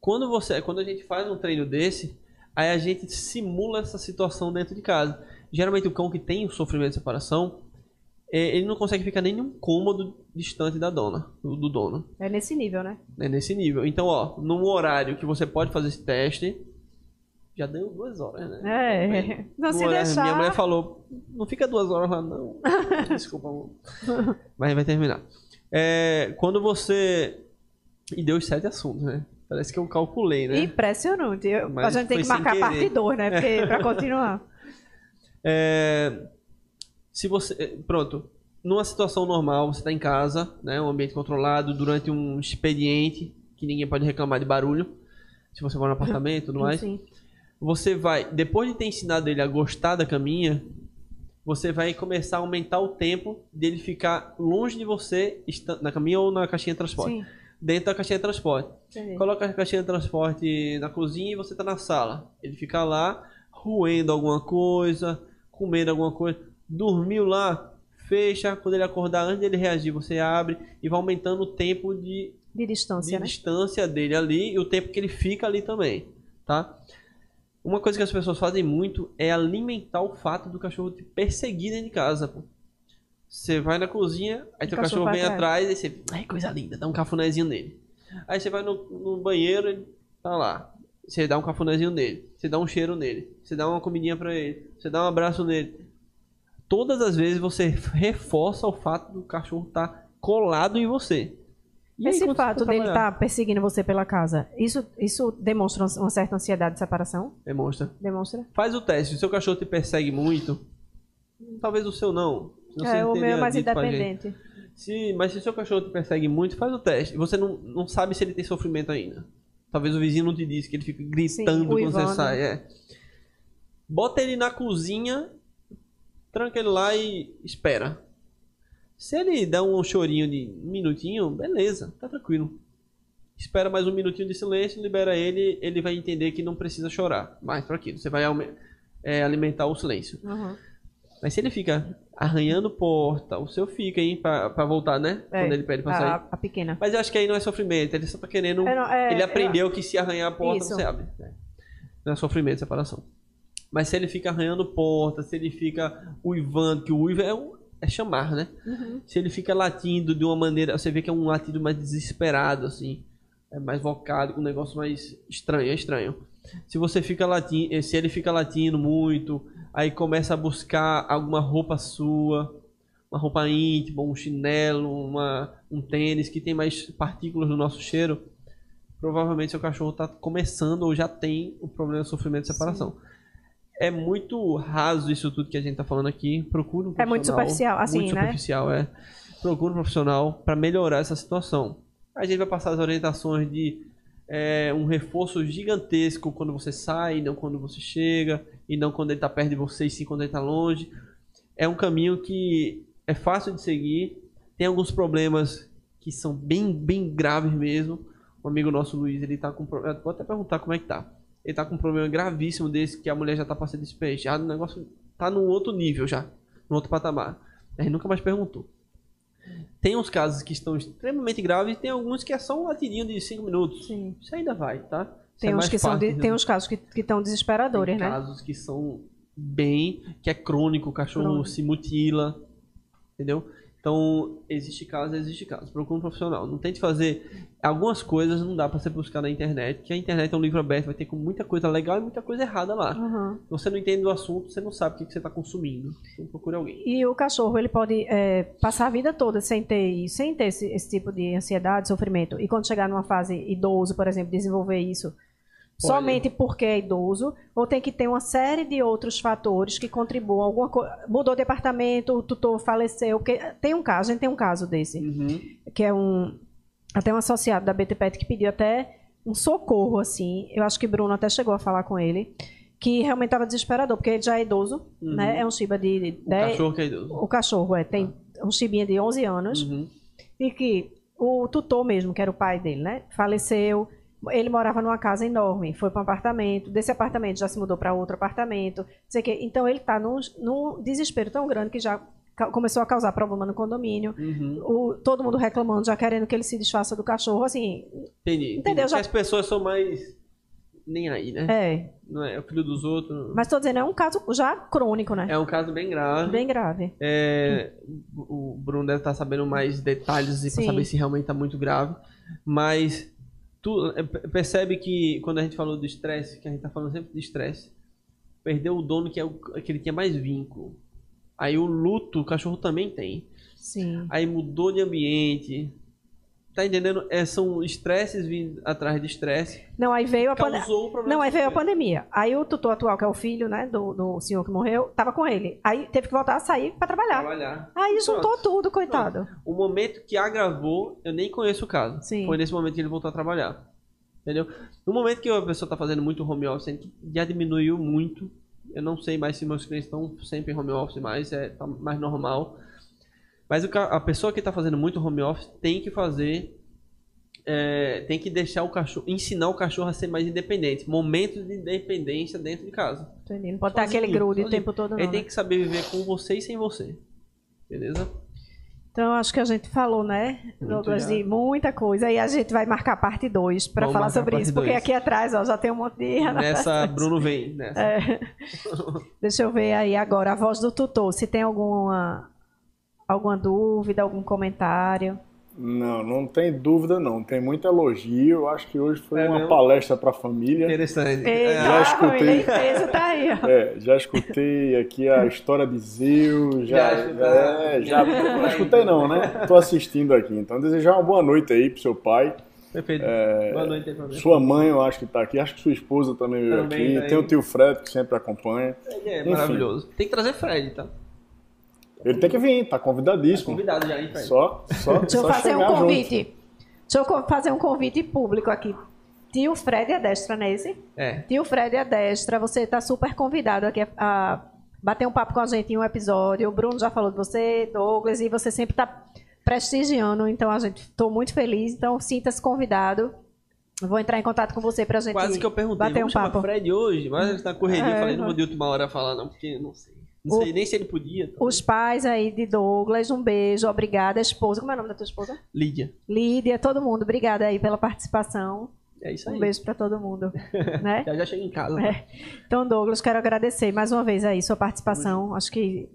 [SPEAKER 2] Quando você, quando a gente faz um treino desse, aí a gente simula essa situação dentro de casa. Geralmente o cão que tem o sofrimento de separação, ele não consegue ficar nem num cômodo distante da dona, do, do dono.
[SPEAKER 1] É nesse nível, né?
[SPEAKER 2] É nesse nível. Então, ó, num horário que você pode fazer esse teste, já deu duas horas, né?
[SPEAKER 1] É. Não se
[SPEAKER 2] horas.
[SPEAKER 1] deixar.
[SPEAKER 2] Minha mulher falou, não fica duas horas lá, não. Desculpa, amor. Mas vai terminar. É, quando você. E deu os sete assuntos, né? Parece que eu calculei, né?
[SPEAKER 1] Impressionante. Eu-
[SPEAKER 2] Mas
[SPEAKER 1] a gente tem que marcar a parte 2, né? Porque, pra continuar.
[SPEAKER 2] É, se você. é, Pronto. Numa situação normal, você está em casa, né? Um ambiente controlado, durante um expediente, que ninguém pode reclamar de barulho. Se você mora no apartamento e tudo mais.
[SPEAKER 1] Sim.
[SPEAKER 2] você vai, depois de ter ensinado ele a gostar da caminha, você vai começar a aumentar o tempo dele ficar longe de você, na caminha ou na caixinha de transporte.
[SPEAKER 1] Sim.
[SPEAKER 2] Dentro da caixinha de transporte.
[SPEAKER 1] Entendi.
[SPEAKER 2] Coloca a caixinha de transporte na cozinha e você tá na sala. Ele fica lá, roendo alguma coisa, comendo alguma coisa. Dormiu lá, fecha. Quando ele acordar, antes dele reagir, você abre e vai aumentando o tempo de
[SPEAKER 1] De distância,
[SPEAKER 2] de
[SPEAKER 1] né?
[SPEAKER 2] distância dele ali e o tempo que ele fica ali também, tá? Uma coisa que as pessoas fazem muito é alimentar o fato do cachorro te perseguir dentro de casa, pô. Você vai na cozinha, aí teu
[SPEAKER 1] cachorro
[SPEAKER 2] cachorro, vem
[SPEAKER 1] atrás.
[SPEAKER 2] atrás, aí você, ai, coisa linda, dá um cafunézinho nele. Aí você vai no, no banheiro, ele tá lá. Você dá um cafunézinho nele, você dá um cheiro nele, você dá uma comidinha pra ele, você dá um abraço nele. Todas as vezes você reforça o fato do cachorro estar colado em você. E aí,
[SPEAKER 1] Esse
[SPEAKER 2] quando você
[SPEAKER 1] fato dele estar perseguindo você pela casa, isso, isso demonstra uma certa ansiedade de separação?
[SPEAKER 2] Demonstra.
[SPEAKER 1] Demonstra?
[SPEAKER 2] Faz o teste. Se o seu cachorro te persegue muito, talvez o seu não.
[SPEAKER 1] é, o meu é mais independente.
[SPEAKER 2] Se, mas se o seu cachorro te persegue muito, faz o teste. Você não, não sabe se ele tem sofrimento ainda. Talvez o vizinho não te disse que ele fica gritando quando
[SPEAKER 1] uivando.
[SPEAKER 2] você sai. É. Bota ele na cozinha, tranca ele lá e espera. Se ele der um chorinho de um minutinho, beleza, tá tranquilo. Espera mais um minutinho de silêncio, libera ele, ele vai entender que não precisa chorar mais para aquilo. Você vai é, alimentar o silêncio.
[SPEAKER 1] Uhum.
[SPEAKER 2] Mas se ele fica arranhando porta, o seu fica, hein, pra, pra voltar, né?
[SPEAKER 1] É,
[SPEAKER 2] Quando ele pede pra sair.
[SPEAKER 1] a, a pequena.
[SPEAKER 2] Mas eu acho que aí não é sofrimento, ele só tá querendo.
[SPEAKER 1] É, não, é,
[SPEAKER 2] ele
[SPEAKER 1] é,
[SPEAKER 2] aprendeu que se arranhar a porta,
[SPEAKER 1] Isso.
[SPEAKER 2] você abre. Não é sofrimento, separação. Mas se ele fica arranhando porta, se ele fica uivando, que o uivo é, um- é chamar, né?
[SPEAKER 1] Uhum.
[SPEAKER 2] Se ele fica latindo de uma maneira. Você vê que é um latido mais desesperado, assim. É mais vocálico, um negócio mais estranho, é estranho. Se você fica latindo. Se ele fica latindo muito, aí começa a buscar alguma roupa sua, uma roupa íntima, um chinelo, uma, um tênis que tem mais partículas no nosso cheiro, provavelmente seu cachorro está começando ou já tem o problema de sofrimento de separação. É muito raso isso tudo que a gente está falando aqui. Procure um
[SPEAKER 1] É muito
[SPEAKER 2] profissional.
[SPEAKER 1] superficial, assim,
[SPEAKER 2] muito
[SPEAKER 1] né?
[SPEAKER 2] superficial, é. Procure um profissional para melhorar essa situação. A gente vai passar as orientações de é, um reforço gigantesco quando você sai, não quando você chega, e não quando ele está perto de você, e sim quando ele está longe. É um caminho que é fácil de seguir, tem alguns problemas que são bem, bem graves mesmo. Um amigo nosso, Luiz, ele tá com problema. Vou até perguntar como é que tá. Ele tá com um problema gravíssimo desse que a mulher já tá passando despejada. O negócio tá num outro nível já. Num outro patamar. A gente nunca mais perguntou. Tem uns casos que estão extremamente graves e tem alguns que é só um latidinho de 5 minutos.
[SPEAKER 1] Sim.
[SPEAKER 2] Isso ainda vai, tá? Isso
[SPEAKER 1] Tem
[SPEAKER 2] é
[SPEAKER 1] uns que são de- tem uns casos que estão desesperadores,
[SPEAKER 2] tem
[SPEAKER 1] né?
[SPEAKER 2] casos que são bem. que é crônico, o cachorro
[SPEAKER 1] Crônico.
[SPEAKER 2] se mutila. Entendeu? Então, existe caso, existe caso. Procura um profissional. Não tente fazer. Algumas coisas não dá pra você buscar na internet, que a internet é um livro aberto, vai ter com muita coisa legal e muita coisa errada lá.
[SPEAKER 1] Uhum.
[SPEAKER 2] Você não entende do assunto, você não sabe o que que você está consumindo. Então procure alguém.
[SPEAKER 1] E o cachorro, ele pode é, passar a vida toda sem ter, sem ter esse, esse tipo de ansiedade, sofrimento. E quando chegar numa fase idoso, por exemplo, desenvolver isso, somente porque é idoso, ou tem que ter uma série de outros fatores que contribuam. Alguma co... Mudou de apartamento, o tutor faleceu. Que... Tem um caso, a gente tem um caso desse,
[SPEAKER 2] Uhum.
[SPEAKER 1] que é um. Até um associado da BTPET que pediu até um socorro, assim. Eu acho que Bruno até chegou a falar com ele. Que realmente estava desesperador, porque ele já é idoso,
[SPEAKER 2] Uhum.
[SPEAKER 1] né? É um Shiba de
[SPEAKER 2] O
[SPEAKER 1] 10.
[SPEAKER 2] cachorro que é idoso.
[SPEAKER 1] O cachorro, é. Tem um Shibinha de 11 anos.
[SPEAKER 2] Uhum.
[SPEAKER 1] E que o tutor mesmo, que era o pai dele, né? Faleceu. Ele morava numa casa enorme, foi para um apartamento. Desse apartamento já se mudou para outro apartamento. não Sei que. Então ele está num, num desespero tão grande que já começou a causar problema no condomínio.
[SPEAKER 2] Uhum.
[SPEAKER 1] O- todo mundo reclamando, já querendo que ele se desfaça do cachorro. Assim,
[SPEAKER 2] Entendi.
[SPEAKER 1] Entendeu? Já-
[SPEAKER 2] as pessoas são mais. Nem aí, né?
[SPEAKER 1] é.
[SPEAKER 2] Não é o filho dos outros.
[SPEAKER 1] Mas estou dizendo, é um caso já crônico, né?
[SPEAKER 2] É um caso bem grave.
[SPEAKER 1] Bem grave.
[SPEAKER 2] É, o Bruno deve estar sabendo mais detalhes para
[SPEAKER 1] Sim.
[SPEAKER 2] saber se realmente está muito grave. Mas tu é, pe- percebe que quando a gente falou do estresse, que a gente está falando sempre de estresse, perdeu o dono que é o que ele tinha mais vínculo. Aí o luto, o cachorro também tem.
[SPEAKER 1] Sim.
[SPEAKER 2] Aí mudou de ambiente. Tá entendendo? É, são estresses vindo atrás de estresse.
[SPEAKER 1] Não, aí veio a pandemia. Não, aí veio a pandemia. Aí o tutor atual, que é o filho, né, do, do senhor que morreu, tava com ele. Aí teve que voltar a sair para trabalhar.
[SPEAKER 2] Trabalhar.
[SPEAKER 1] Aí juntou
[SPEAKER 2] Pronto.
[SPEAKER 1] tudo, coitado.
[SPEAKER 2] O momento que agravou, eu nem conheço o caso.
[SPEAKER 1] Sim.
[SPEAKER 2] Foi nesse momento que ele voltou a trabalhar. Entendeu? No momento que a pessoa está fazendo muito home office, já diminuiu muito. Eu não sei mais se meus clientes estão sempre em home office mais, é tá mais normal. Mas o a pessoa que está fazendo muito home office tem que fazer. é, tem que deixar o cachorro. ensinar o cachorro a ser mais independente. Momentos de independência dentro de casa.
[SPEAKER 1] Entendi. Não pode
[SPEAKER 2] Sozinho,
[SPEAKER 1] aquele grude o tempo todo, não.
[SPEAKER 2] Ele tem
[SPEAKER 1] né?
[SPEAKER 2] que saber viver com você e sem você. Beleza?
[SPEAKER 1] Então, acho que a gente falou, né, Douglas, de muita coisa. E a gente vai marcar parte 2 para falar sobre isso. Porque
[SPEAKER 2] dois.
[SPEAKER 1] aqui atrás, ó, já tem um monte de
[SPEAKER 2] Nessa. Bruno vem. Nessa.
[SPEAKER 1] É. Deixa eu ver aí agora a voz do tutor. Se tem alguma, alguma dúvida, algum comentário.
[SPEAKER 3] Não, não tem dúvida não. Tem muito elogio. Eu acho que hoje foi
[SPEAKER 2] É
[SPEAKER 3] uma
[SPEAKER 2] mesmo?
[SPEAKER 3] palestra para a família.
[SPEAKER 2] Interessante. É,
[SPEAKER 3] já escutei.
[SPEAKER 1] ele é tá aí.
[SPEAKER 3] É, já escutei aqui a história de Zil,
[SPEAKER 2] Já
[SPEAKER 3] já, é, já, não escutei não, né? Tô assistindo aqui. Então desejar uma boa noite aí pro seu pai,
[SPEAKER 2] perfeito. Boa noite, problema.
[SPEAKER 3] sua mãe, eu acho que tá aqui, acho que sua esposa também veio
[SPEAKER 2] Também
[SPEAKER 3] aqui.
[SPEAKER 2] tá aí.
[SPEAKER 3] Tem o tio Fred que sempre acompanha.
[SPEAKER 2] É
[SPEAKER 3] Enfim.
[SPEAKER 2] maravilhoso. Tem que trazer Fred, tá?
[SPEAKER 3] Ele tem que vir, tá convidadíssimo.
[SPEAKER 2] Convidado já, hein, Fred?
[SPEAKER 3] Só, só,
[SPEAKER 1] Deixa eu
[SPEAKER 3] só
[SPEAKER 1] fazer um
[SPEAKER 3] chegar junto.
[SPEAKER 1] convite. Deixa eu fazer um convite público aqui. Tio Fred é destra, não é esse?
[SPEAKER 2] É.
[SPEAKER 1] Tio Fred é destra, você está super convidado aqui a, a bater um papo com a gente em um episódio. O Bruno já falou de você, Douglas, e você sempre está prestigiando, então a gente estou muito feliz. Então sinta-se convidado. Eu Vou entrar em contato com você para a gente
[SPEAKER 2] Quase que eu perguntei,
[SPEAKER 1] bater um papo.
[SPEAKER 2] Fred hoje, mas ele tá correria.
[SPEAKER 1] É,
[SPEAKER 2] eu falei, não vou de última hora falar não, porque não sei. Não
[SPEAKER 1] O-
[SPEAKER 2] sei nem se ele podia. tá?
[SPEAKER 1] Os pais aí de Douglas, um beijo, obrigada. A esposa, como é o nome da tua esposa?
[SPEAKER 2] Lídia.
[SPEAKER 1] Lídia, todo mundo, obrigada aí pela participação.
[SPEAKER 2] É isso aí.
[SPEAKER 1] Um beijo para todo mundo. né?
[SPEAKER 2] Já já chega em casa.
[SPEAKER 1] É. Então, Douglas, quero agradecer mais uma vez aí sua participação. Acho que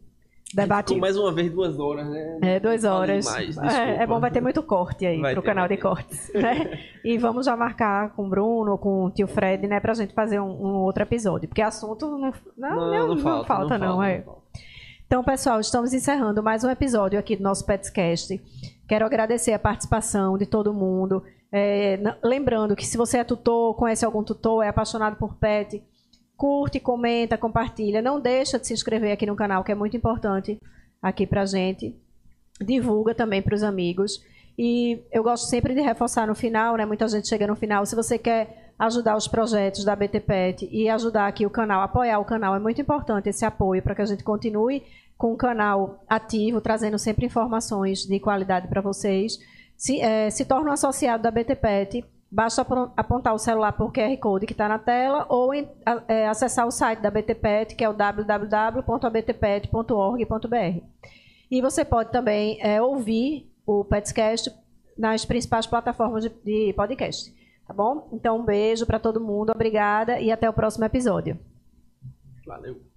[SPEAKER 1] debate.
[SPEAKER 2] Mais uma vez duas horas, né?
[SPEAKER 1] É, duas horas.
[SPEAKER 2] demais,
[SPEAKER 1] é, é bom, vai ter muito corte aí
[SPEAKER 2] Vai
[SPEAKER 1] pro
[SPEAKER 2] ter,
[SPEAKER 1] canal de cortes. Né? E vamos já marcar com o Bruno, com o tio Fred, né, pra gente fazer um, um outro episódio. Porque assunto não, não, não, não falta, não. é.
[SPEAKER 2] falta.
[SPEAKER 1] Então, pessoal, estamos encerrando mais um episódio aqui do nosso Petscast. Quero agradecer a participação de todo mundo. É, lembrando que se você é tutor, conhece algum tutor, é apaixonado por pet, curte, comenta, compartilha. Não deixa de se inscrever aqui no canal, que é muito importante aqui pra gente. Divulga também para os amigos. E eu gosto sempre de reforçar no final, né? Muita gente chega no final. Se você quer ajudar os projetos da BT Pet e ajudar aqui o canal, apoiar o canal, é muito importante esse apoio para que a gente continue com o canal ativo, trazendo sempre informações de qualidade para vocês. Se, eh, se torna um associado da BT Pet, basta apontar o celular por QR Code que está na tela ou em- eh, acessar o site da BT Pet, que é o www.abtpet.org.br. E você pode também eh, ouvir o Petscast nas principais plataformas de, de podcast. Tá bom? Então, um beijo para todo mundo, obrigada e até o próximo episódio.
[SPEAKER 2] Valeu.